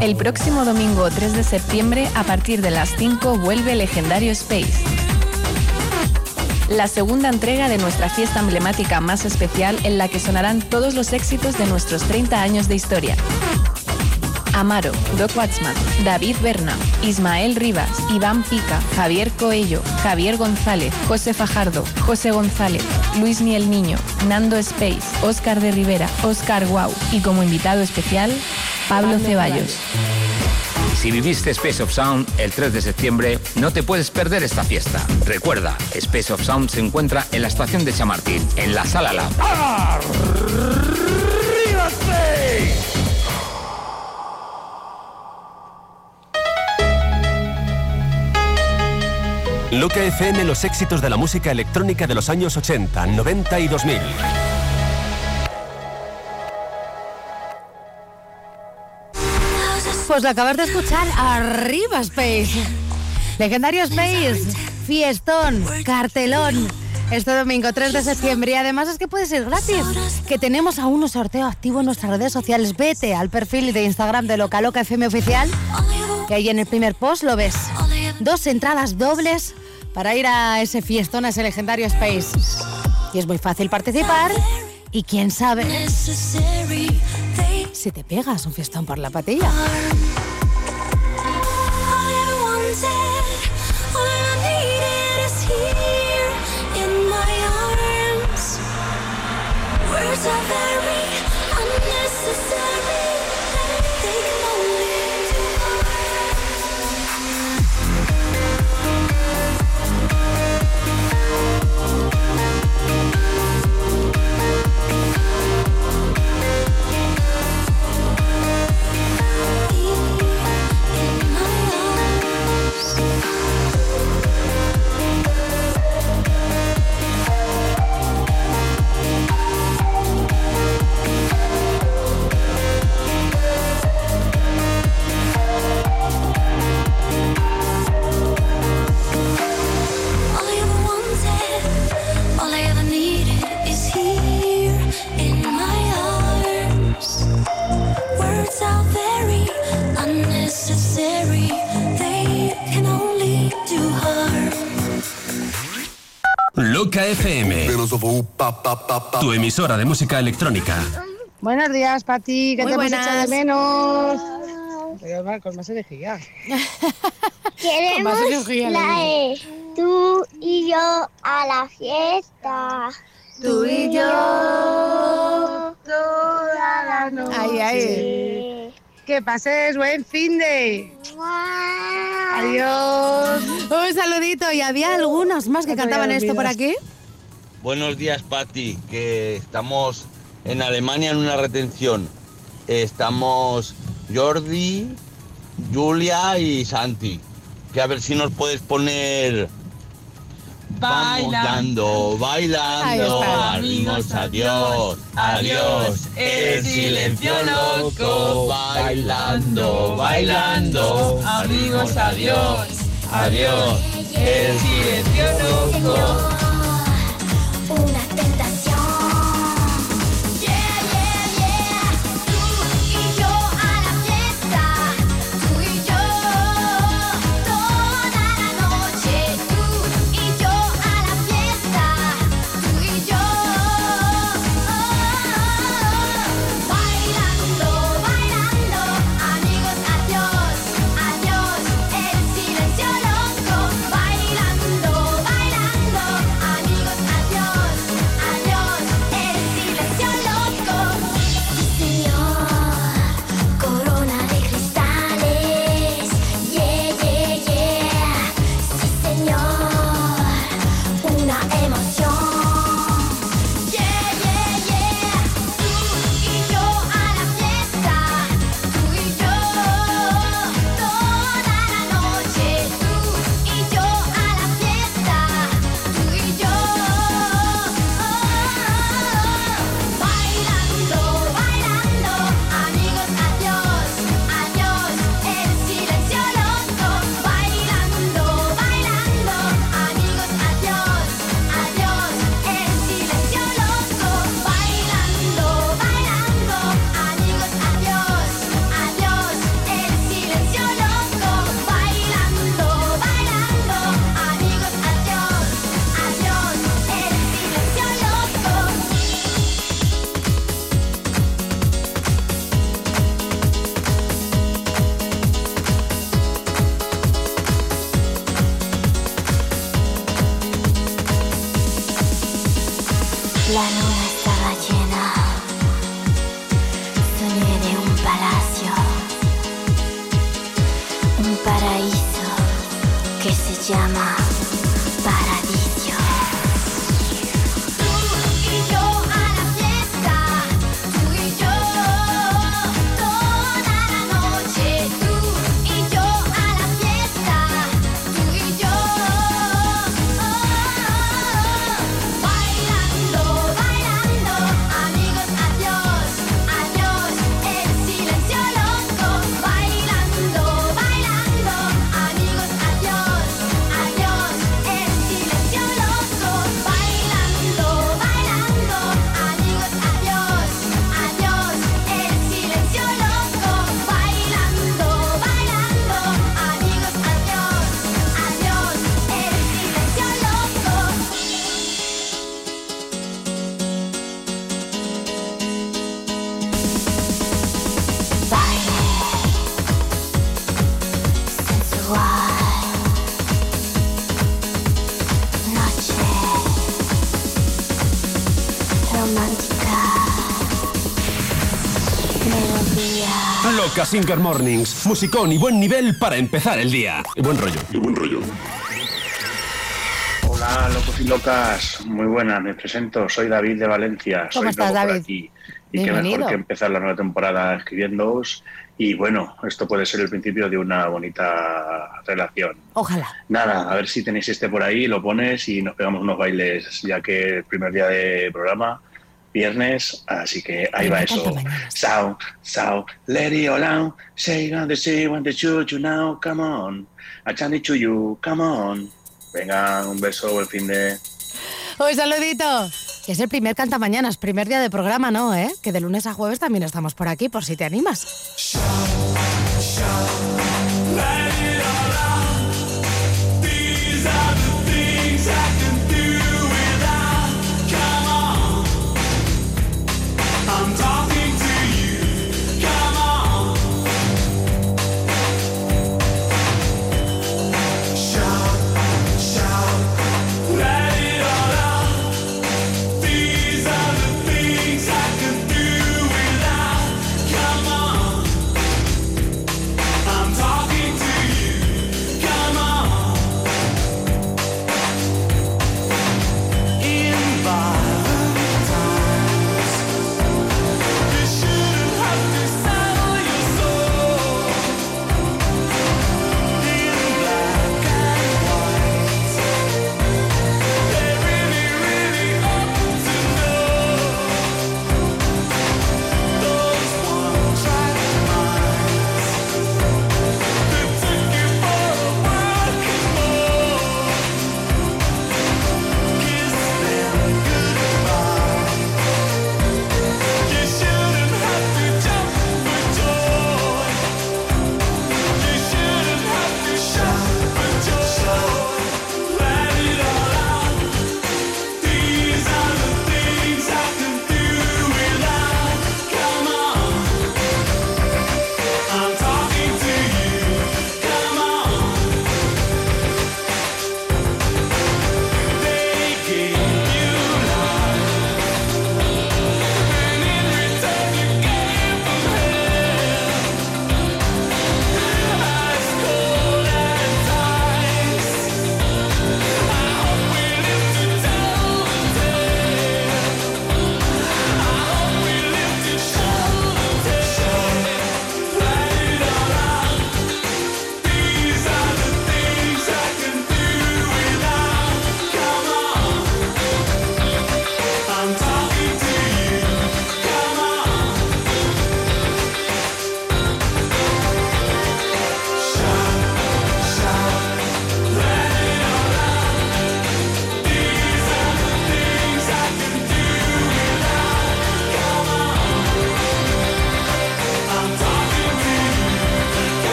El próximo domingo 3 de septiembre, a partir de las 5, vuelve Legendario Space. La segunda entrega de nuestra fiesta emblemática más especial en la que sonarán todos los éxitos de nuestros 30 años de historia. Amaro, Doc Watchman, David Berna, Ismael Rivas, Iván Pica, Javier Coello, Javier González, José Fajardo, José González, Luis Miel Niño, Nando Space, Óscar de Rivera, Óscar Guau y como invitado especial, Pablo Ceballos. Si viviste Space of Sound el 3 de septiembre, no te puedes perder esta fiesta. Recuerda, Space of Sound se encuentra en la estación de Chamartín, en la Sala Lab. Loca FM los éxitos de la música electrónica de los años 80, 90 y 2000. Pues lo acabas de escuchar arriba Space. Legendario Space, fiestón, cartelón. Este domingo 3 de septiembre y además es que puede ser gratis. Que tenemos aún un sorteo activo en nuestras redes sociales. Vete al perfil de Instagram de Loca Loca FM Oficial. Que ahí en el primer post lo ves. Dos entradas dobles para ir a ese fiestón, a ese legendario Space. Y es muy fácil participar. Y quién sabe si te pegas un fiestón por la patilla. Loca FM. Tu emisora de música electrónica. Buenos días, Pati, que Muy te hemos buenas. echado de menos. Pero con más energía. (laughs) Queremos energía, la de tú y yo a la fiesta. Tú y yo toda la noche. Ay, ay. Que pases buen fin de. Adiós. Un saludito. Y había algunos más que cantaban esto por aquí. Buenos días, Patti, que estamos en Alemania en una retención. Estamos Jordi, Julia y Santi. Que a ver si nos puedes poner... Bailando, está. amigos, adiós, adiós, el silencio loco, bailando, bailando, amigos, adiós, adiós, el silencio loco. Loca Singer Mornings. Musicón y buen nivel para empezar el día. Y buen rollo. Y buen rollo. Hola, locos y locas. Muy buenas, me presento. Soy David de Valencia. ¿Cómo Soy estás, por David? aquí. Y qué mejor que empezar la nueva temporada escribiéndoos. Y bueno, esto puede ser el principio de una bonita relación. Ojalá. Nada, a ver si tenéis este por ahí, lo pones y nos pegamos unos bailes, ya que el primer día de programa, viernes, así que ahí va eso. Sound, sound, let it all out, say on the say, want the shoot you now, come on. I trying to you, come on. Venga, un beso, buen fin de... Un saludito. Que es el primer cantamañanas, primer día de programa, ¿no? ¿Eh? Que de lunes a jueves también estamos por aquí, por si te animas.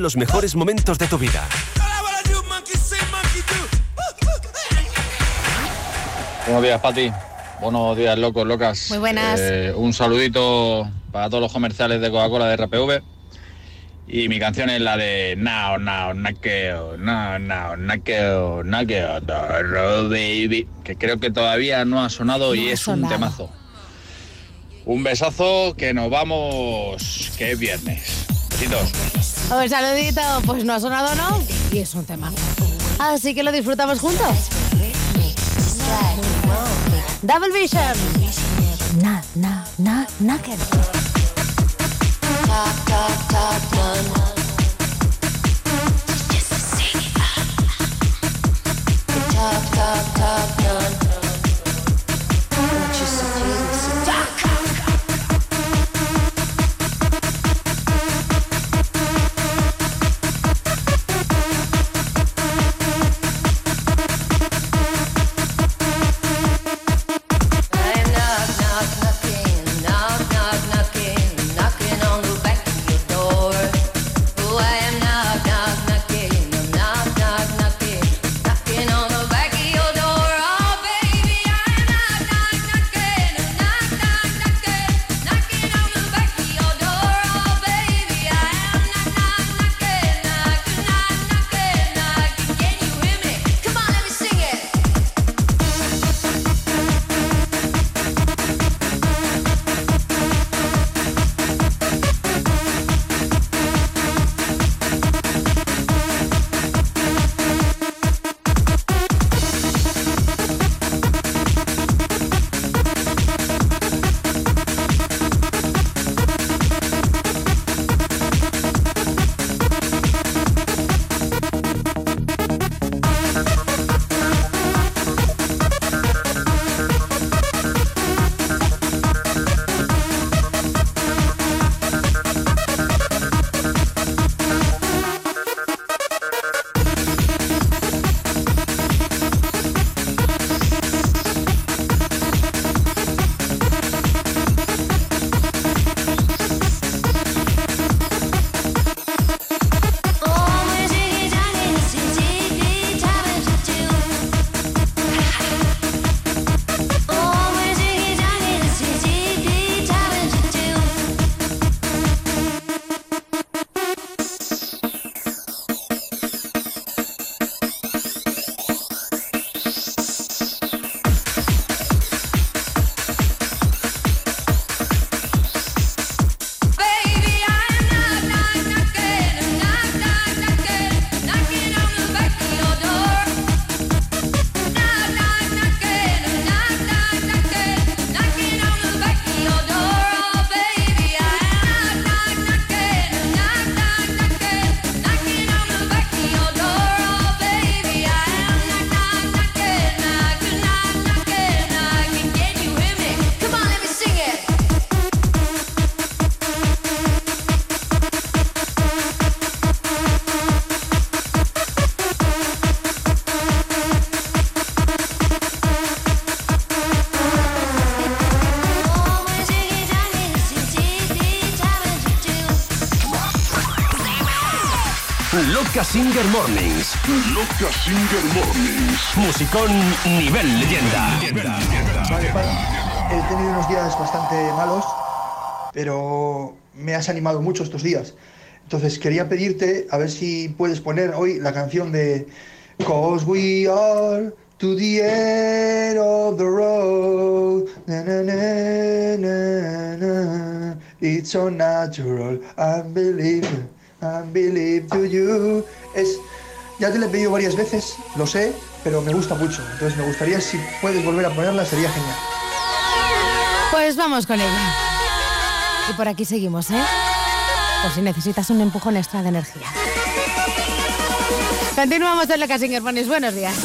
Los mejores momentos de tu vida. Buenos días, Pati. Buenos días, locos, locas. Muy buenas. Eh, un saludito para todos los comerciales de Coca-Cola de RPV. Y mi canción es la de Now, Now, Nakeo, Now, Now, Nakeo, Nakeo, Doro, Baby, que creo que todavía no ha sonado y No ha es un sonado. temazo. Un besazo, que nos vamos, que es viernes. Besitos. Un saludito, pues no ha sonado, ¿no? Y es un tema. Así que lo disfrutamos juntos. Double Vision. Na, na, na, naked. Knocking Loca Singer Mornings. Loca Singer Mornings. Musicón nivel leyenda. Vale, he tenido unos días bastante malos, pero me has animado mucho estos días. Entonces quería pedirte a ver si puedes poner hoy la canción de Cause we are to the end of the road. Na, na, na, na, na. It's so natural. I believe, I believe to you. Ya te la he pedido varias veces, lo sé, pero me gusta mucho. Entonces me gustaría si puedes volver a ponerla, sería genial. Pues vamos con ella. Y por aquí seguimos, ¿eh? Por si necesitas un empujón extra de energía. Continuamos en la Casinger. Buenos días.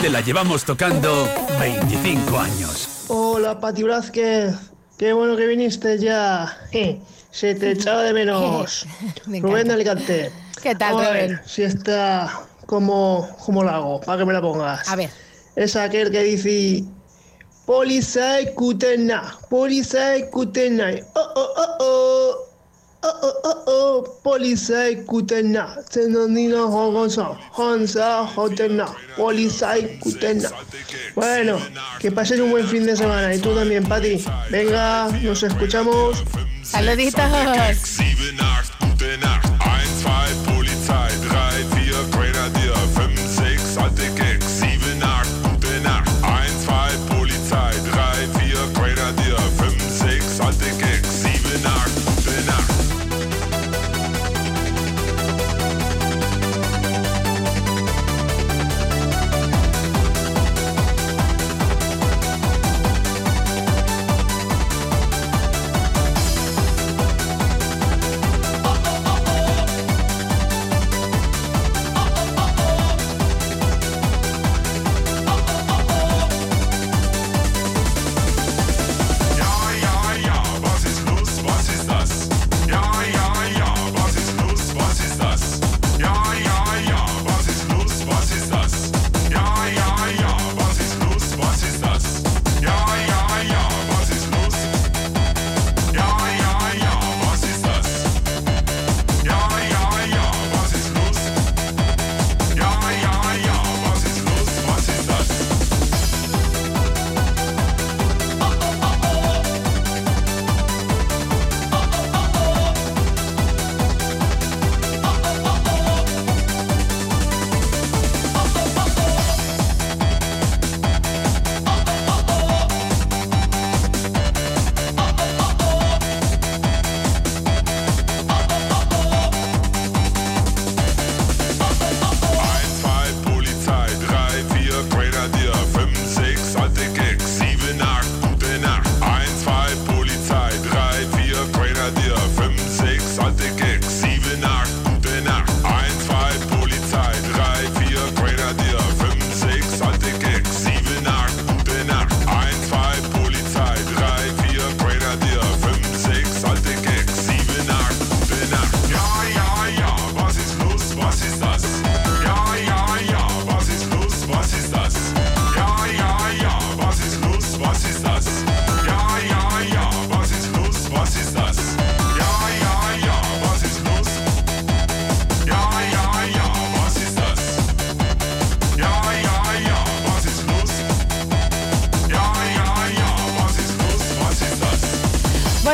Te la llevamos tocando 25 años. Hola, Pati Blázquez. Qué bueno que viniste ya. Se te echaba de menos. (laughs) Me Rubén de Alicante. ¿Qué tal, Vamos a ver si está como, como la hago, para que me la pongas. A ver. Es aquel que dice... Policía Kutena, Policía Kutena. Oh, oh, oh, oh. Oh, oh, oh, oh. Policía Kutena. Senonino Hongonza. Honza Hotena. Policía Kutena. Bueno, que pases un buen fin de semana. Y tú también, Pati. Venga, nos escuchamos. Saluditos.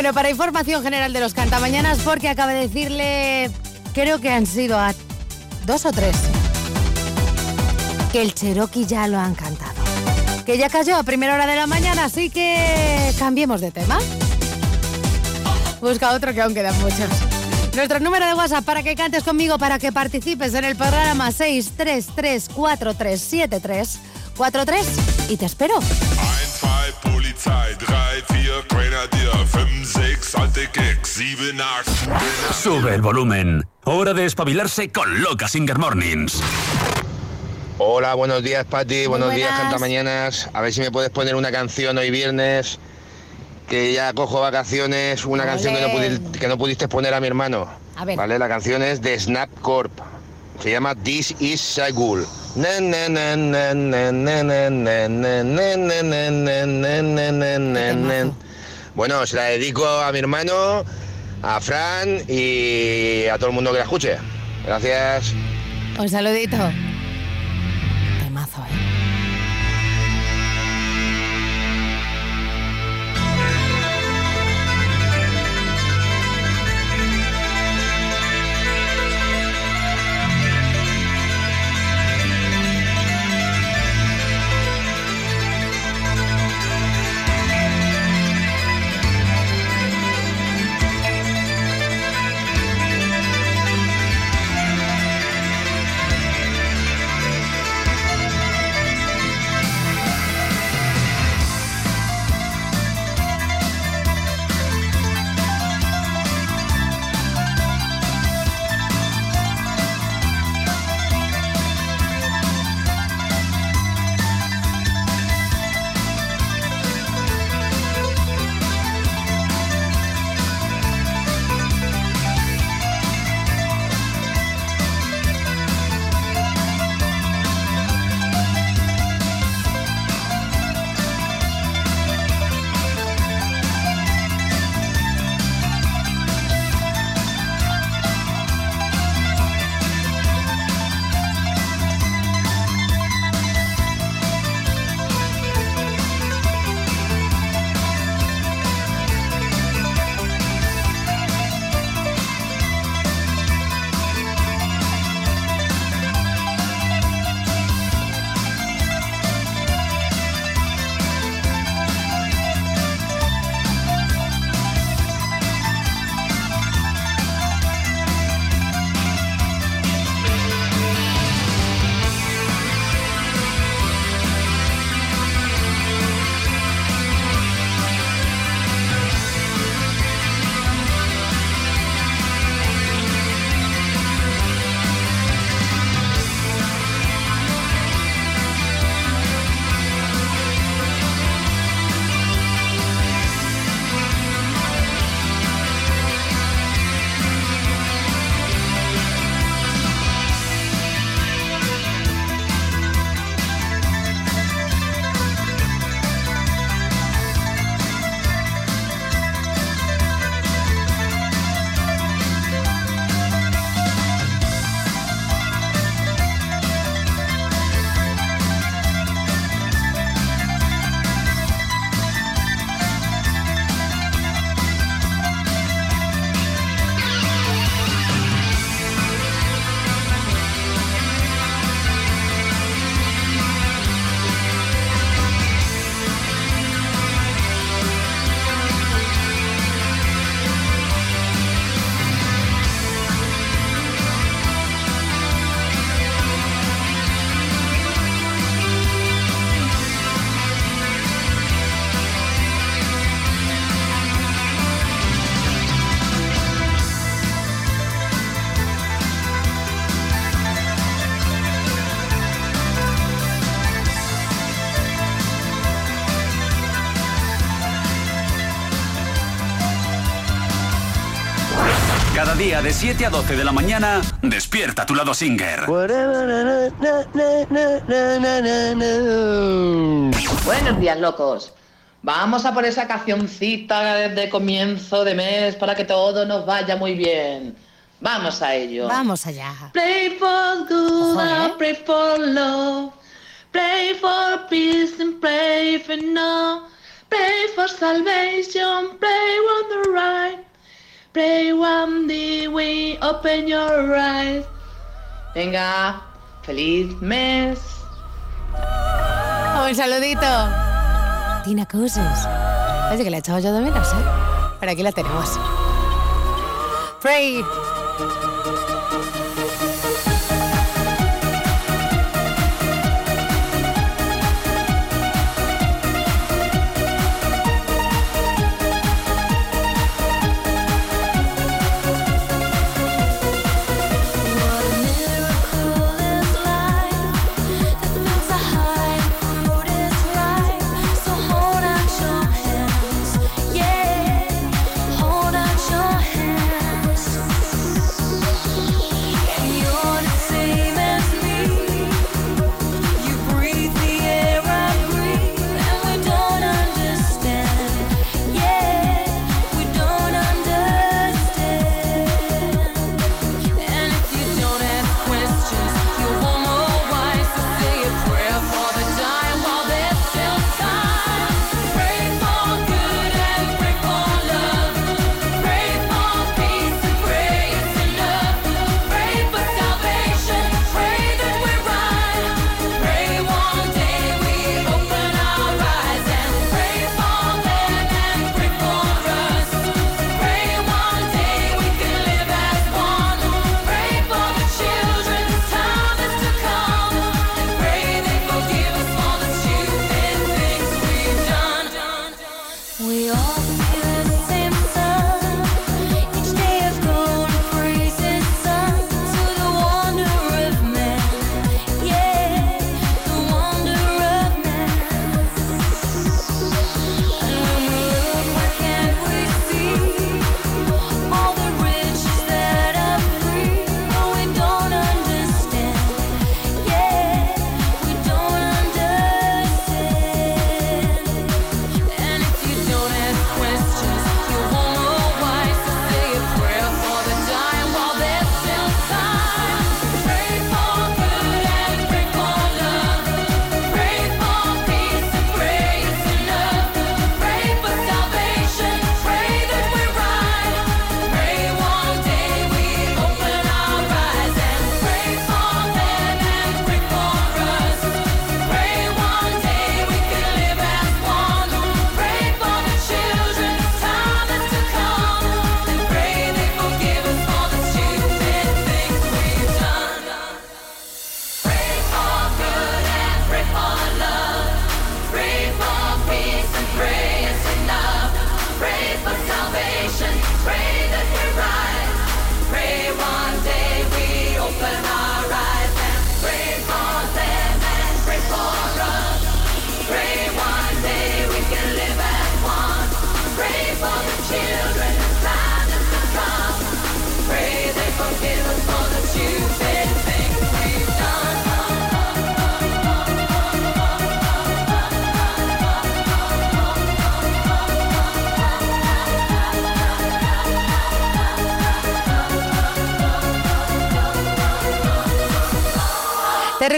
Bueno, para información general de los cantamañanas, porque acaba de decirle, creo que han sido a dos o tres, que el Cherokee ya lo han cantado. Que ya cayó a primera hora de la mañana, así que cambiemos de tema. Busca otro que aún quedan muchos. Nuestro número de WhatsApp para que cantes conmigo, para que participes en el programa 633437343 y te espero. Sube el volumen. Hora de espabilarse con Loca Singer Mornings. Hola, buenos días, Pati. Buenos días, Canta Mañanas. A ver si me puedes poner una canción hoy viernes. Que ya cojo vacaciones. Una canción que no, pudiste, que poner a mi hermano. Vale, la canción es de Snap Corp. Se llama This is Sagul. Bueno, se la dedico a mi hermano a Fran y a todo el mundo que la escuche. Gracias. Un saludito. 7 a 12 de la mañana, despierta tu lado singer. Buenos días, locos. Vamos a por esa cancioncita de comienzo de mes para que todo nos vaya muy bien. Vamos a ello. Vamos allá. Pray for good, Ojo, ¿eh? I pray for love. Pray for peace and pray for no. Pray for salvation, pray on the right. Pray one day we open your eyes. Venga, feliz mes. Un saludito. Tina Cosas. Oye, que le he echado yo de menos, ¿eh? Pero aquí la tenemos. Pray.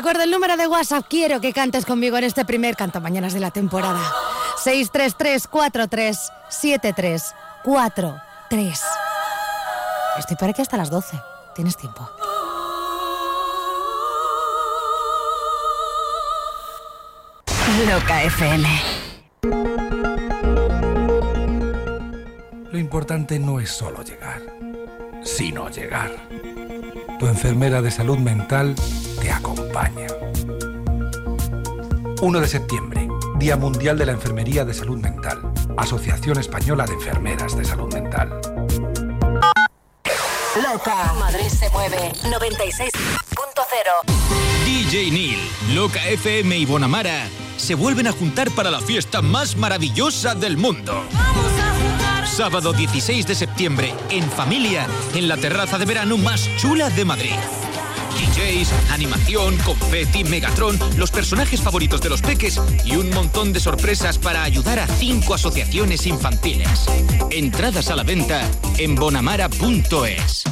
Recuerdo el número de WhatsApp. Quiero que cantes conmigo en este primer canto mañanas de la temporada. 633-437343. Estoy para aquí hasta las 12. Tienes tiempo. Loca FM. Lo importante no es solo llegar, sino llegar. Tu enfermera de salud mental te acompaña. 1 de septiembre, Día Mundial de la Enfermería de Salud Mental. Asociación Española de Enfermeras de Salud Mental. Loca. Madrid se mueve. 96.0. DJ Neil, Loca FM y Bonamara se vuelven a juntar para la fiesta más maravillosa del mundo. Sábado 16 de septiembre, en familia, en la terraza de verano más chula de Madrid. DJs, animación, confeti, Megatron, los personajes favoritos de los peques y un montón de sorpresas para ayudar a cinco asociaciones infantiles. Entradas a la venta en bonamara.es.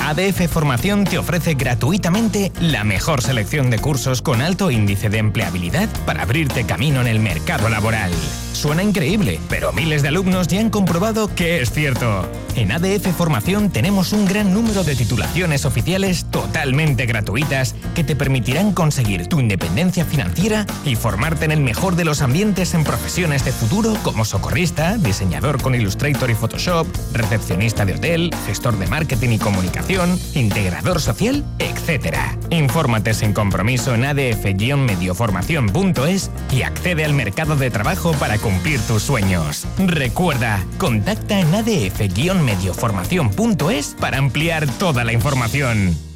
ADF Formación te ofrece gratuitamente la mejor selección de cursos con alto índice de empleabilidad para abrirte camino en el mercado laboral. Suena increíble, pero miles de alumnos ya han comprobado que es cierto. En ADF Formación tenemos un gran número de titulaciones oficiales totalmente gratuitas que te permitirán conseguir tu independencia financiera y formarte en el mejor de los ambientes en profesiones de futuro como socorrista, diseñador con Illustrator y Photoshop, recepcionista de hotel, gestor de marketing y comunicación, integrador social, etc. Infórmate sin compromiso en adf-medioformación.es y accede al mercado de trabajo para cumplir tus sueños. Recuerda, contacta en adf-medioformación.es para ampliar toda la información.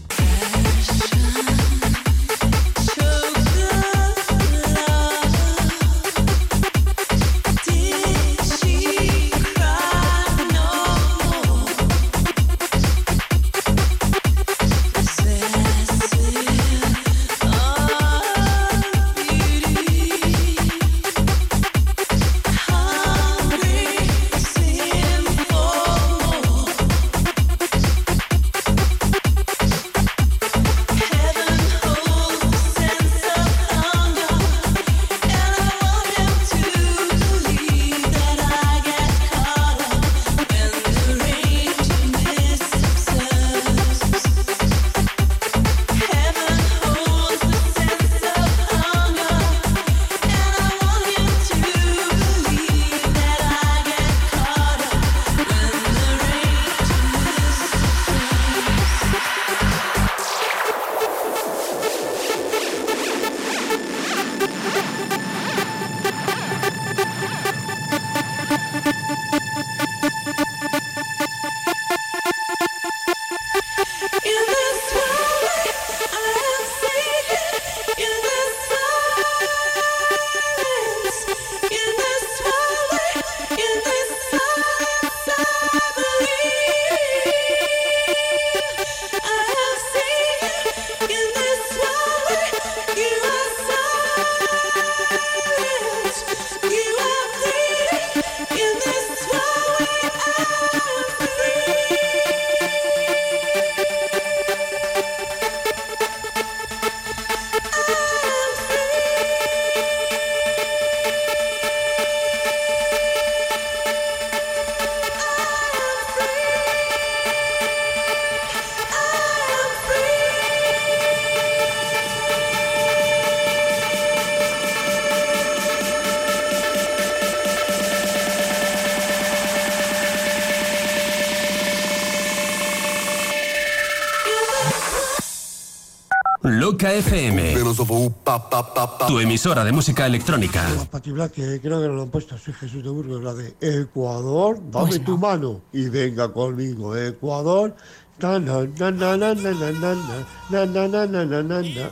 emisora de música electrónica. Las que creo que lo han puesto, soy Jesús de Burgos, la de Ecuador, dame pues no. tu mano y venga conmigo, Ecuador.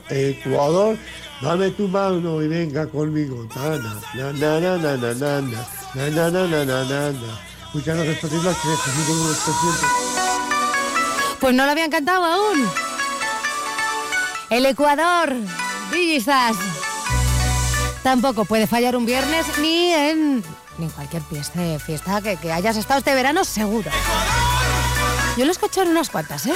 Ecuador, dame tu mano y venga conmigo. Muchas gracias, Patibla, que Jesús de Burgos, presidente. Pues no lo habían cantado aún. El Ecuador, Digizas. Tampoco puede fallar un viernes ni en, ni en cualquier fiesta, fiesta que, que hayas estado este verano, seguro. Yo lo he escuchado en unas cuantas, ¿eh?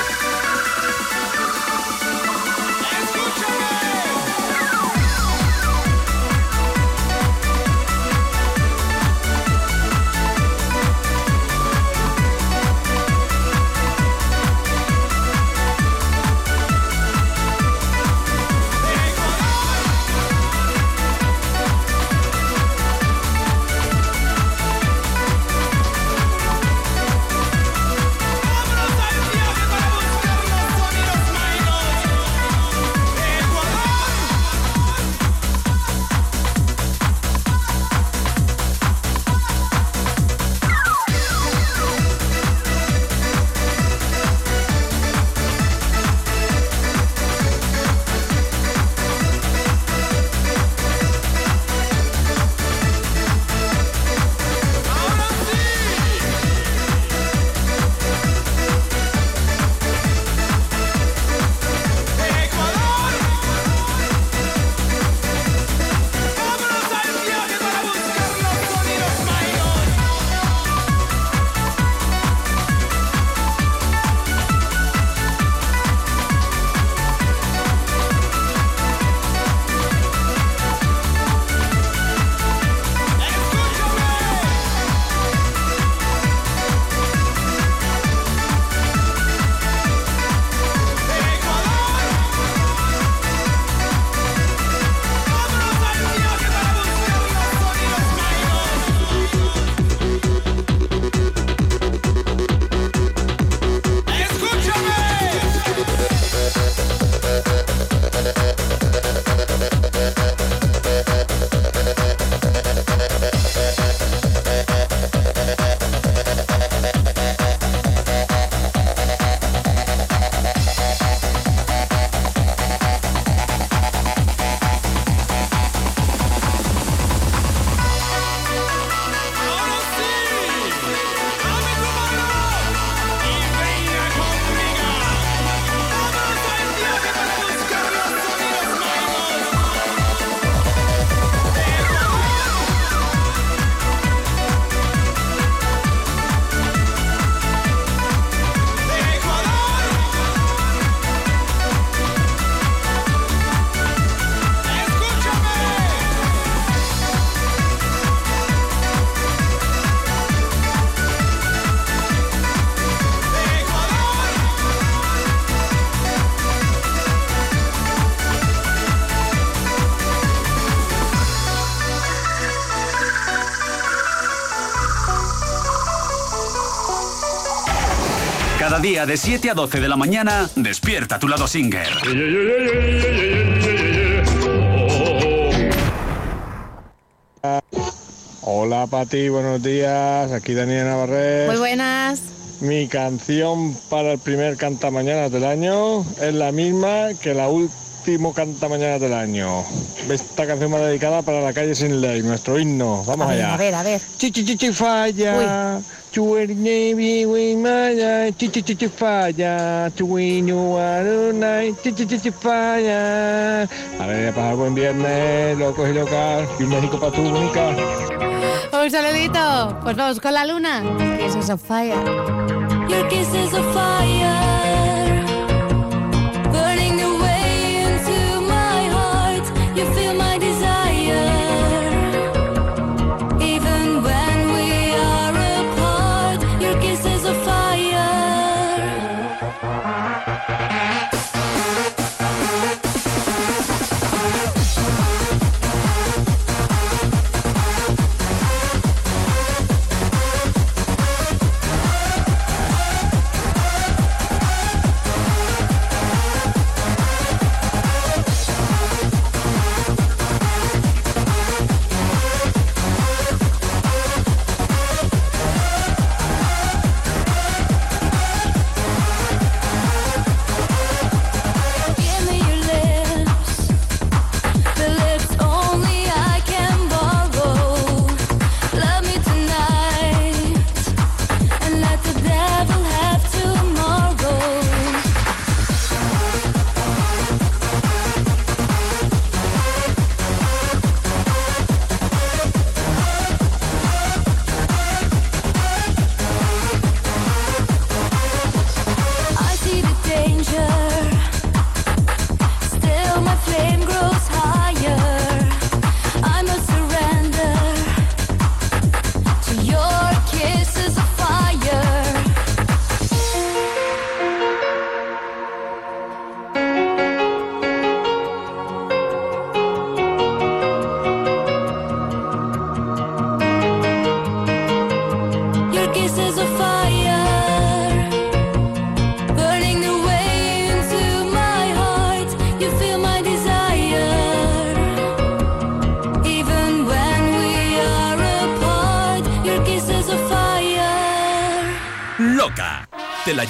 Día de 7 a 12 de la mañana, despierta tu lado singer. Hola Pati, buenos días. Aquí Daniel Navarrete. Muy buenas. Mi canción para el primer Cantamañanas del año es la misma que la último Cantamañanas del año. Esta canción va dedicada para la calle Sin Ley, nuestro himno. Vamos a ver, allá. a ver, a ver. Chi, chi, chi, chi, falla. Chuernevi, Wimaya, chi, chi, chi, chi, falla. Chuinu, Arunai, chi, chi, chi, chi, falla. A ver, pasar buen viernes, locos y locas. Y un México para tu única. Un saludito. Pues vamos con la luna. Kisses of fire. Your kisses of fire,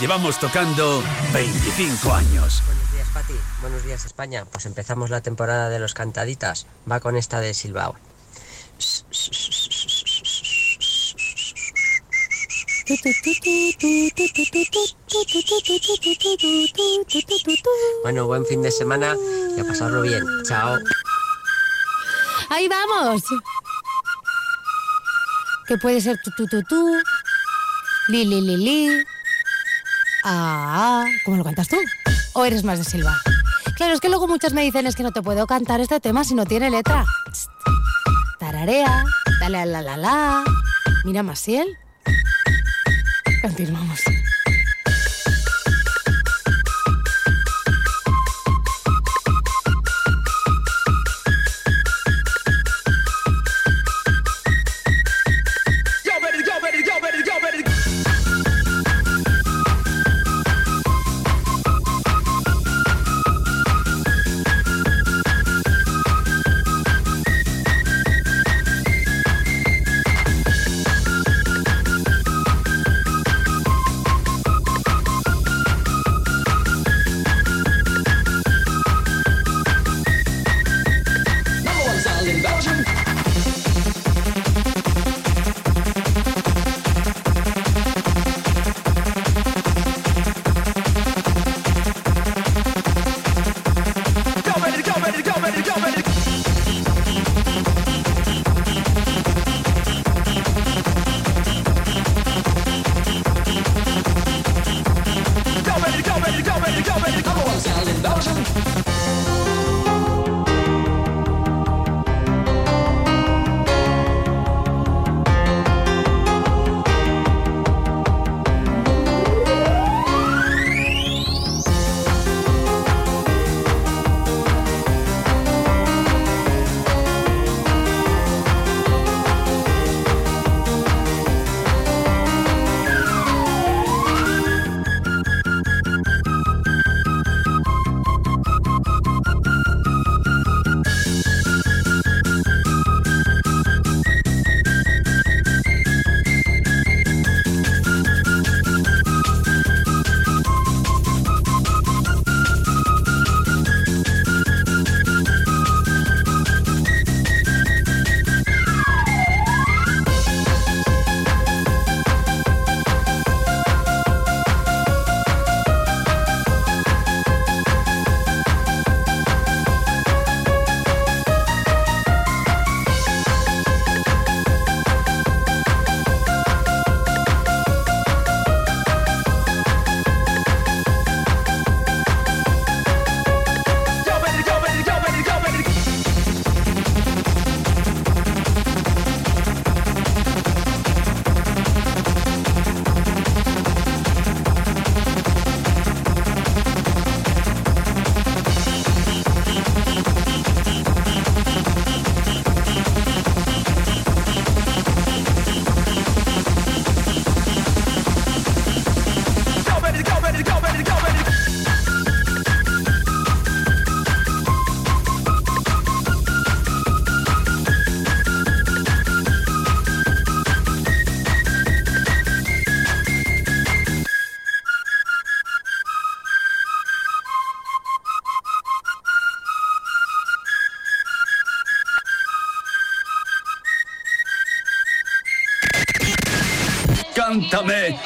llevamos tocando 25 años. Buenos días, Pati. Buenos días, España. Pues empezamos la temporada de los cantaditas. Va con esta de Silbao. Bueno, buen fin de semana y a pasarlo bien. Chao. Ahí vamos. Que puede ser tu tu tu tu, li li li li, ah. ¿cómo lo cantas tú? ¿O eres más de Silva? Claro, es que luego muchas me dicen es que no te puedo cantar este tema si no tiene letra. Tararea, dale a la la la. Mira Masiel. Continuamos.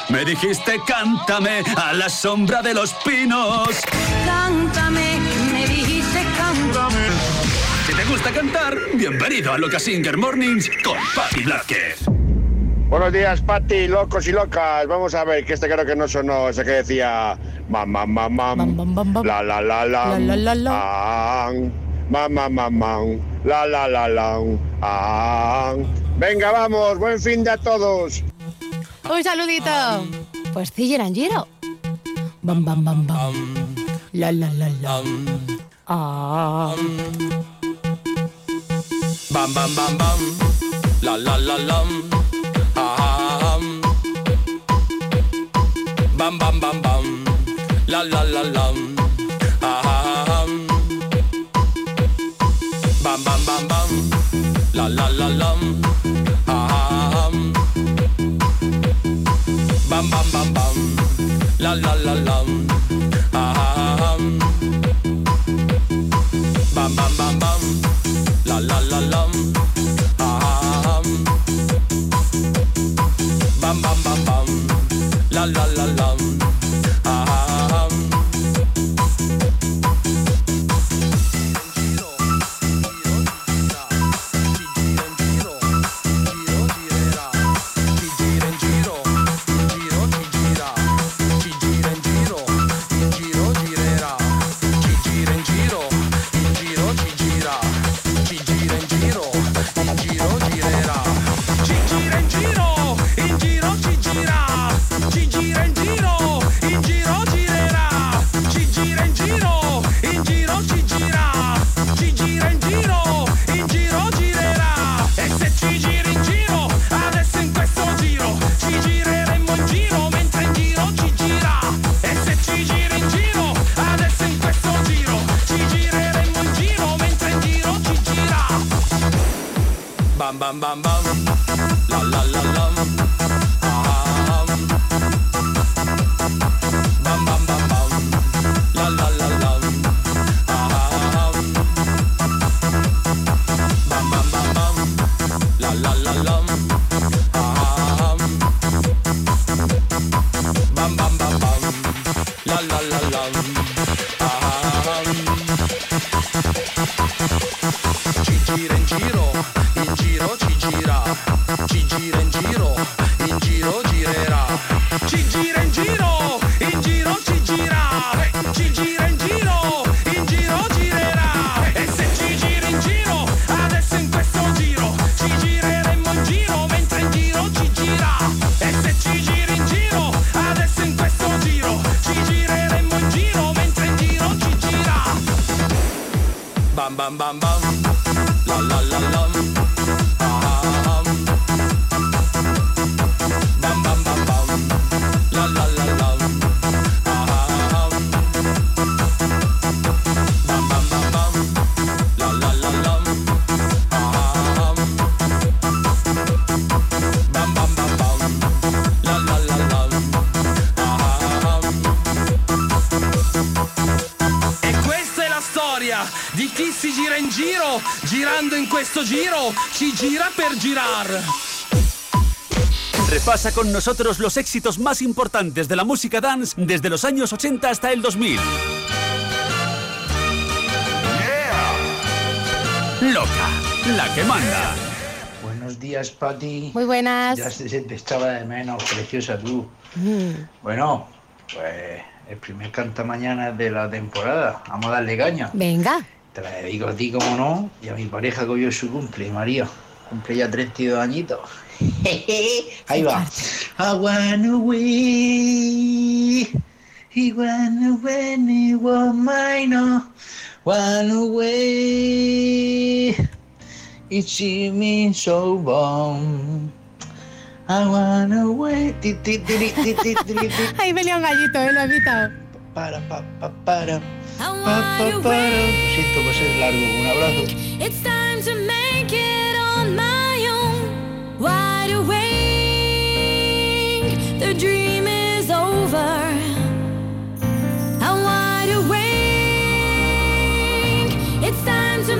Me dijiste cántame a la sombra de los pinos. Cántame, me dijiste cántame. Si te gusta cantar, bienvenido a Loca Singer Mornings con Patti Blázquez. Buenos días, Pati, locos y locas. Vamos a ver, que este creo que no sonó, ese que decía mam, mam, mam, mam, la, la, la, la, La, la, la, la. ang, mam, mam, mam, mam, la, la, la. Venga, vamos, buen fin de a todos. Un saludito. Pues Ciller and Giro. Bam, bam, bam, bam. La, la, la, la. Ah. Bam bam bam bam, la la la lam, ah. Bam bam bam bam, la la la lam, la la la lam, girando in questo giro, ci gira per girar. Repasa con nosotros los éxitos más importantes de la música dance desde los años 80 hasta el 2000. Loca, la que manda. Buenos días, Pati. Muy buenas. Ya se te echaba de menos, preciosa tú. Mm. Bueno, pues el primer canta mañana de la temporada. Vamos a darle caña. Venga. Te la dedico a ti, como no, y a mi pareja que hoy es su cumple, María. Cumple ya 32 añitos. (laughs) Ahí va. I wanna away. He went away, he was mine. oh. One away. It seems so wrong. I wanna ti. (laughs) Ahí venía un gallito, ¿eh? Lo he evitado. Para, pa, pa, para. Pa, pa, para. Siento por ser largo. Un abrazo. It's time to make it on my own. Wide awake, the dream is over. I'm wide awake. It's time to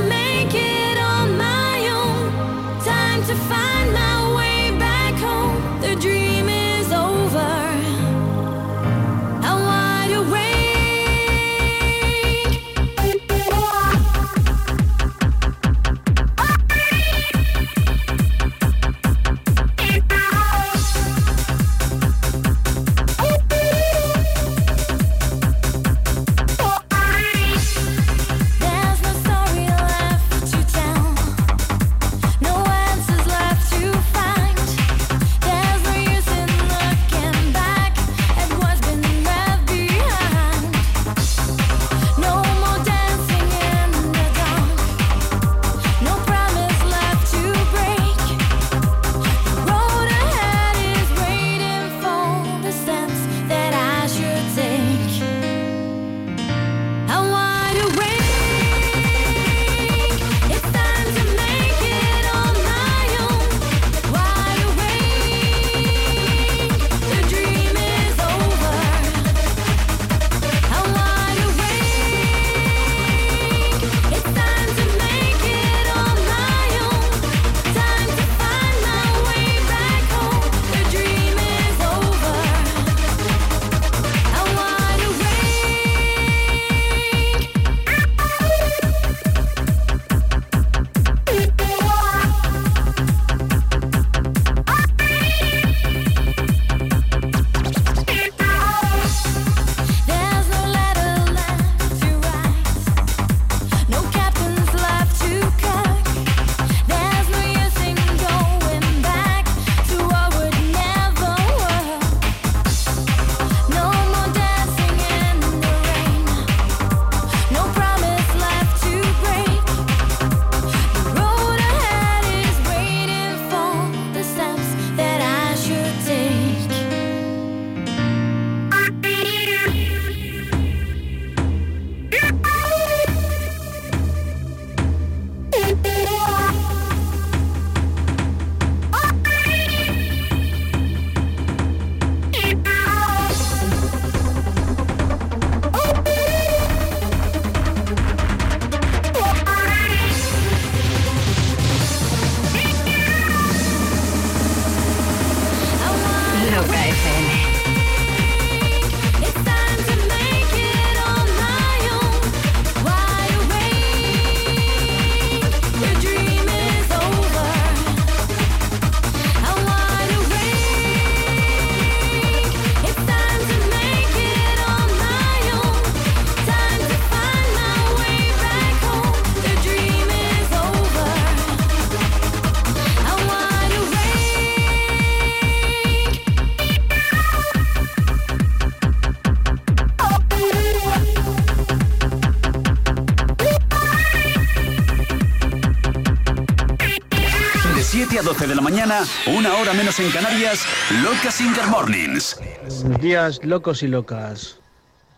a 12 de la mañana, una hora menos en Canarias, Loca Singer Mornings. Buenos días, locos y locas.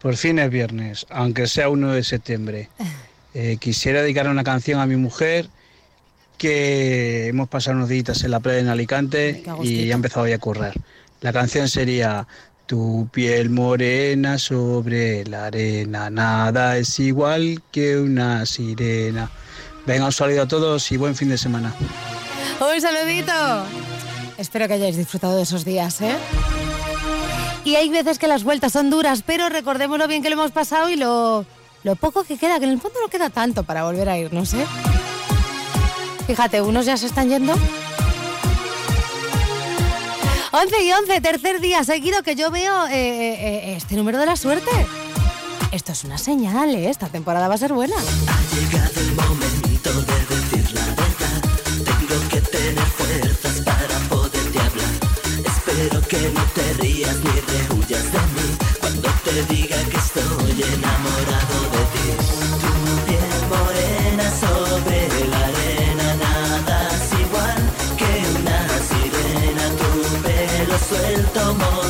Por fin es viernes, aunque sea 1 de septiembre. (laughs) Eh, quisiera dedicar una canción a mi mujer que hemos pasado unos días en la playa en Alicante y ha empezado ya a currar. La canción sería Tu piel morena sobre la arena, nada es igual que una sirena. Venga, un saludo a todos y buen fin de semana. Un saludito. Espero que hayáis disfrutado de esos días, ¿eh? Y hay veces que las vueltas son duras, pero recordemos lo bien que lo hemos pasado y lo, lo poco que queda, que en el fondo no queda tanto para volver a irnos, ¿eh? Fíjate, unos ya se están yendo. 11 y 11, tercer día seguido que yo veo eh, eh, eh, este número de la suerte. Esto es una señal, ¿eh? Esta temporada va a ser buena. Tener fuerzas para poderte hablar. Espero que no te rías ni rehuyas de mí cuando te diga que estoy enamorado de ti. Tu piel morena sobre la arena, nada es igual que una sirena. Tu pelo suelto moldea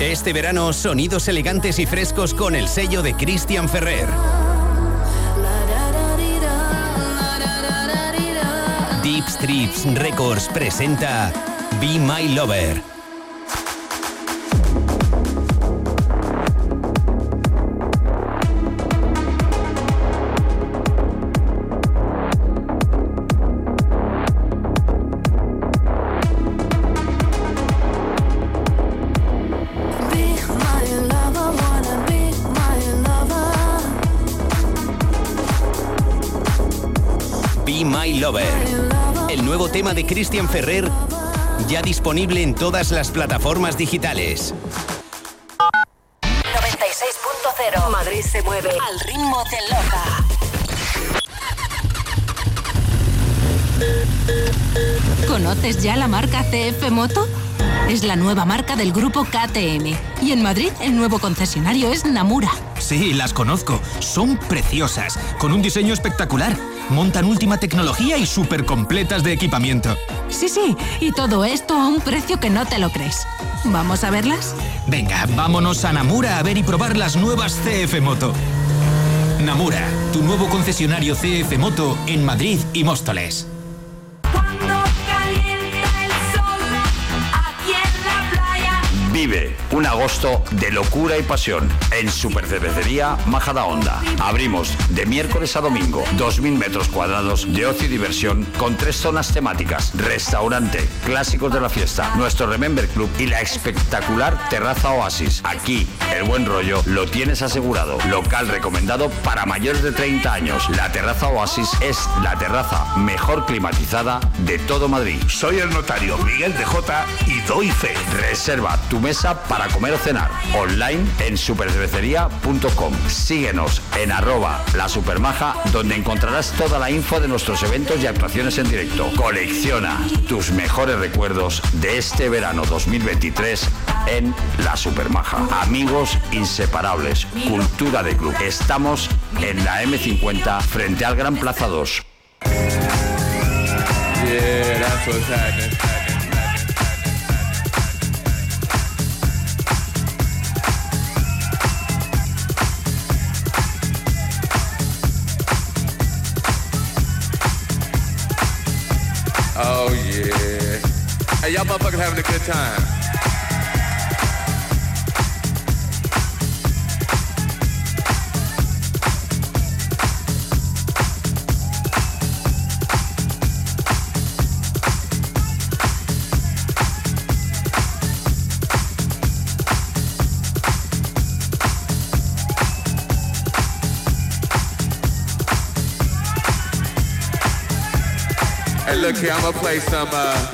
Este verano, sonidos elegantes y frescos con el sello de Christian Ferrer. Deep Strips Records presenta Be My Lover de Christian Ferrer ya disponible en todas las plataformas digitales. 96.0 Madrid se mueve al ritmo de Loca. ¿Conoces ya la marca CF Moto? Es la nueva marca del grupo KTM. Y en Madrid el nuevo concesionario es Namura. Sí, las conozco. Son preciosas, con un diseño espectacular. Montan última tecnología y súper completas de equipamiento. Sí, sí, y todo esto a un precio que no te lo crees. ¿Vamos a verlas? Venga, vámonos a Namura a ver y probar las nuevas CF Moto. Namura, tu nuevo concesionario CF Moto en Madrid y Móstoles. De locura y pasión en Super Cervecería Majada Honda. Abrimos de miércoles a domingo 2.000 metros cuadrados de ocio y diversión con tres zonas temáticas, restaurante, clásicos de la fiesta, nuestro Remember Club y la espectacular terraza Oasis. Aquí el buen rollo lo tienes asegurado. Local recomendado para mayores de 30 años. La terraza Oasis es la terraza mejor climatizada de todo Madrid. Soy el notario Miguel de J y doy fe. Reserva tu mesa para comer o cenar. Online en supercervecería.com. Síguenos en arroba la supermaja donde encontrarás toda la info de nuestros eventos y actuaciones en directo. Colecciona tus mejores recuerdos de este verano 2023 en La Supermaja. Amigos inseparables, cultura de club. Estamos en la M50 frente al Gran Plaza 2. Yeah, that's what's happening. Hey, having a good time. Hey, look here, I'm gonna play some, uh,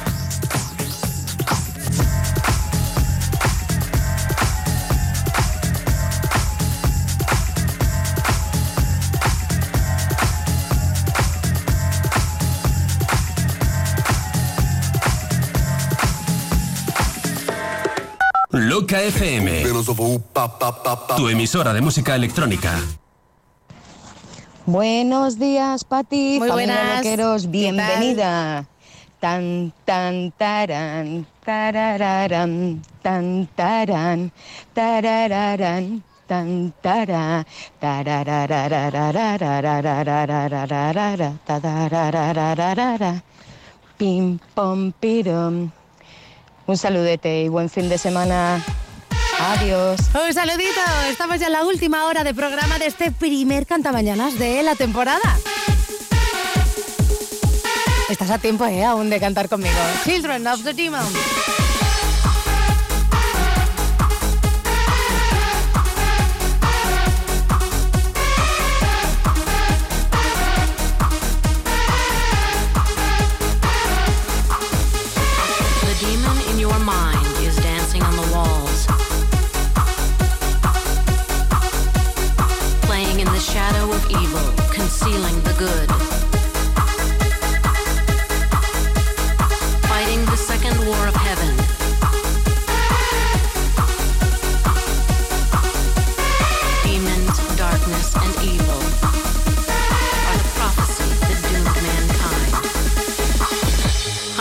FM. Tu emisora de música electrónica. Buenos días, Pati. Muy buenas. Bienvenida. Tan, tan, tarán, tarararán, tan, tarán, tarararán tan tara pim pom un saludete y buen fin de semana Adiós. Un saludito. Estamos ya en la última hora de programa de este primer Cantamañanas de la temporada. Estás a tiempo, ¿eh? Aún de cantar conmigo. Children of the Demon.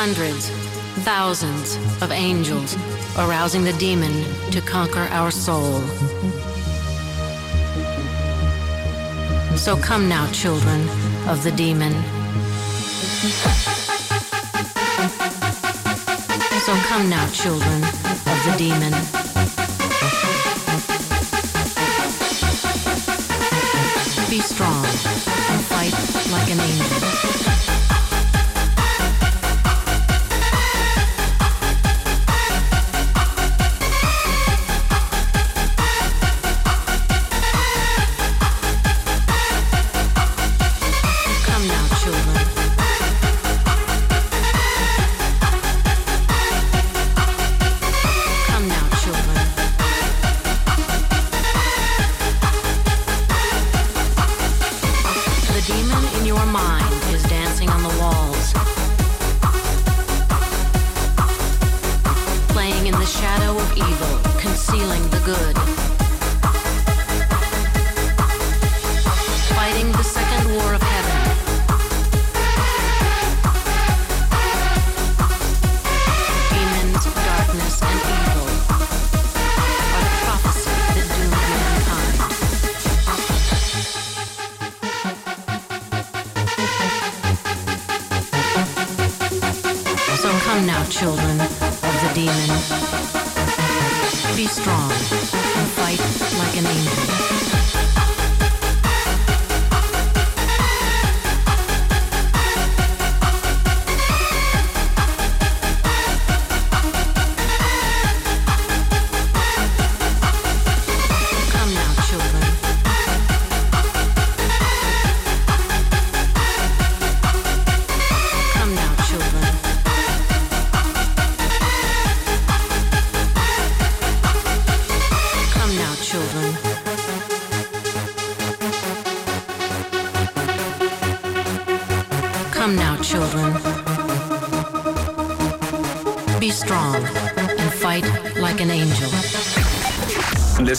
Hundreds, thousands of angels arousing the demon to conquer our soul. So come now, children of the demon. So come now, children of the demon. Be strong and fight like an angel. Come now, children of the demon. Be strong and fight like an angel.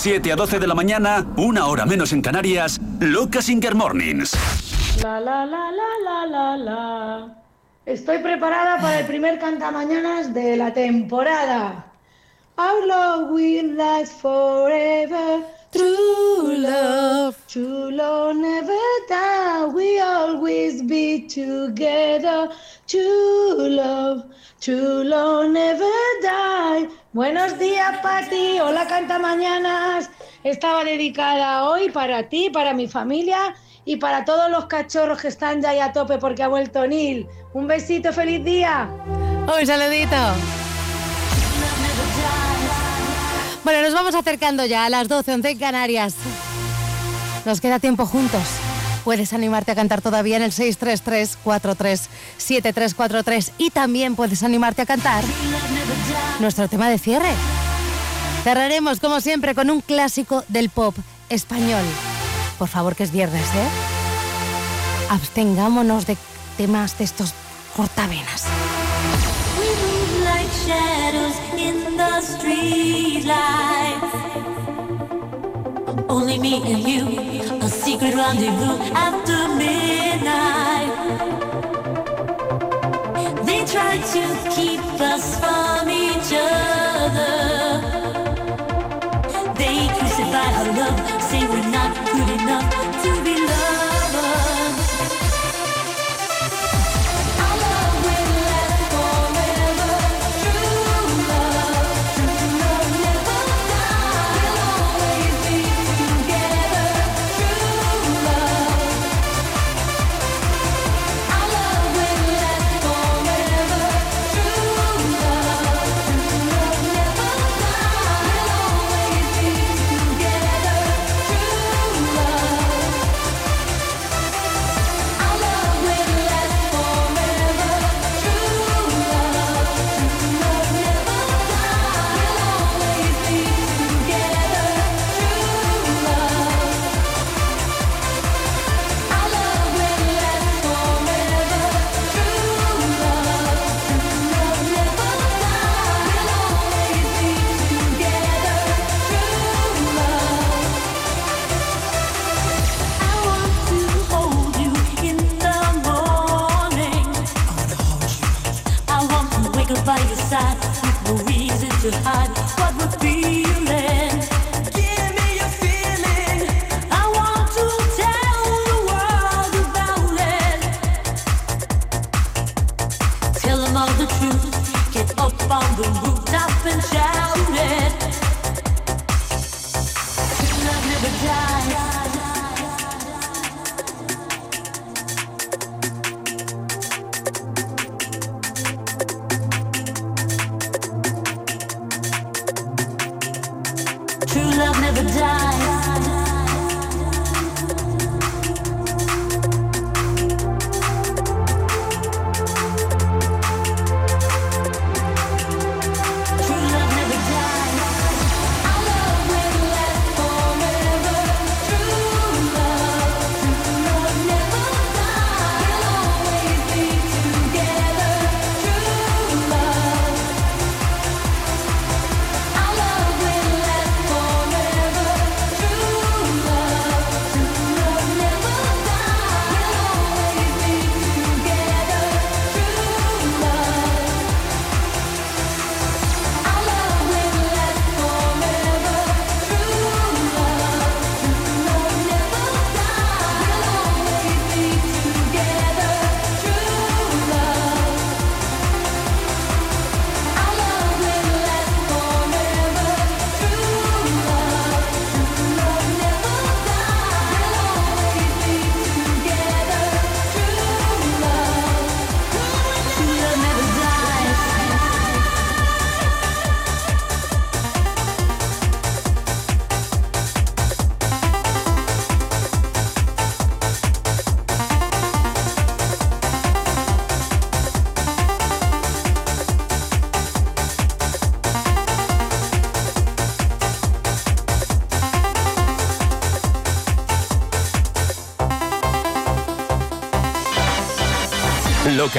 7 a 12 de la mañana, una hora menos en Canarias, Loca Singer Mornings. La la la la la la. Estoy preparada para el primer cantamañanas de la temporada. Our love will last forever. True love, true love never die. We always be together. True love, true love never die. Buenos días, Pati. Hola, cantamañanas. Estaba dedicada hoy para ti, para mi familia y para todos los cachorros que están ya ahí a tope porque ha vuelto Neil. Un besito, feliz día. Un saludito. Bueno, nos vamos acercando ya a las 12, 11 en Canarias. Nos queda tiempo juntos. Puedes animarte a cantar todavía en el 633-437343 y también puedes animarte a cantar nuestro tema de cierre. Cerraremos, como siempre, con un clásico del pop español. Por favor, que es viernes, ¿eh? Abstengámonos de temas de estos cortavenas. We. Only me and you, a secret rendezvous after midnight. They try to keep us from each other. They crucify our love,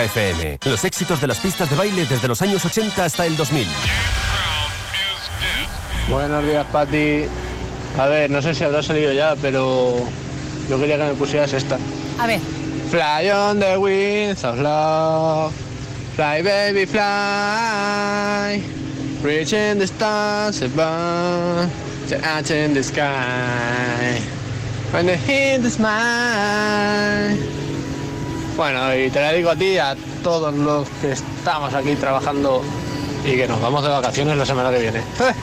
FM. Los éxitos de las pistas de baile desde los años 80 hasta el 2000. Buenos días, Patti. A ver, no sé si habrá salido ya, pero yo quería que me pusieras esta. A ver. Fly on the wings of love. Fly, baby, fly. Reaching the stars above. The in the sky. When the hit the smile. Bueno, y te la digo a ti, a todos los que estamos aquí trabajando y que nos vamos de vacaciones la semana que viene. ¿Eh?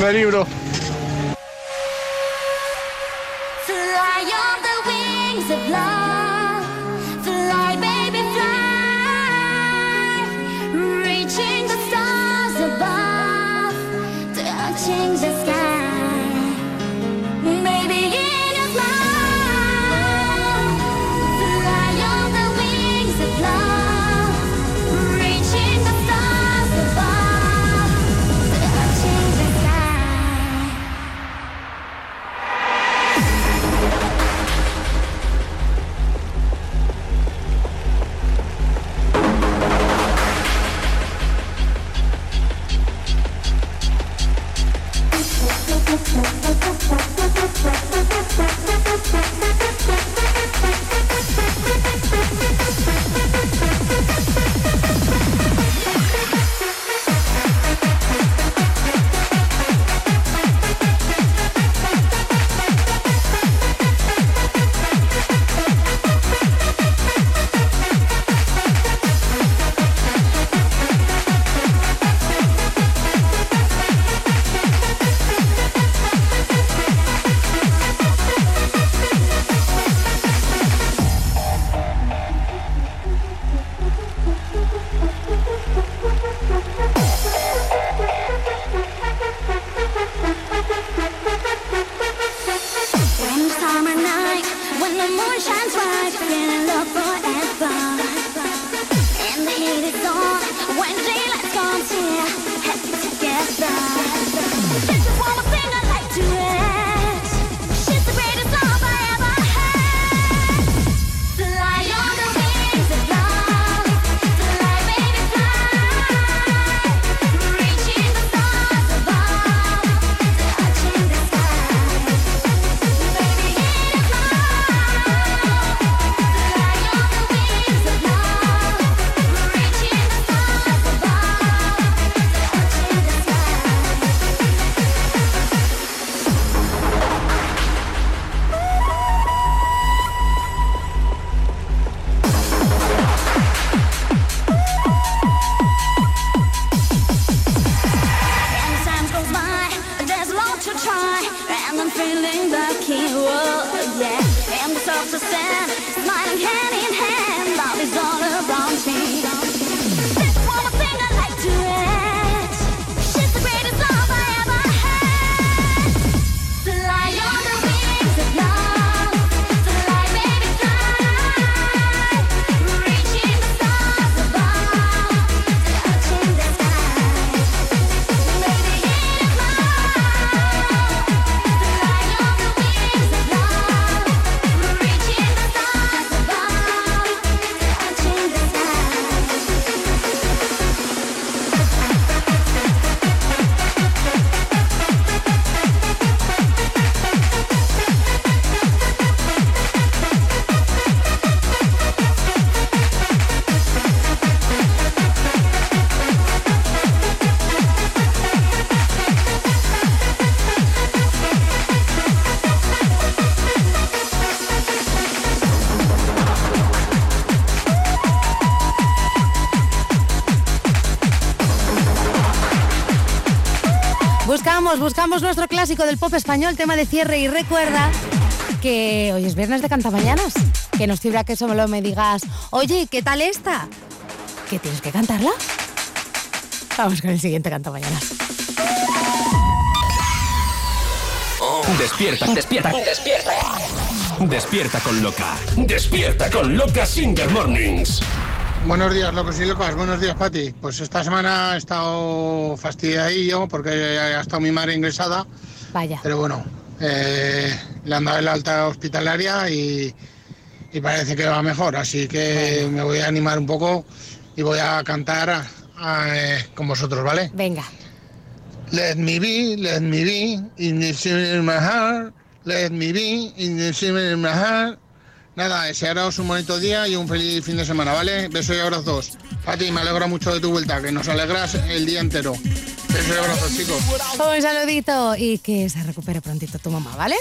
Me libro. Nuestro clásico del pop español, tema de cierre y recuerda que hoy es viernes de Cantamañanas. Que nos fibra que solo me digas, oye, ¿qué tal esta? ¿Que tienes que cantarla? Vamos con el siguiente Cantamañanas. Despierta, despierta, despierta. Despierta con Loca. Despierta con Loca Singer Mornings. Buenos días, locos y locas. Buenos días, Pati. Pues esta semana he estado fastidiadillo porque ha estado mi madre ingresada. Vaya. Pero bueno, eh, le han dado el alta hospitalaria y, y parece que va mejor. Así que me voy a animar un poco y voy a cantar a- a, eh, con vosotros, ¿vale? Venga. Let me be, let me be, in the in my heart. Let me be, in the in my heart. Nada, desearos un bonito día y un feliz fin de semana, ¿vale? Besos y abrazos. Pati, me alegra mucho de tu vuelta, que nos alegras el día entero. Besos y abrazos, chicos. Un saludito y que se recupere prontito tu mamá, ¿vale?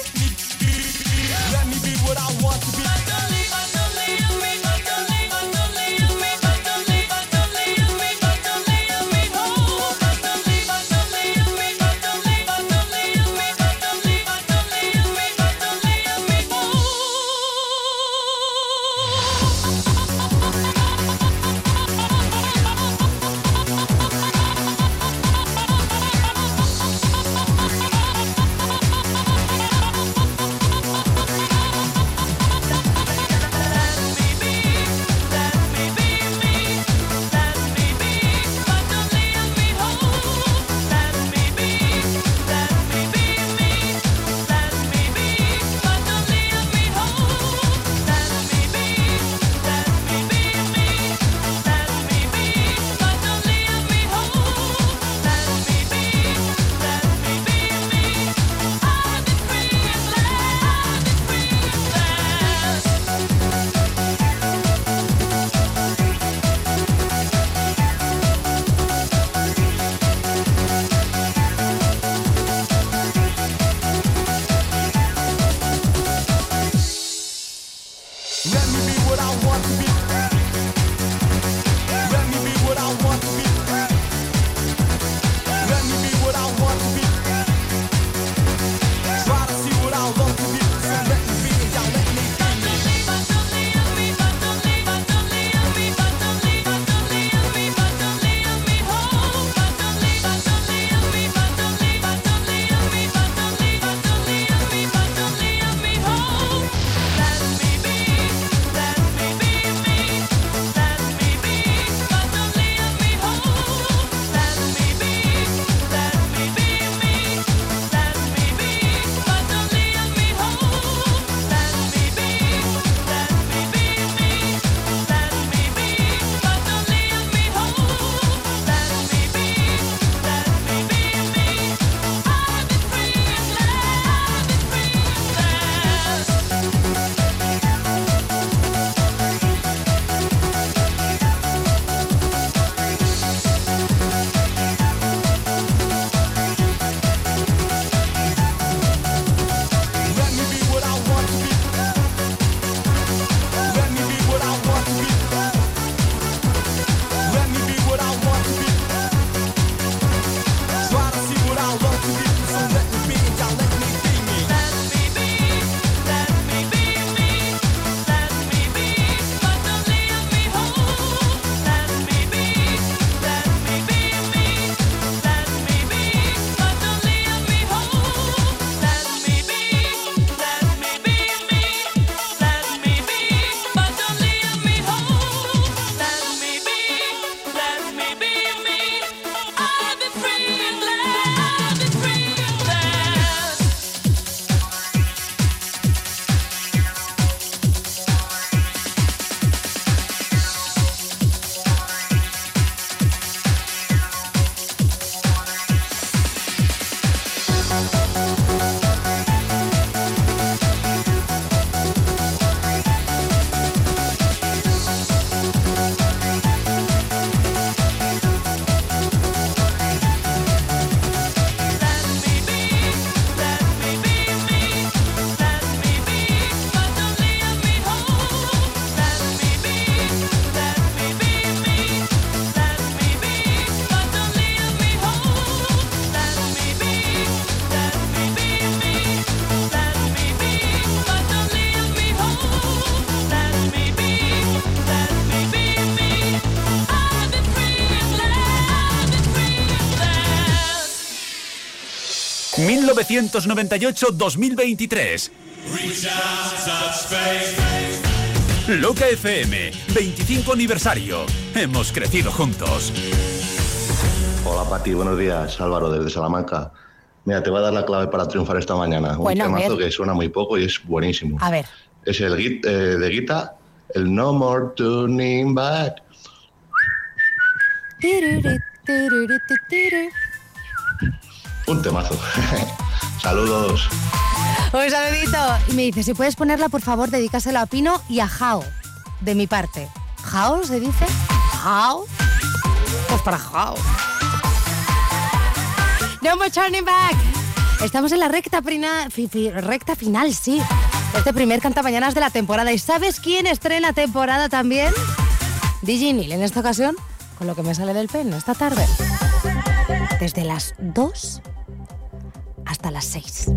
1998-2023. Loca FM, 25 aniversario. Hemos crecido juntos. Hola Pati, buenos días. Álvaro desde Salamanca. Mira, te voy a dar la clave para triunfar esta mañana. Bueno, Un temazo que suena muy poco y es buenísimo. A ver. Es el git, eh, de Guita, el No More Turning Back. Un temazo. (laughs) Saludos. Un saludito. Y me dice, si puedes ponerla, por favor, dedícasela a Pino y a Jao, de mi parte. ¿Jao se dice? ¿Jao? Pues para Jao. No more turning back. Estamos en la recta, prina- recta final, sí. Este primer cantamañanas de la temporada. ¿Y sabes quién estrena temporada también? DJ en esta ocasión, con lo que me sale del pen, esta tarde. Desde las 2 hasta las 6.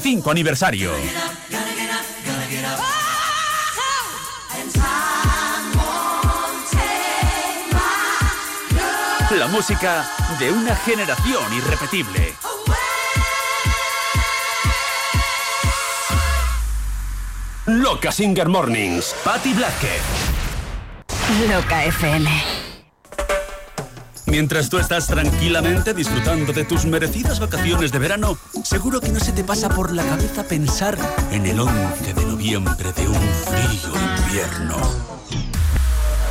25 aniversario. La música de una generación irrepetible. Loca Singer Mornings. Patty Blackett. Loca FM. Mientras tú estás tranquilamente disfrutando de tus merecidas vacaciones de verano, seguro que no se te pasa por la cabeza pensar en el 11 de noviembre de un frío invierno.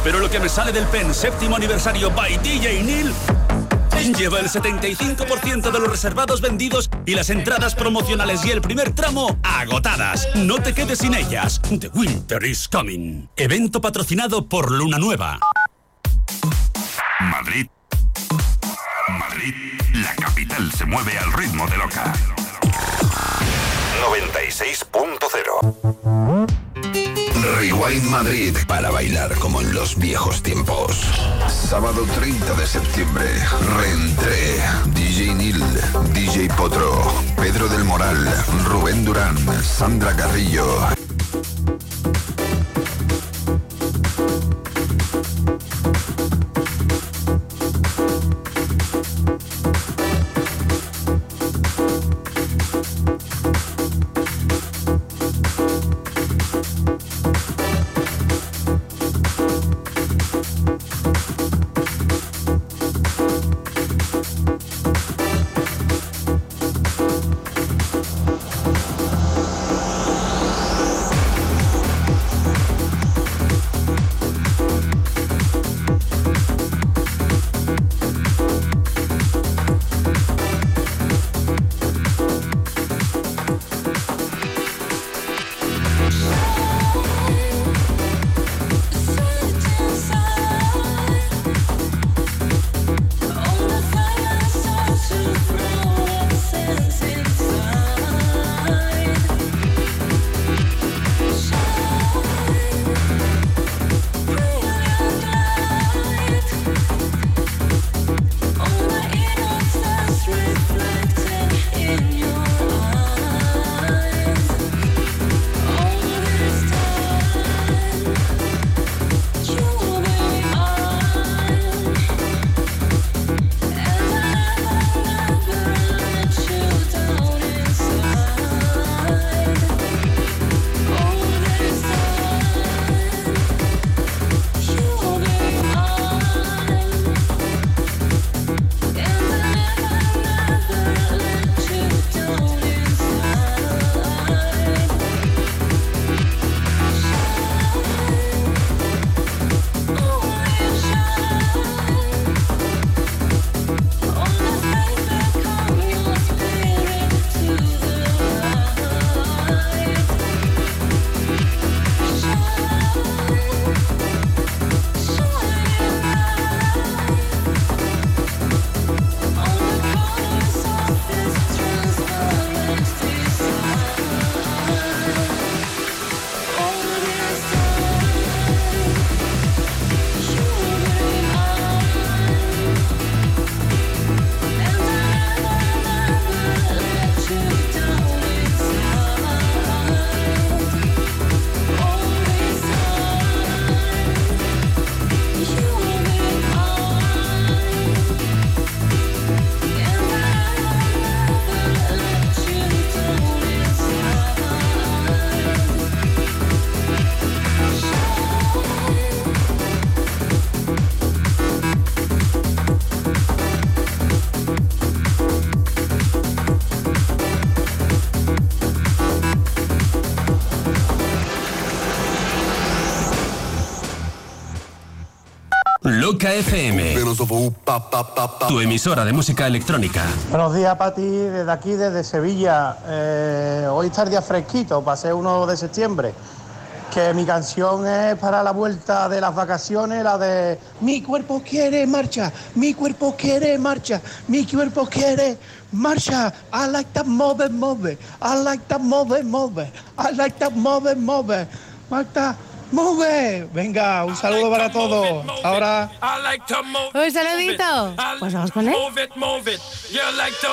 Pero lo que me sale del PEN séptimo aniversario by DJ Neil lleva el 75% de los reservados vendidos y las entradas promocionales y el primer tramo agotadas. No te quedes sin ellas. The Winter is Coming. Evento patrocinado por Luna Nueva. Madrid para bailar como en los viejos tiempos. Sábado 30 de septiembre, reentré. DJ Nil, DJ Potro, Pedro del Moral, Rubén Durán, Sandra Carrillo. FM. Tu emisora de música electrónica. Buenos días, Pati, desde aquí, desde Sevilla. Eh, hoy está el día fresquito, ser 1 de septiembre. Que mi canción es para la vuelta de las vacaciones, la de Mi cuerpo quiere marcha, mi cuerpo quiere marcha, mi cuerpo quiere marcha. I like that move, move, I like that move, move, I like that move, move. Marta, move. Venga, un saludo para todos. Ahora. Un saludito. Pues vamos con él. Move it, move it. You like to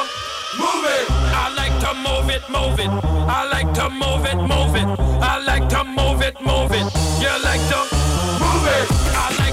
move it. I like to move it, move it. I like to move it, move it. I like to move it, move it. You like to move it. I like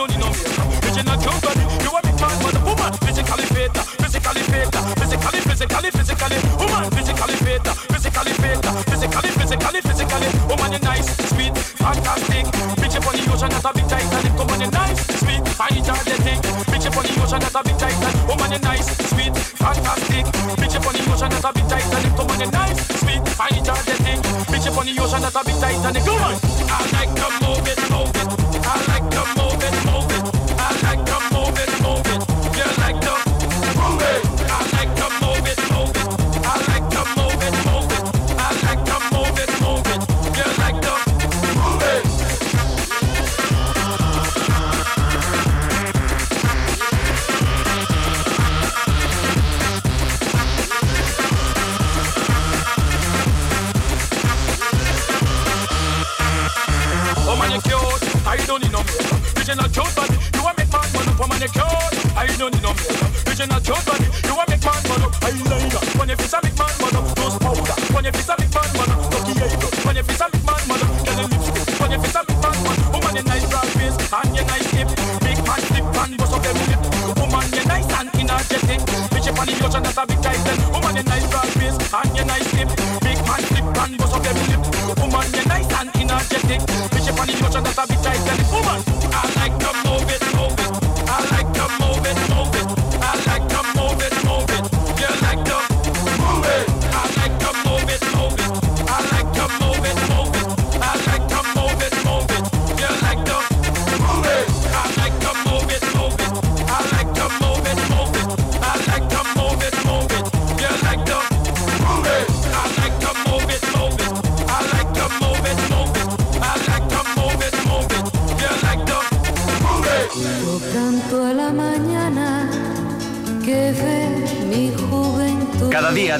don't need no. Original cute. You want me man up woman. Physically fit, physically fit, physically, physically, physically. Woman, physically fit, physically fit, physically, physically, physically. Woman, you're nice, sweet, fantastic. Bitch up on the ocean, that's a big Titanic. Come on, you nice, sweet, energetic. Bitch up on the ocean, that's a big Titanic. Woman, you're nice, sweet, fantastic. Bitch the a big Titanic. Come on, you nice, sweet. Bitch the ocean, that's a big Titanic. On. I like it, move it. I like makeup. Original cute body. You want make man man up. Eyeliner. When you face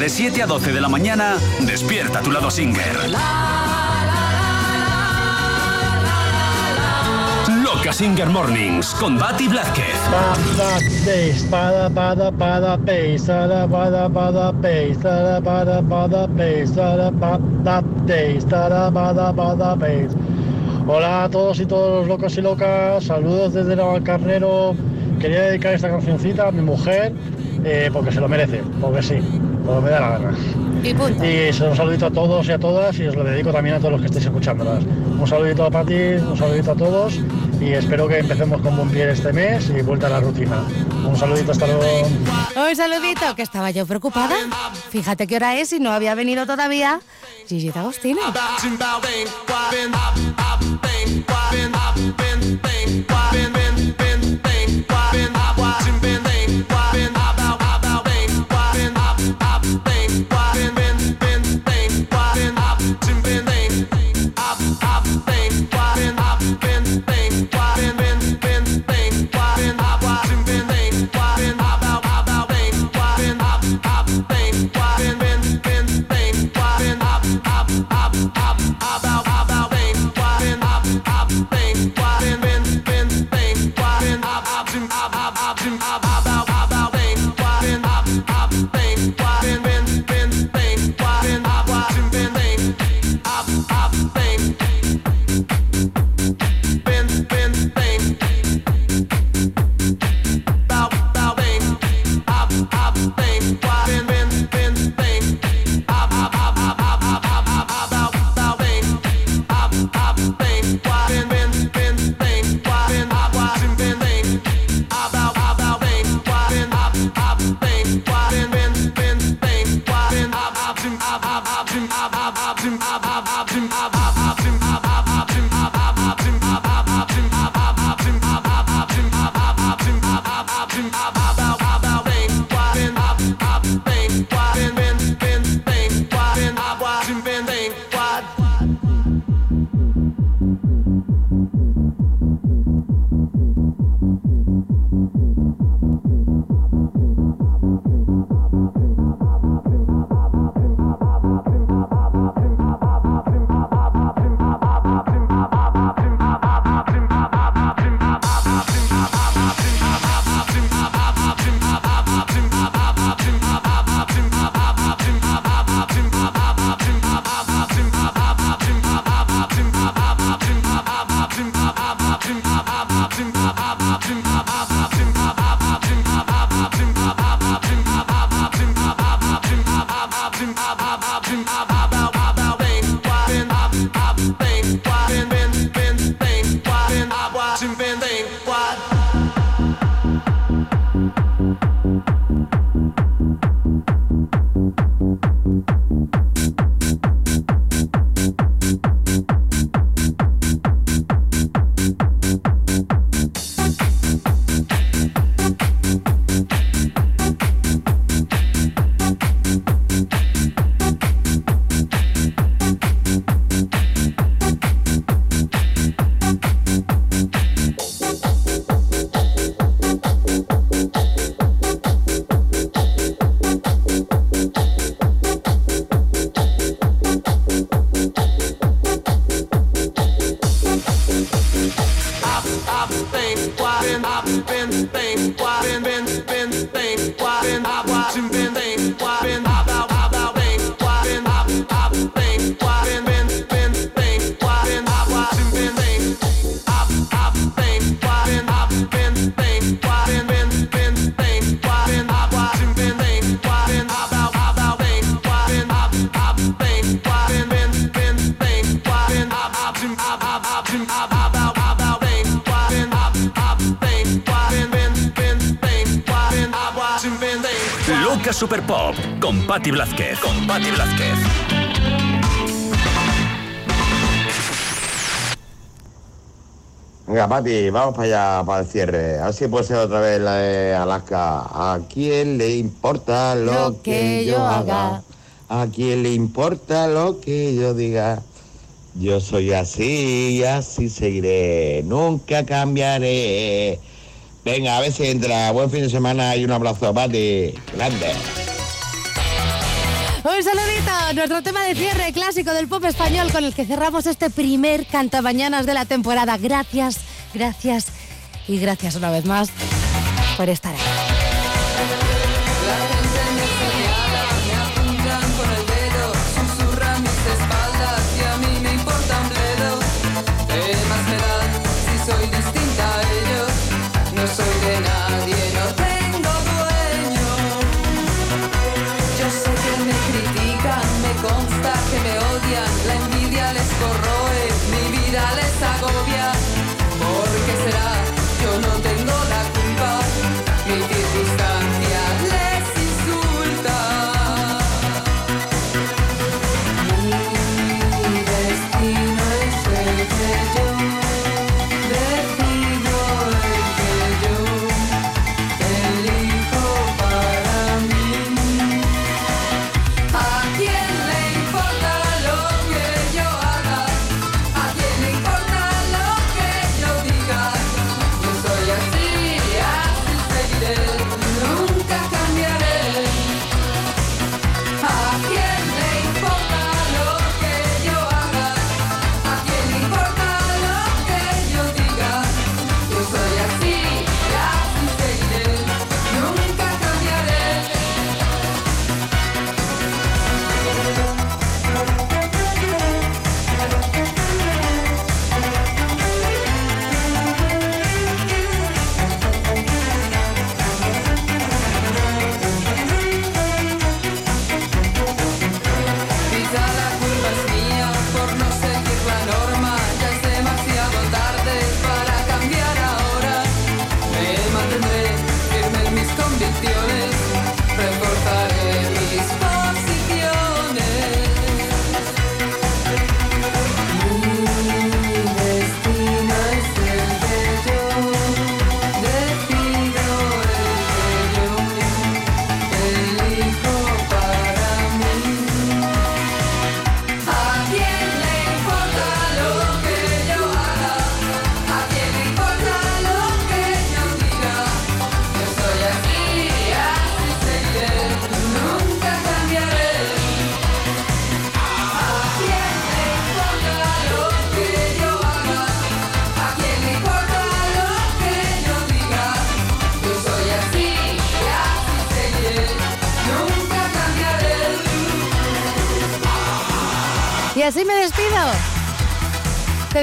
de 7 a 12 de la mañana, despierta tu lado singer. Loca Singer Mornings con Bati Blázquez. Hola a todos y todos los locos y locas, saludos desde Navalcarnero. Quería dedicar esta cancioncita a mi mujer eh, porque se lo merece, porque sí, me da la gana. Y, punto. y un saludito a todos y a todas y os lo dedico también a todos los que estéis escuchándolas. Un saludito a Pati, un saludito a todos y espero que empecemos con buen pie este mes y vuelta a la rutina. Un saludito, hasta luego. Un saludito, que estaba yo preocupada. Fíjate qué hora es y no había venido todavía Gigi Agostino. Super Pop con Patti Blázquez. Con Patti Blázquez. Venga, Pati, vamos para allá, para el cierre. A ver si puede ser otra vez la de Alaska. ¿A quién le importa lo, que, yo haga? ¿A quién le importa lo que yo diga? Yo soy así y así seguiré. Nunca cambiaré. Venga, a ver si entra. Buen fin de semana y un abrazo Pati. Grande. Un saludito, nuestro tema de cierre clásico del pop español con el que cerramos este primer Cantamañanas de la temporada. Gracias, gracias y gracias una vez más.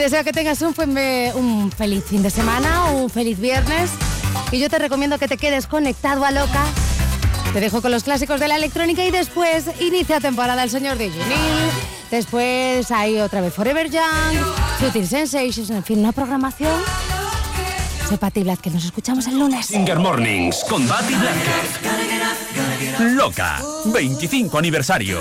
deseo que tengas un, un feliz fin de semana, un feliz viernes. Y yo te recomiendo que te quedes conectado a Loca. Te dejo con los clásicos de la electrónica y después inicia temporada el señor de Junil. Después hay otra vez Forever Young, Sutil Sensations, en fin, una programación. Sepa Blas, que nos escuchamos el lunes. Singer Mornings con Batty Blanca. Loca, 25 aniversario.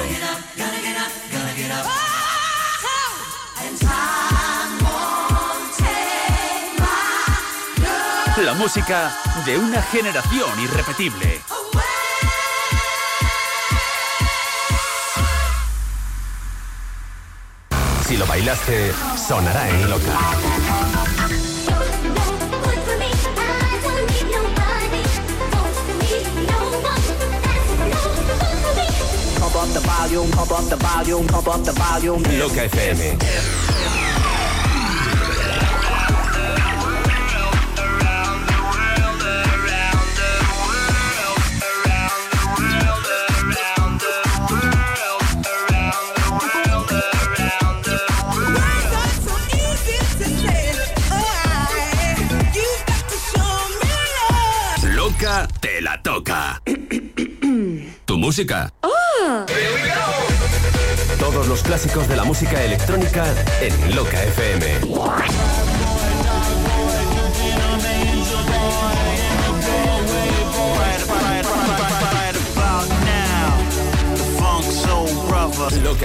Música de una generación irrepetible. Si lo bailaste, sonará en Loca. Pump up música. Todos los clásicos de la música electrónica en Loca FM. Loca